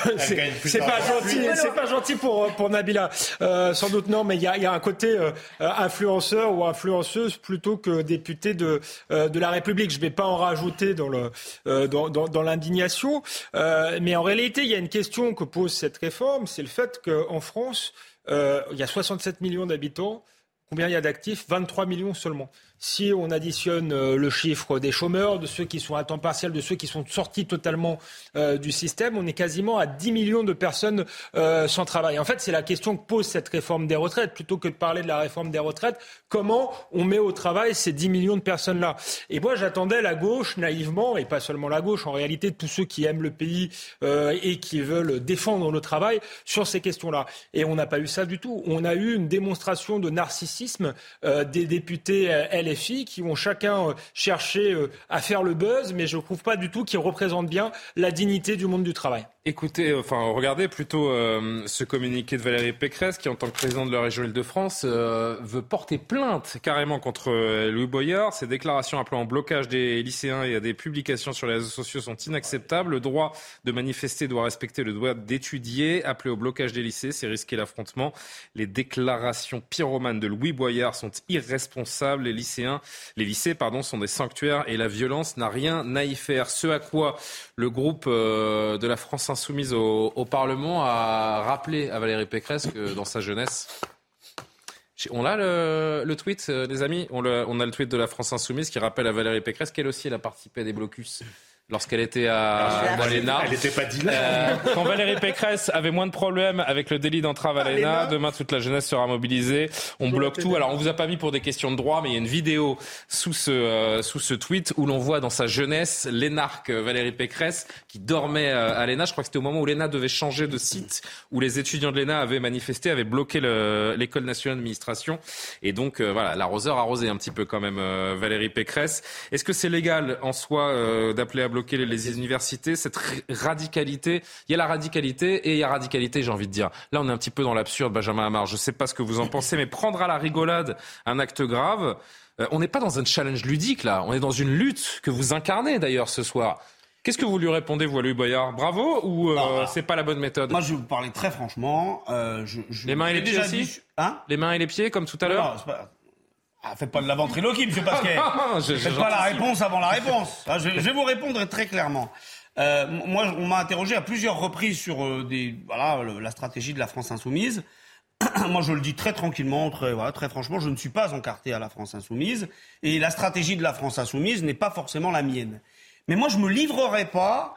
c'est pas gentil, c'est pas gentil pour pour Nabila. Euh, sans doute non, mais il y a, y a un côté euh, influenceur ou influenceuse plutôt que député de euh, de la République. Je vais pas en rajouter dans le euh, dans, dans, dans l'indignation, mais en réalité, il y a une question que pose cette réforme, c'est le fait qu'en France, il y a 67 millions d'habitants. Combien il y a d'actifs? 23 millions seulement. Si on additionne euh, le chiffre des chômeurs, de ceux qui sont à temps partiel, de ceux qui sont sortis totalement euh, du système, on est quasiment à 10 millions de personnes euh, sans travail. En fait, c'est la question que pose cette réforme des retraites. Plutôt que de parler de la réforme des retraites, comment on met au travail ces 10 millions de personnes-là? Et moi, j'attendais la gauche, naïvement, et pas seulement la gauche, en réalité, tous ceux qui aiment le pays et qui veulent défendre le travail sur ces questions-là. Et on n'a pas eu ça du tout. On a eu une démonstration de narcissisme des députés LFI qui vont chacun euh, chercher euh, à faire le buzz, mais je ne trouve pas du tout qu'ils représentent bien la dignité du monde du travail. Écoutez, enfin, regardez plutôt euh, ce communiqué de Valérie Pécresse, qui, en tant que président de la région Île-de-France, euh, veut porter plainte carrément contre euh, Louis Boyard. Ses déclarations appelant au blocage des lycéens et à des publications sur les réseaux sociaux sont inacceptables. Le droit de manifester doit respecter le droit d'étudier. Appeler au blocage des lycées, c'est risquer l'affrontement. Les déclarations pyromanes de Louis Boyard sont irresponsables. Les les lycées, pardon, sont des sanctuaires et la violence n'a rien à y faire. Ce à quoi le groupe de la France soumise au, Parlement a rappelé à Valérie Pécresse que dans sa jeunesse, on a le, tweet, euh, les amis? On, on, a le tweet de la France Insoumise qui rappelle à Valérie Pécresse qu'elle aussi elle a participé à des blocus lorsqu'elle était à, l'ENA. Elle n'était pas dealer. Euh, quand Valérie Pécresse avait moins de problèmes avec le délit d'entrave à ah, l'ENA, demain toute la jeunesse sera mobilisée. On bloque tout. Alors on vous a pas mis pour des questions de droit, mais il y a une vidéo sous ce euh, sous ce tweet où l'on voit dans sa jeunesse l'énarque Valérie Pécresse qui dormait euh, à l'ENA. Je crois que c'était au moment où l'ENA devait changer de site, où les étudiants de l'ENA avaient manifesté, avaient bloqué l'école nationale d'administration. Et donc voilà, l'arroseur arrosé un petit peu quand même Valérie Pécresse. Est-ce que c'est légal en soi d'appeler à bloquer les universités, cette radicalité. Il y a la radicalité et il y a radicalité, j'ai envie de dire. Là, on est un petit peu dans l'absurde, Benjamin Amar. Je ne sais pas ce que vous en pensez, mais prendre à la rigolade un acte grave, euh, on n'est pas dans un challenge ludique, là. On est dans une lutte que vous incarnez, d'ailleurs, ce soir. Qu'est-ce que vous lui répondez, vous, à Louis Boyard? Bravo ou euh, c'est pas la bonne méthode? Moi, je vais vous parler très franchement. Euh, les mains et les pieds aussi? hein? Les mains et les pieds, comme tout à l'heure? Ah, faites pas de la ventriloquie, monsieur Pasquet. faites pas la réponse avant la réponse. Ah, je, vais vous répondre très clairement. Euh, moi, on m'a interrogé à plusieurs reprises sur euh, des, voilà, la stratégie de la France insoumise. moi, je le dis très tranquillement, très, voilà, très franchement, je ne suis pas encarté à la France insoumise. Et la stratégie de la France insoumise n'est pas forcément la mienne. Mais moi, je me livrerai pas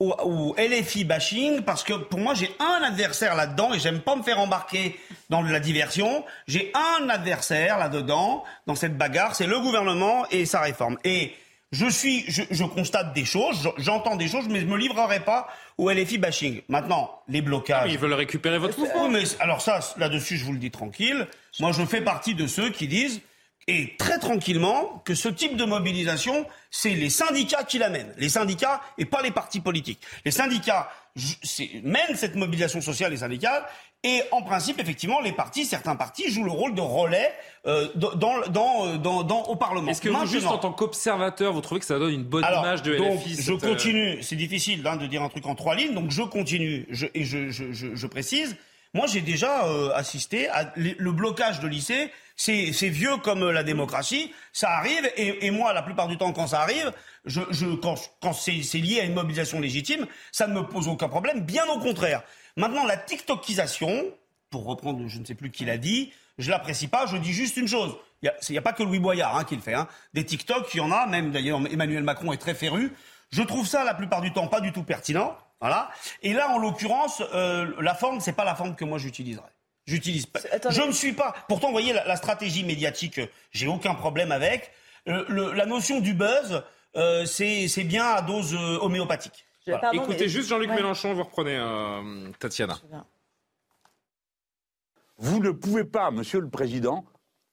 au, LFI bashing parce que pour moi j'ai un adversaire là-dedans et j'aime pas me faire embarquer dans la diversion. J'ai un adversaire là-dedans dans cette bagarre, c'est le gouvernement et sa réforme. Et je suis, je, constate des choses, j'entends des choses, mais je me livrerai pas au LFI bashing. Maintenant, les blocages. Ah, ils veulent récupérer votre mouvement. mais alors ça, là-dessus, je vous le dis tranquille. Moi, je fais partie de ceux qui disent et très tranquillement que ce type de mobilisation, c'est les syndicats qui l'amènent. Les syndicats et pas les partis politiques. Les syndicats mènent cette mobilisation sociale et syndicale et en principe, effectivement, les partis, certains partis jouent le rôle de relais euh, dans, dans, dans, au Parlement. Est-ce que vous, juste en tant qu'observateur, vous trouvez que ça donne une bonne image de donc, LFI Je euh, continue, c'est difficile hein, de dire un truc en trois lignes, donc je continue je, et je, je, je, je précise. Moi, j'ai déjà euh, assisté à le blocage de lycée. C'est vieux comme la démocratie. Ça arrive, et, et, moi, la plupart du temps, quand ça arrive, je, je quand, quand c'est lié à une mobilisation légitime, ça ne me pose aucun problème. Bien au contraire. Maintenant, la TikTokisation, pour reprendre, je ne sais plus qui l'a dit, je l'apprécie pas. Je dis juste une chose. Il n'y a, pas que Louis Boyard hein, qui le fait. Hein. Des TikTok, il y en a. Même d'ailleurs, Emmanuel Macron est très féru. Je trouve ça, la plupart du temps, pas du tout pertinent. Voilà. Et là, en l'occurrence, euh, la forme, c'est pas la forme que moi j'utiliserais. J'utilise pas. Je ne suis pas. Pourtant, vous voyez, la, stratégie médiatique, j'ai aucun problème avec. Euh, la notion du buzz, euh, c'est bien à dose homéopathique. Écoutez juste Jean-Luc Mélenchon, vous reprenez Tatiana. Vous ne pouvez pas, Monsieur le Président,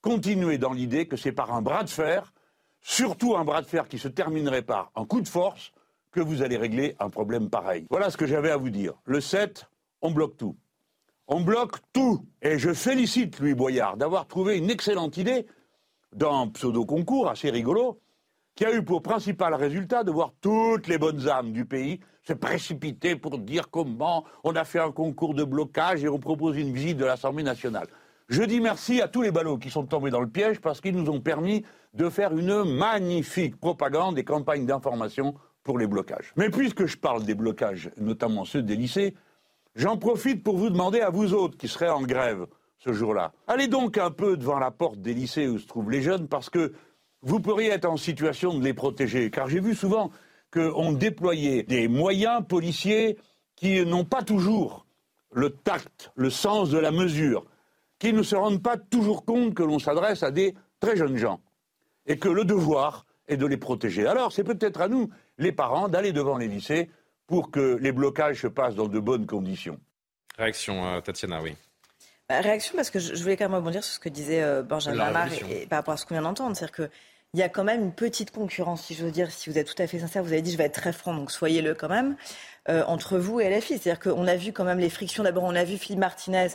continuer dans l'idée que c'est par un bras de fer, surtout un bras de fer qui se terminerait par un coup de force, que vous allez régler un problème pareil. Voilà ce que j'avais à vous dire. Le 7, on bloque tout. On bloque tout. Et je félicite Louis Boyard d'avoir trouvé une excellente idée d'un pseudo-concours assez rigolo qui a eu pour principal résultat de voir toutes les bonnes âmes du pays se précipiter pour dire comment on a fait un concours de blocage et on propose une visite de l'Assemblée nationale. Je dis merci à tous les ballots qui sont tombés dans le piège parce qu'ils nous ont permis de faire une magnifique propagande et campagne d'information pour les blocages. Mais puisque je parle des blocages, notamment ceux des lycées, j'en profite pour vous demander à vous autres qui serez en grève ce jour-là. Allez donc un peu devant la porte des lycées où se trouvent les jeunes parce que vous pourriez être en situation de les protéger. Car j'ai vu souvent qu'on déployait des moyens policiers qui n'ont pas toujours le tact, le sens de la mesure, qui ne se rendent pas toujours compte que l'on s'adresse à des très jeunes gens et que le devoir est de les protéger. Alors c'est peut-être à nous les parents d'aller devant les lycées pour que les blocages se passent dans de bonnes conditions. Réaction, euh, Tatiana, oui. Bah, réaction parce que je, voulais quand même rebondir sur ce que disait euh, Benjamin Lamar et, par rapport à ce qu'on vient d'entendre. C'est-à-dire qu'il y a quand même une petite concurrence, si je veux dire, si vous êtes tout à fait sincère, vous avez dit je vais être très franc, donc soyez-le quand même, euh, entre vous et LFI. C'est-à-dire qu'on a vu quand même les frictions. D'abord, on a vu Philippe Martinez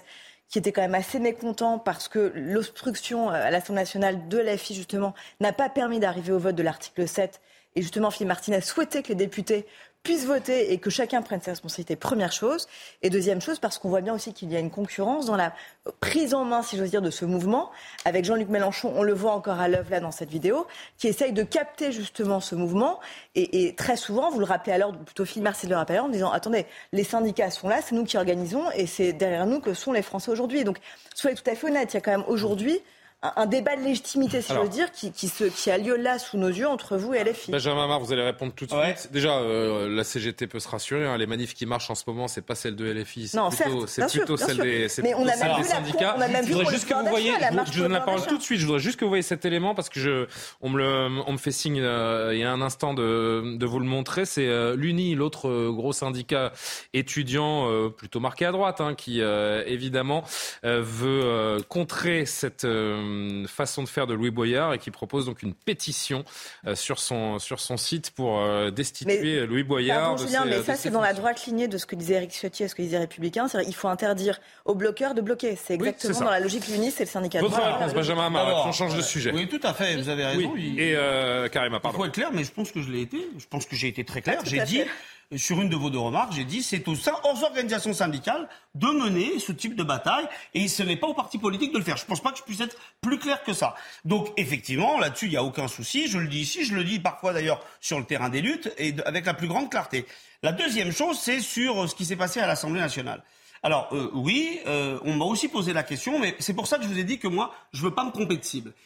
qui était quand même assez mécontent parce que l'obstruction à l'Assemblée nationale de LFI, justement, n'a pas permis d'arriver au vote de l'article 7 et justement, Philippe Martinez souhaitait que les députés puissent voter et que chacun prenne ses responsabilités, première chose. Et deuxième chose, parce qu'on voit bien aussi qu'il y a une concurrence dans la prise en main, si j'ose dire, de ce mouvement, avec Jean-Luc Mélenchon, on le voit encore à l'œuvre là dans cette vidéo, qui essaye de capter justement ce mouvement. Et, très souvent, vous le rappelez alors, plutôt Philippe Martinez le rappelle en disant, attendez, les syndicats sont là, c'est nous qui organisons, et c'est derrière nous que sont les Français aujourd'hui. Donc, soyez tout à fait honnête, il y a quand même aujourd'hui un débat de légitimité, si je veux dire, qui, qui, se, qui, a lieu là sous nos yeux entre vous et LFI. Benjamin Amar, vous allez répondre tout de suite. Déjà, euh, la CGT peut se rassurer. Hein. les manifs qui marchent en ce moment, c'est pas celle de LFI, c'est plutôt, c'est plutôt celle des, Mais on a même vu syndicats. On a même je voudrais juste que vous voyez, je vous donne la parole tout de suite. Je voudrais juste que vous voyez cet élément parce que je, on me, le, on me fait signe euh, il y a un instant de, de vous le montrer. C'est euh, l'UNI, l'autre gros syndicat étudiant plutôt marqué à droite, hein, qui évidemment veut contrer cette façon de faire de Louis Boyard et qui propose donc une pétition euh, sur, son, sur son site pour euh, destituer Louis Boyard. Julien, mais ça, c'est dans la droite lignée de ce que disait Eric Ciotti et ce que disait Républicain. C'est-à-dire il faut interdire aux bloqueurs de bloquer. C'est exactement dans la logique l'UNI, c'est le syndicat. Votre réponse, Benjamin Amar, on change de sujet. Oui, tout à fait, vous avez raison. Et euh, Karima, pardon. Il faut être clair, mais je pense que je l'ai été. Je pense que j'ai été très clair. J'ai dit sur une de vos deux remarques, j'ai dit c'est aux, aux, organisations syndicales de mener ce type de bataille et ce n'est pas aux partis politiques de le faire. Je ne pense pas que je puisse être plus clair que ça. Donc effectivement, là-dessus, il n'y a aucun souci. Je le dis ici, je le dis parfois d'ailleurs sur le terrain des luttes et avec la plus grande clarté. La deuxième chose, c'est sur ce qui s'est passé à l'Assemblée nationale. Alors euh, oui, euh, on m'a aussi posé la question, mais c'est pour ça que je vous ai dit que moi, je veux pas me tromper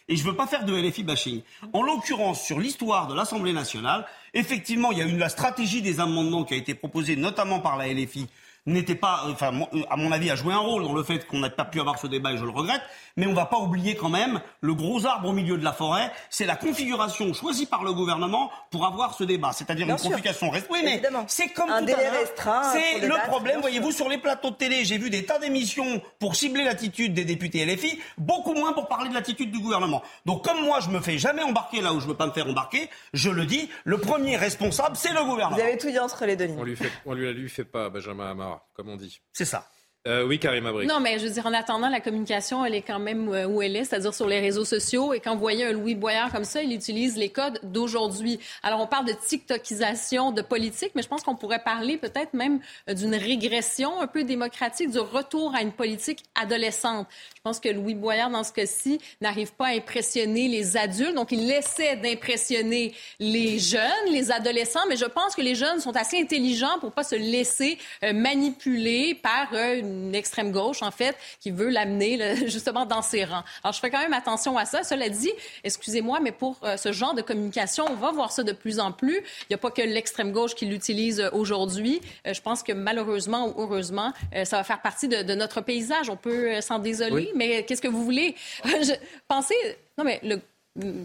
et je veux pas faire de LFI bashing. En l'occurrence, sur l'histoire de l'Assemblée nationale, effectivement, il y a eu la stratégie des amendements qui a été proposée notamment par la LFI n'était pas, enfin, à mon avis, a joué un rôle dans le fait qu'on n'a pas pu avoir ce débat et je le regrette. Mais on ne va pas oublier quand même le gros arbre au milieu de la forêt. C'est la configuration choisie par le gouvernement pour avoir ce débat. C'est-à-dire une configuration restreinte. Oui, mais c'est comme un tout délai restreint. C'est le problème, voyez-vous, sur les plateaux de télé. J'ai vu des tas d'émissions pour cibler l'attitude des députés LFI, beaucoup moins pour parler de l'attitude du gouvernement. Donc, comme moi, je me fais jamais embarquer là où je veux pas me faire embarquer, je le dis, le premier responsable, c'est le gouvernement. Vous avez tout dit entre les deux lignes. On lui fait, on lui, lui fait pas, Benjamin Comme on dit. C'est ça. Euh, oui, Karim Abri. Non, mais je veux dire, en attendant, la communication, elle est quand même euh, où elle est, c'est-à-dire sur les réseaux sociaux. Et quand vous voyez un Louis Boyard comme ça, il utilise les codes d'aujourd'hui. Alors, on parle de TikTokisation de politique, mais je pense qu'on pourrait parler peut-être même euh, d'une régression un peu démocratique, du retour à une politique adolescente. Je pense que Louis Boyard, dans ce cas-ci, n'arrive pas à impressionner les adultes. Donc, il essaie d'impressionner les jeunes, les adolescents, mais je pense que les jeunes sont assez intelligents pour pas se laisser manipuler par une extrême gauche, en fait, qui veut l'amener justement dans ses rangs. Alors, je fais quand même attention à ça. Cela dit, excusez-moi, mais pour euh, ce genre de communication, on va voir ça de plus en plus. Il n'y a pas que l'extrême gauche qui l'utilise euh, aujourd'hui. Euh, je pense que malheureusement ou heureusement, ça va faire partie de, de notre paysage. On peut s'en désoler, mais qu'est-ce que vous voulez? je, pensez... Non, mais le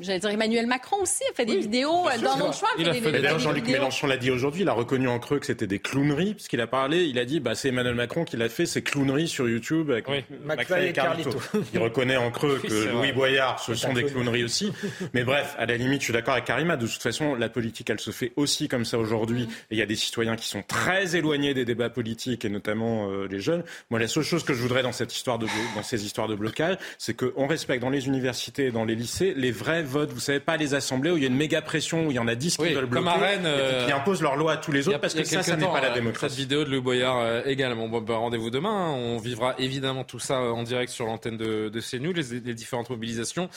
J'allais dire Emmanuel Macron aussi a fait des vidéos. Euh, Donald Trump il a fait, des, Jean-Luc Mélenchon l'a dit aujourd'hui. Il a reconnu en creux que c'était des clowneries, puisqu'il a parlé. Il a dit, bah, c'est Emmanuel Macron qui l'a fait ces clowneries sur YouTube avec oui. McFly et Carlito. il reconnaît en creux que Louis Boyard, ce sont des clowneries aussi. Mais bref, à la limite, je suis d'accord avec Karima. De toute façon, la politique, elle se fait aussi comme ça aujourd'hui. Et il y a des citoyens qui sont très éloignés des débats politiques et notamment euh, les jeunes. Moi, la seule chose que je voudrais dans cette histoire de, dans ces histoires de blocage, c'est qu'on respecte dans les universités et dans les lycées les vrais votes. Vous savez pas les assemblées où il y a une méga pression, où il y en a 10 qui veulent bloquer, comme à Rennes, et qui imposent leur loi à tous les autres, parce que ça, ça n'est pas la démocratie. Cette vidéo de Louis Boyard euh, également. Bon, bah, rendez-vous demain. Hein. On vivra évidemment tout ça euh, en direct sur l'antenne de, de CNews, les, les différentes mobilisations.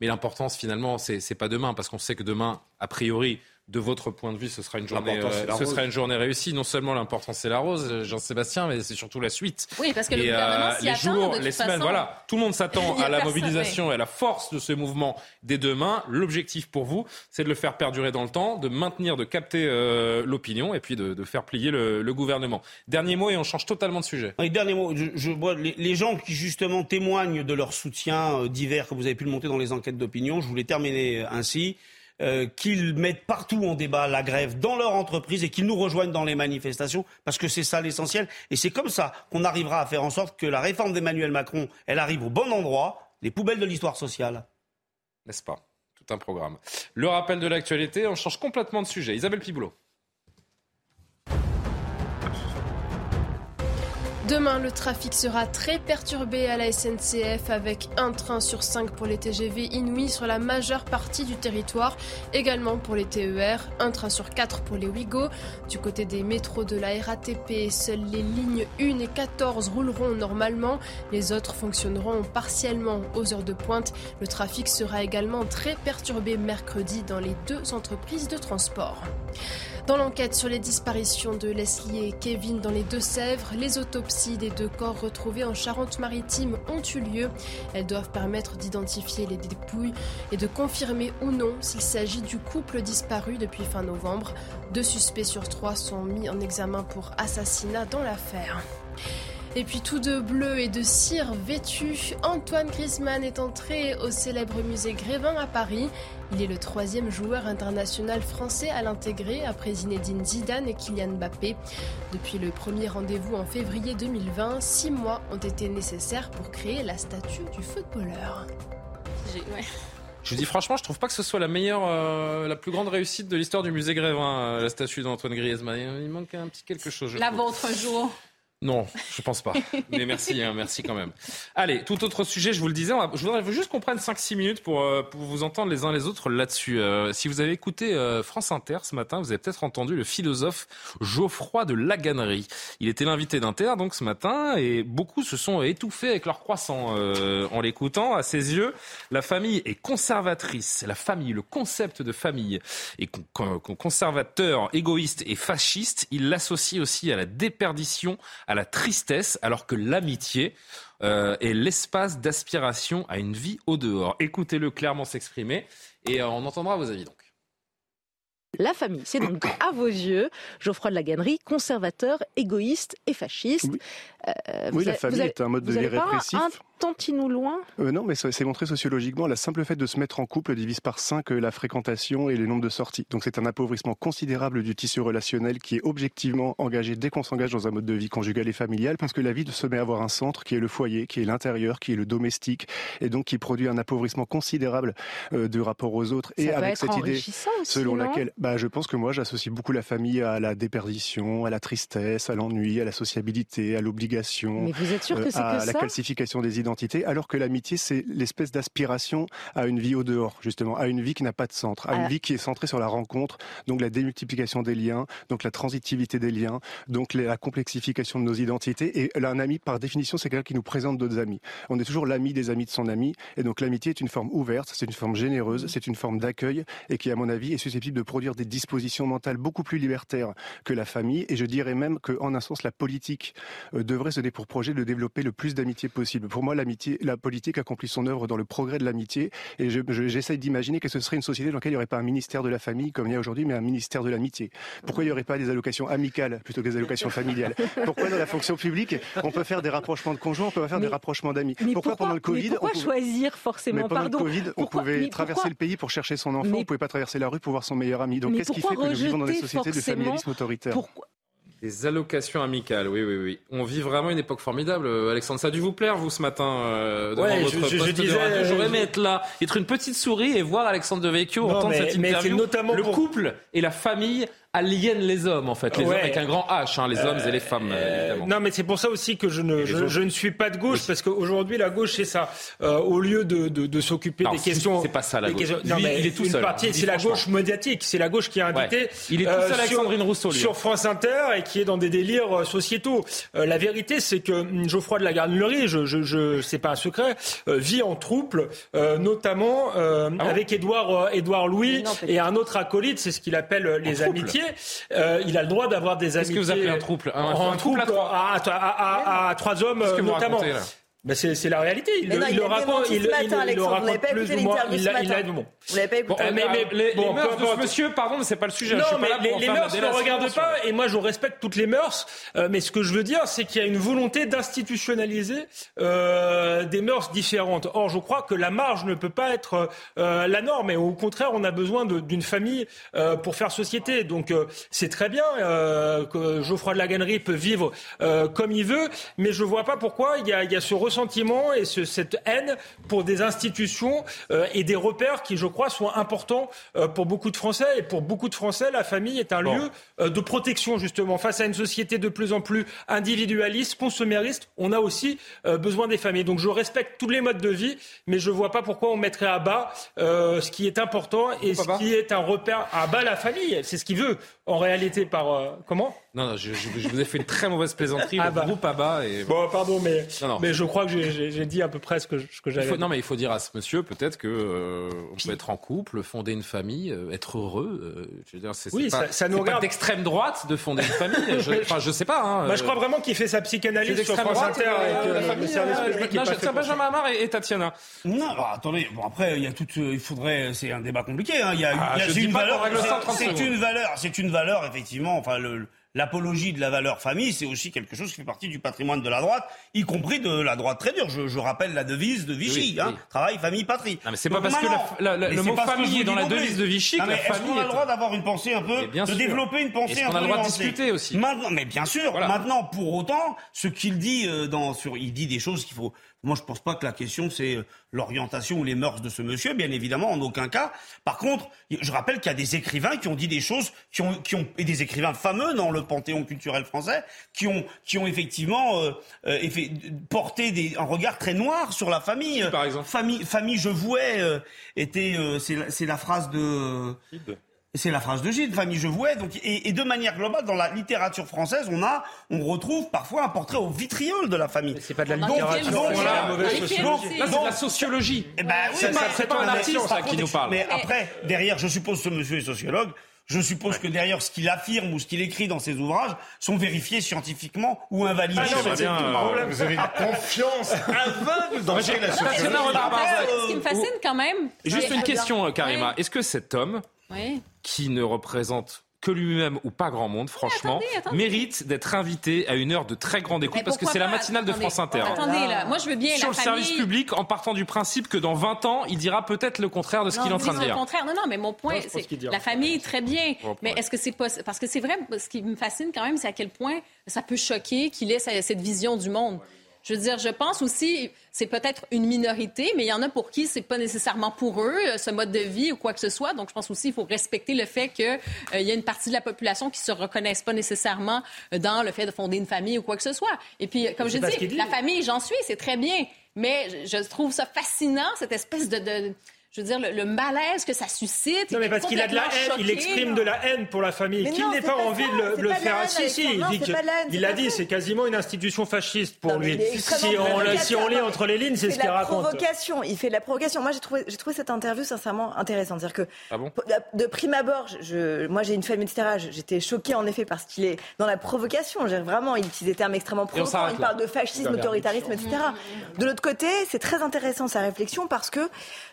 Mais l'importance, finalement, c'est pas demain, parce qu'on sait que demain, a priori, de votre point de vue, ce sera une journée, euh, ce sera une journée réussie. Non seulement l'important c'est la rose, euh, Jean-Sébastien, mais c'est surtout la suite. Oui, parce que le gouvernement euh, les jours, les semaines, voilà, tout le monde s'attend à la mobilisation et à la force de ce mouvement dès demain. L'objectif pour vous, c'est de le faire perdurer dans le temps, de maintenir, de capter euh, l'opinion et puis de, de faire plier le, le, gouvernement. Dernier mot et on change totalement de sujet. Oui, dernier mot. Je, je vois les, les, gens qui justement témoignent de leur soutien euh, divers que vous avez pu le monter dans les enquêtes d'opinion. Je voulais terminer ainsi. Euh, qu'ils mettent partout en débat la grève dans leur entreprise et qu'ils nous rejoignent dans les manifestations, parce que c'est ça l'essentiel. Et c'est comme ça qu'on arrivera à faire en sorte que la réforme d'Emmanuel Macron, elle arrive au bon endroit, les poubelles de l'histoire sociale. N'est-ce pas? Tout un programme. Le rappel de l'actualité, on change complètement de sujet. Isabelle Piboulot. Demain, le trafic sera très perturbé à la SNCF avec un train sur cinq pour les TGV Inouï sur la majeure partie du territoire, également pour les TER, un train sur quatre pour les Ouigo. Du côté des métros de la RATP, seules les lignes 1 et 14 rouleront normalement, les autres fonctionneront partiellement aux heures de pointe. Le trafic sera également très perturbé mercredi dans les deux entreprises de transport. Dans l'enquête sur les disparitions de Leslie et Kevin dans les Deux-Sèvres, les autopsies des deux corps retrouvés en Charente-Maritime ont eu lieu. Elles doivent permettre d'identifier les dépouilles et de confirmer ou non s'il s'agit du couple disparu depuis fin novembre. Deux suspects sur trois sont mis en examen pour assassinat dans l'affaire. Et puis tout de bleu et de cire vêtu, Antoine Griezmann est entré au célèbre musée Grévin à Paris. Il est le troisième joueur international français à l'intégrer après Zinedine Zidane et Kylian Mbappé. Depuis le premier rendez-vous en février 2020, six mois ont été nécessaires pour créer la statue du footballeur. Ouais. Je vous dis franchement, je trouve pas que ce soit la meilleure, euh, la plus grande réussite de l'histoire du musée Grévin, euh, la statue d'Antoine Griezmann. Il manque un petit quelque chose. Je la trouve. vôtre un jour. Non, je pense pas. Mais merci, hein, merci quand même. Allez, tout autre sujet, je vous le disais, je voudrais juste qu'on prenne 5-6 minutes pour, euh, pour vous entendre les uns les autres là-dessus. Euh, si vous avez écouté euh, France Inter ce matin, vous avez peut-être entendu le philosophe Geoffroy de Laganerie. Il était l'invité d'Inter donc ce matin et beaucoup se sont étouffés avec leur croissant en l'écoutant. À ses yeux, la famille est conservatrice. La famille, le concept de famille est conservateur, égoïste et fasciste. Il l'associe aussi à la déperdition à la tristesse, alors que l'amitié euh, est l'espace d'aspiration à une vie au dehors. Écoutez-le clairement s'exprimer et euh, on entendra vos avis donc. La famille, c'est donc à vos yeux Geoffroy de la Gannerie, conservateur, égoïste et fasciste. Euh, oui, la famille est un mode de vie répressif tantinou loin? Euh, Non, mais c'est montré sociologiquement. Le simple fait de se mettre en couple divise par 5 la fréquentation et le nombre de sorties. Donc c'est un appauvrissement considérable du tissu relationnel qui est objectivement engagé dès qu'on s'engage dans un mode de vie conjugal et familial, parce que la vie se met à avoir un centre qui est le foyer, qui est l'intérieur, qui est le domestique, et donc qui produit un appauvrissement considérable euh, du rapport aux autres. Ça et avec cette idée aussi, selon laquelle, bah, je pense que moi j'associe beaucoup la famille à la déperdition, à la tristesse, à l'ennui, à la sociabilité, à l'obligation, à que la calcification des alors que l'amitié c'est l'espèce d'aspiration à une vie au dehors, justement, à une vie qui n'a pas de centre, à Ah. une vie qui est centrée sur la rencontre, donc la démultiplication des liens, donc la transitivité des liens, donc la complexification de nos identités. Et là, un ami, par définition, c'est quelqu'un qui nous présente d'autres amis. On est toujours l'ami des amis de son ami, et donc l'amitié est une forme ouverte, c'est une forme généreuse, c'est une forme d'accueil, et qui, à mon avis, est susceptible de produire des dispositions mentales beaucoup plus libertaires que la famille. Et je dirais même qu'en un sens, la politique euh, devrait se donner pour projet de développer le plus d'amitié possible. Pour moi, l'amitié, la politique accomplit son œuvre dans le progrès de l'amitié, et je- je- j'essaye d'imaginer que ce serait une société dans laquelle il n'y aurait pas un ministère de la famille comme il y a aujourd'hui, mais un ministère de l'amitié. Pourquoi il n'y aurait pas des allocations amicales plutôt que des allocations familiales? Pourquoi dans la fonction publique, on peut faire des rapprochements de conjoints, on peut faire des rapprochements d'amis? Mais Pourquoi, pendant le mais Covid, pourquoi on pouvait- choisir mais forcément pendant Pardon. le Covid, on pouvait mais traverser le pays pour chercher son enfant, Mais- on pouvait pas traverser la rue pour voir son meilleur ami. Donc Mais qu'est-ce qui fait que nous vivons dans des sociétés de familialisme autoritaire? Des allocations amicales, oui, oui, oui. On vit vraiment une époque formidable. Euh, Alexandre, ça a dû vous plaire, vous, ce matin, euh, devant Ouais, votre je- je- je poste de disais. J'aurais euh, aimé être là, être une petite souris et voir Alexandre Devecchio entendre mais- cette mais c'est interview. notamment Le pour- couple et la famille aliènent les hommes, en fait. Les Ouais. hommes avec un grand H, hein, les hommes et les femmes, euh, évidemment. Non, mais c'est pour ça aussi que je ne, je, ne suis pas de gauche, parce qu'aujourd'hui, la gauche, c'est ça. Euh, au lieu de, de, de s'occuper des questions. c'est pas ça, la gauche. questions- Lui, non, mais il est tout une seul, partie, c'est la gauche médiatique, c'est la gauche qui a invité. Ouais. Il est tout seul avec Sandrine Rousseau, lui. Sur France Inter et qui est dans des délires euh, sociétaux. Euh, la vérité, c'est que hum, Geoffroy de la Garnerie, je, je, je, c'est pas un secret, euh, vit en trouble, euh, notamment euh, avec Édouard, euh, Édouard Louis Non, et un autre acolyte, c'est ce qu'il appelle euh, les amitiés. Euh, il a le droit d'avoir des Qu'est-ce amitiés. que vous appelez un trouble Un- Un, un trouble à trouble à, à, à- à- trois hommes, Qu'est-ce que vous notamment. racontez, Ben, c'est, c'est la réalité. Il, Mais le- non, il il le a raconte. Il, matin, il- il le raconte plus ou moins. Il l'a- il l'a- matin. bon. Vous l'avez pas écouté Bon, mais, mais, les, bon, les mœurs de ce monsieur, pardon, mais c'est pas le sujet. Non, je suis mais pas là les, pour les mœurs ne regardent pas, et moi je respecte toutes les mœurs, euh, mais ce que je veux dire, c'est qu'il y a une volonté d'institutionnaliser euh, des mœurs différentes. Or, je crois que la marge ne peut pas être euh, la norme, et au contraire, on a besoin de- d'une famille euh, pour faire société. Donc, euh, c'est très bien euh, que Geoffroy de la Gannerie peut vivre euh, comme il veut, mais je vois pas pourquoi il y a, il y a ce ressentiment et ce- cette haine pour des institutions euh, et des repères qui, je crois, sont importants euh, pour beaucoup de Français. Et pour beaucoup de Français, la famille est un Bon. lieu euh, de protection, justement. Face à une société de plus en plus individualiste, consumériste, on a aussi besoin des familles. Donc je respecte tous les modes de vie, mais je vois pas pourquoi on mettrait à bas ce qui est important et ce qui est un repère à bas la famille. C'est ce qu'il veut, en réalité, par... comment? Non, non, je, je- je vous ai fait une très mauvaise plaisanterie. Ah le bah. groupe à bas. Et... Bon, pardon, mais, Non, non. mais je crois que j'ai- j'ai j'ai dit à peu près ce que, ce que j'avais. non, mais il faut dire à ce monsieur peut-être que euh, on peut être en couple, fonder une famille, euh, être heureux. euh, je veux dire, c'est Oui, pas, ça- ça nous regarde. d'extrême droite de fonder une famille. Je, enfin, je sais pas. Hein, Bah, je euh, crois vraiment qu'il fait sa psychanalyse sur d'extrême France droite. Inter euh, avec la euh, le service public je. Benjamin Amar et, et Tatiana. Non, bah, attendez. Bon après, il y a tout. euh, il faudrait. C'est un débat compliqué. Hein. Il y a, Ah, y a- une valeur. c'est- 30 C'est secondes. une valeur. C'est une valeur effectivement. Enfin le. L'apologie de la valeur famille, c'est aussi quelque chose qui fait partie du patrimoine de la droite, y compris de la droite très dure. Je, je rappelle la devise de Vichy, Oui, hein, oui. travail, famille, patrie. Non, mais c'est pas parce que la- la- le mot famille est dans la devise de Vichy Non, que la Est-ce famille qu'on a le droit d'avoir une pensée un peu, de sûr. développer une pensée Est-ce un peu a le droit de discuter aussi? Maintenant, mais bien sûr. Voilà. Maintenant, pour autant, ce qu'il dit euh, dans, sur, il dit des choses qu'il faut. Moi, je pense pas que la question c'est euh, l'orientation ou les mœurs de ce monsieur, bien évidemment, en aucun cas. Par contre, je rappelle qu'il y a des écrivains qui ont dit des choses, qui ont, qui ont et des écrivains fameux dans le panthéon culturel français, qui ont, qui ont effectivement euh, euh, porté des, un regard très noir sur la famille. par exemple? Famille, famille, je vouais euh, était, euh, c'est la, c'est la phrase de. C'est la phrase de Gilles, famille je vouais. Donc, et, et de manière globale, dans la littérature française, on a, on retrouve parfois un portrait au vitriol de la famille. C'est pas de la Donc, littérature, donc, c'est de la mauvaise Donc, sociologie. Là, c'est de la sociologie. eh ben, oui, mais c'est c'est pas un mais- artiste par ça, qui contre, nous parle. Mais après, derrière, je suppose ce monsieur est sociologue. je suppose que derrière ce qu'il affirme ou ce qu'il écrit dans ses ouvrages sont vérifiés scientifiquement ou invalidés. Ah non, bien, euh, problème. Vous avez une confiance aveugle dans la société. Ce qui me fascine quand même. Juste une question, Karima. Est-ce que cet homme, qui ne représente que lui-même ou pas grand monde, franchement, mérite d'être invité à une heure de très grande écoute parce que c'est la matinale de France Inter. Attendez, là, moi je veux bien Sur la le service public, en partant du principe que dans 20 ans, il dira peut-être le contraire de ce qu'il est en train de dire. Le contraire. Non, non, mais mon point, c'est la famille, très bien. Mais est-ce que c'est possible Parce que c'est vrai, ce qui me fascine quand même, c'est à quel point ça peut choquer qu'il ait cette vision du monde. Je veux dire, je pense aussi, c'est peut-être une minorité, mais il y en a pour qui c'est pas nécessairement pour eux, euh, ce mode de vie ou quoi que ce soit. Donc, je pense aussi qu'il faut respecter le fait qu'il euh, y a une partie de la population qui se reconnaissent pas nécessairement euh, dans le fait de fonder une famille ou quoi que ce soit. Et puis, comme je dis, la famille, j'en suis, c'est très bien. Mais je trouve ça fascinant, cette espèce de je veux dire, le, malaise que ça suscite. Non, mais parce qu'il a de la haine, il exprime de la haine pour la famille. Qu'il n'ait pas, envie de le, faire. Si, si, il dit il a dit, c'est quasiment une institution fasciste pour lui. Si on, si on, lit entre les lignes, c'est ce qu'il raconte. provocation. Il fait de la provocation. Moi, j'ai trouvé, j'ai trouvé cette interview sincèrement intéressante. C'est-à-dire que, ah bon de prime abord, je, moi, j'ai une famille, etc. J'étais choquée en effet parce qu'il est dans la provocation. Vraiment, il utilise des termes extrêmement provocants. Il parle de fascisme, autoritarisme, etc. De l'autre côté, c'est très intéressant sa réflexion parce que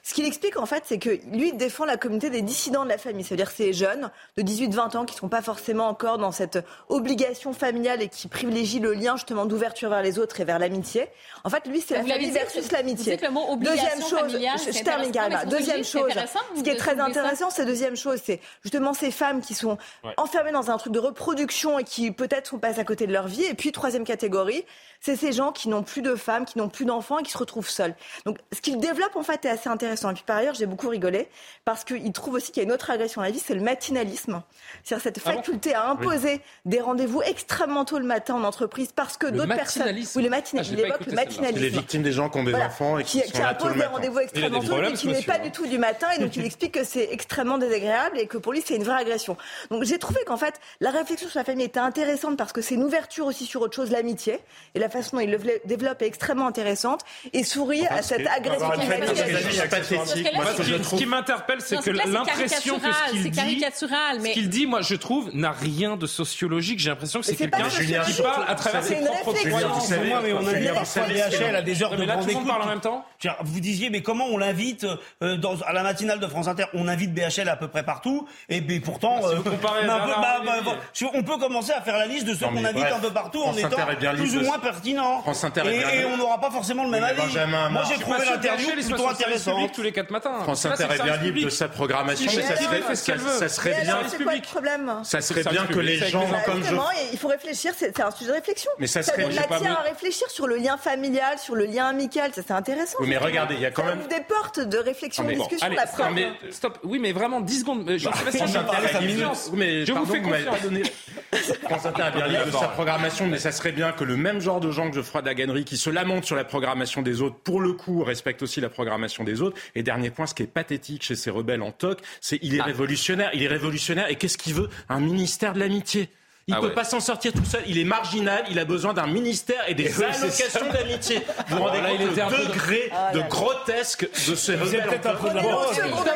ce qu'il explique en fait, c'est que lui défend la communauté des dissidents de la famille, c'est-à-dire ces jeunes de 18-20 ans qui ne sont pas forcément encore dans cette obligation familiale et qui privilégient le lien justement d'ouverture vers les autres et vers l'amitié. En fait, lui, c'est la famille versus l'amitié. Deuxième chose, je, termine carrément. Deuxième chose, ce qui est très intéressant, c'est deuxième chose, c'est justement ces femmes qui sont enfermées dans un truc de reproduction et qui peut-être sont passées à côté de leur vie. Et puis troisième catégorie, c'est ces gens qui n'ont plus de femmes, qui n'ont plus d'enfants et qui se retrouvent seuls. Donc, ce qu'il développe en fait est assez intéressant. Et puis par ailleurs, j'ai beaucoup rigolé parce qu'il trouve aussi qu'il y a une autre agression à la vie, c'est le matinalisme. C'est-à-dire cette ah faculté à imposer des rendez-vous extrêmement tôt le matin en entreprise parce que d'autres personnes. Oui, le matinalisme. Ah, il évoque le matinalisme. Les victimes des gens qui ont des enfants et qui, qui, qui imposent des rendez-vous extrêmement tôt et qui n'est pas du tout du matin. Et donc il explique que c'est extrêmement désagréable et que pour lui c'est une vraie agression. Donc j'ai trouvé qu'en fait la réflexion sur la famille était intéressante parce que c'est une ouverture aussi sur autre chose, l'amitié et la façon dont il le développe est extrêmement intéressante et sourit à cette agressivité. Ce qui m'interpelle, c'est que l'impression que ce qu'il dit, ce qu'il dit, moi je trouve, n'a rien de sociologique. J'ai l'impression que c'est quelqu'un qui parle à travers ses propres croyances. mais on invite parfois BHL à des heures de grande écoute. parle en même temps. Vous disiez, mais comment on l'invite euh, à la matinale de France Inter? On invite BHL à peu près partout, et pourtant, on peut commencer à faire la liste de ceux qu'on invite un peu partout en étant plus ou moins pertinent. Et on n'aura pas forcément le même avis. Moi, j'ai trouvé l'interview plutôt intéressante. tous les quatre matins. France Inter est bien libre de sa programmation, mais ça serait bien. Ça serait bien que les gens, comme je. Il faut réfléchir. C'est un sujet de réflexion. Mais ça serait matière à réfléchir sur le lien familial, sur le lien amical. Ça, c'est intéressant. Oui, mais regardez, il y a quand même des portes de réflexion, de discussion. Stop. Oui, mais vraiment 10 secondes. Je vous fais confiance. France Inter est bien libre de sa programmation, mais ça serait bien que le même genre de gens que Geoffroy Daganery, qui se lamentent sur la programmation des autres, pour le coup, respecte aussi la programmation des autres. Et dernier point, ce qui est pathétique chez ces rebelles en toc, c'est il est ah. révolutionnaire. Il est révolutionnaire. Et qu'est-ce qu'il veut? Un ministère de l'amitié. Il ne ah peut pas s'en sortir tout seul. Il est marginal. Il a besoin d'un ministère et des allocations d'amitié. Vous vous rendez compte le degré de grotesque de ce rebelles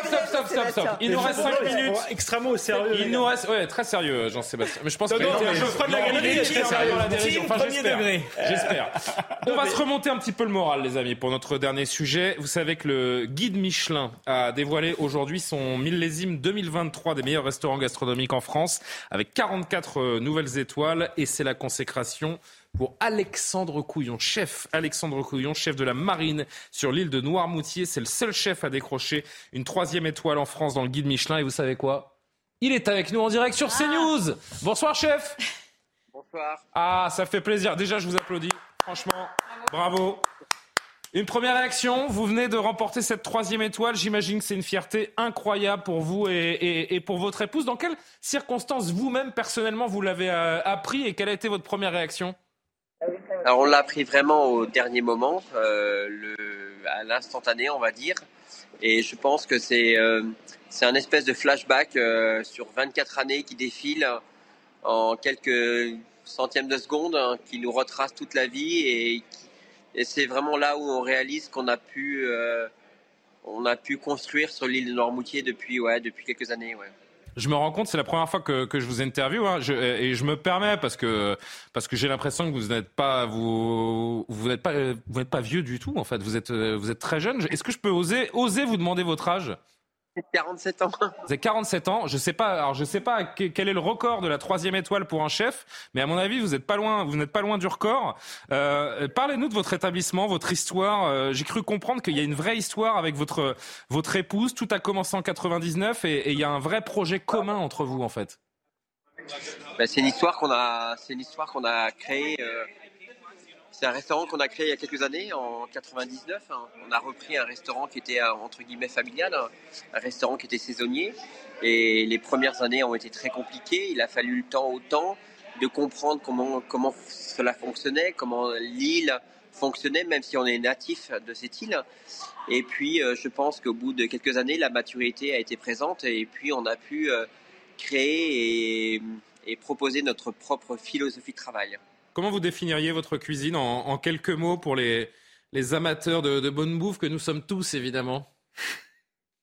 Stop, stop, stop, stop, Il nous reste 5 minutes. Extrêmement au sérieux. Il nous reste, ouais, très sérieux, Jean-Sébastien. Mais je pense que je ferai de la galerie sérieux j'espère. J'espère. On va se remonter un petit peu le moral, les amis, pour notre dernier sujet. Vous savez que le guide Michelin a dévoilé aujourd'hui son millésime 2023 des meilleurs restaurants gastronomiques en France, avec 44 nouvelles étoiles et c'est la consécration pour Alexandre Couillon, chef Alexandre Couillon, chef de la marine sur l'île de Noirmoutier. C'est le seul chef à décrocher une troisième étoile en France dans le guide Michelin. Et vous savez quoi? Il est avec nous en direct sur CNews. Bonsoir chef. Bonsoir. Ah, ça fait plaisir. Déjà, je vous applaudis. Franchement, bravo. Une première réaction, vous venez de remporter cette troisième étoile. J'imagine que c'est une fierté incroyable pour vous et, pour votre épouse. Dans quelles circonstances vous-même, personnellement, vous l'avez euh, appris et quelle a été votre première réaction? Alors, on l'a appris vraiment au dernier moment, euh, à l'instantané, on va dire. Et je pense que c'est euh, un espèce de flashback sur 24 années qui défilent en quelques centièmes de seconde, hein, qui nous retrace toute la vie et qui et c'est vraiment là où on réalise qu'on a pu, euh, on a pu construire sur l'île de Noirmoutier depuis, ouais, depuis quelques années. Ouais. Je me rends compte, c'est la première fois que, que je vous interviewe, hein, et je me permets parce que parce que j'ai l'impression que vous n'êtes pas vous vous n'êtes pas vous n'êtes pas vieux du tout en fait. Vous êtes vous êtes très jeune. Est-ce que je peux oser oser vous demander votre âge? 47 ans. Vous avez 47 ans. Je sais pas. Alors je sais pas quel est le record de la troisième étoile pour un chef, mais à mon avis vous n'êtes pas loin. Vous n'êtes pas loin du record. Euh, Parlez-nous de votre établissement, votre histoire. Euh, J'ai cru comprendre qu'il y a une vraie histoire avec votre votre épouse. Tout a commencé en 99 et, il y a un vrai projet commun entre vous en fait. Ben, c'est une histoire qu'on a. C'est une histoire qu'on a créée. Euh c'est un restaurant qu'on a créé il y a quelques années, en 99. Hein. On a repris un restaurant qui était euh, entre guillemets familial, un restaurant qui était saisonnier. Et les premières années ont été très compliquées. Il a fallu le temps au temps de comprendre comment, comment cela fonctionnait, comment l'île fonctionnait, même si on est natif de cette île. Et puis, euh, je pense qu'au bout de quelques années, la maturité a été présente et puis on a pu euh, créer et proposer notre propre philosophie de travail. Comment vous définiriez votre cuisine en, quelques mots pour les, amateurs de, bonne bouffe que nous sommes tous, évidemment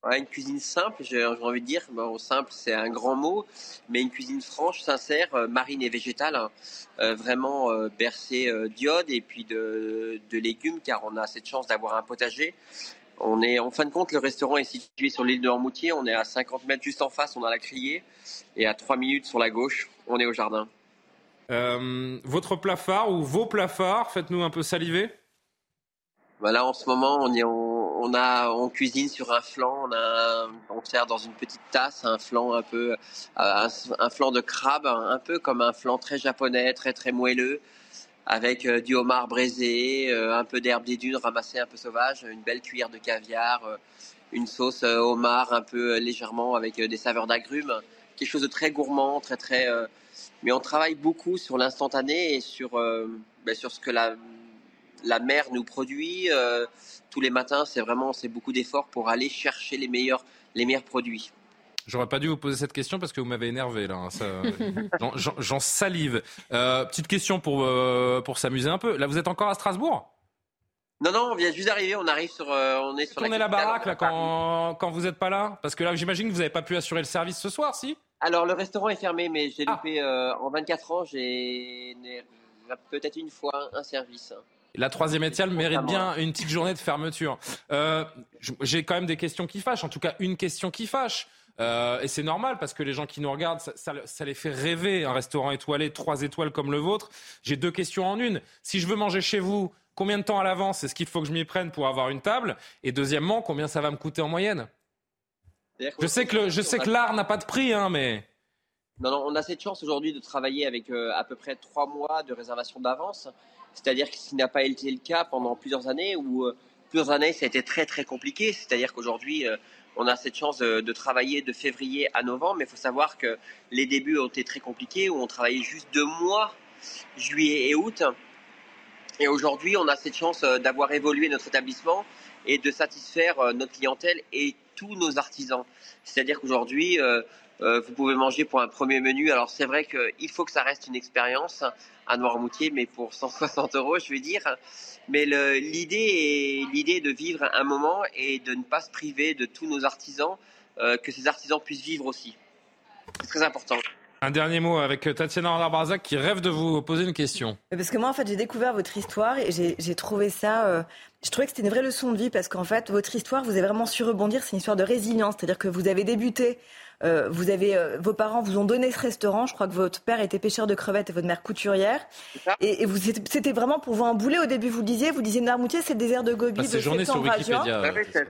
Une cuisine simple, j'ai envie de dire. Simple, c'est un grand mot, mais une cuisine franche, sincère, euh, marine et végétale, hein. euh, vraiment euh, bercée d'iode et puis de, de, légumes, car on a cette chance d'avoir un potager. On est, en fin de compte, le restaurant est situé sur l'île de Hormoutier. On est à 50 mètres juste en face, on a la criée, et à 3 minutes sur la gauche, on est au jardin. Euh, votre plafard ou vos plafards, faites-nous un peu saliver. Voilà, en ce moment, on, on, a, on cuisine sur un flanc, on, a on sert dans une petite tasse un flanc un peu, un, flanc de crabe, un peu comme un flanc très japonais, très très moelleux, avec euh, du homard braisé, euh, un peu d'herbe des dunes ramassée un peu sauvage, une belle cuillère de caviar, une sauce homard un peu légèrement avec des saveurs d'agrumes, quelque chose de très gourmand, très très mais on travaille beaucoup sur l'instantané et sur, euh, ben, sur ce que la, la mer nous produit. Euh, tous les matins, c'est vraiment c'est beaucoup d'efforts pour aller chercher les meilleurs, les meilleurs produits. J'aurais pas dû vous poser cette question parce que vous m'avez énervé là. Hein, j'en salive. Euh, petite question pour pour s'amuser un peu. Là, vous êtes encore à Strasbourg? Non, non, on vient juste d'arriver. On arrive sur, on est sur. la, la baraque là quand quand vous n'êtes pas là Parce que là, j'imagine que vous n'avez pas pu assurer le service ce soir, si? Alors, le restaurant est fermé, mais j'ai ah. loupé euh, en 24 ans, j'ai peut-être une fois un service. La troisième étiale mérite bien une petite journée de fermeture. Euh, j'ai quand même des questions qui fâchent, en tout cas une question qui fâche. Euh, et c'est normal parce que les gens qui nous regardent, ça, les fait rêver un restaurant étoilé, trois étoiles comme le vôtre. J'ai deux questions en une. Si je veux manger chez vous, combien de temps à l'avance est-ce qu'il faut que je m'y prenne pour avoir une table? Et deuxièmement, combien ça va me coûter en moyenne? Je sais que, je sais que l'art n'a pas de prix, hein, mais. Non, non, on a cette chance aujourd'hui de travailler avec euh, à peu près trois mois de réservation d'avance. C'est-à-dire que ce n'a pas été le cas pendant plusieurs années, ou euh, plusieurs années, ça a été très très compliqué. C'est-à-dire qu'aujourd'hui, euh, on a cette chance de, de, travailler de février à novembre, mais il faut savoir que les débuts ont été très compliqués, où on travaillait juste deux mois, juillet et août. Et aujourd'hui, on a cette chance d'avoir évolué notre établissement et de satisfaire notre clientèle et tous nos artisans. C'est-à-dire qu'aujourd'hui, euh, euh, vous pouvez manger pour un premier menu. Alors c'est vrai qu'il faut que ça reste une expérience à Noirmoutier, mais pour 160 euros, je veux dire. Mais l'idée est l'idée de vivre un moment et de ne pas se priver de tous nos artisans, euh, que ces artisans puissent vivre aussi. C'est très important. Un dernier mot avec Tatiana Arbarzac qui rêve de vous poser une question. Parce que moi, en fait, j'ai découvert votre histoire et j'ai trouvé ça. Euh, je trouvais que c'était une vraie leçon de vie parce qu'en fait, votre histoire, vous avez vraiment su rebondir. C'est une histoire de résilience. C'est-à-dire que vous avez débuté euh, vous avez, euh, vos parents vous ont donné ce restaurant. Je crois que votre père était pêcheur de crevettes et votre mère couturière. Et, et vous, c'était vraiment pour vous un boulet au début. Vous le disiez, vous disiez Narmoutier, c'est le désert de Gobi bah, de septembre à juin.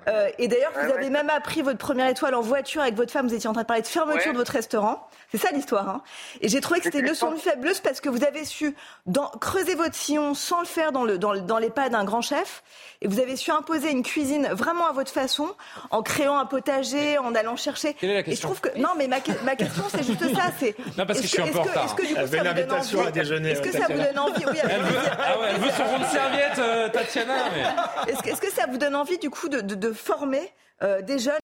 Euh, et d'ailleurs, vous avez même appris votre première étoile en voiture avec votre femme. Vous étiez en train de parler de fermeture de votre restaurant. C'est ça l'histoire. Hein. Et j'ai trouvé que c'était une leçon de faibleuse parce que vous avez su dans, creuser votre sillon sans le faire dans, le, dans, dans les pas d'un grand chef. Et vous avez su imposer une cuisine vraiment à votre façon, en créant un potager, en allant chercher. Quelle est la question je trouve que non, mais ma, ma question c'est juste ça. C'est non parce que, je suis un peu en retard. Est-ce que, du coup, ça vous donne envie, à déjeuner Est-ce que ça vous donne envie oui, elle, veut, ah ouais, elle veut son rond de serviette, euh, Tatiana. Mais... Est-ce que, est que, ça vous donne envie du coup de, de, de former euh, des jeunes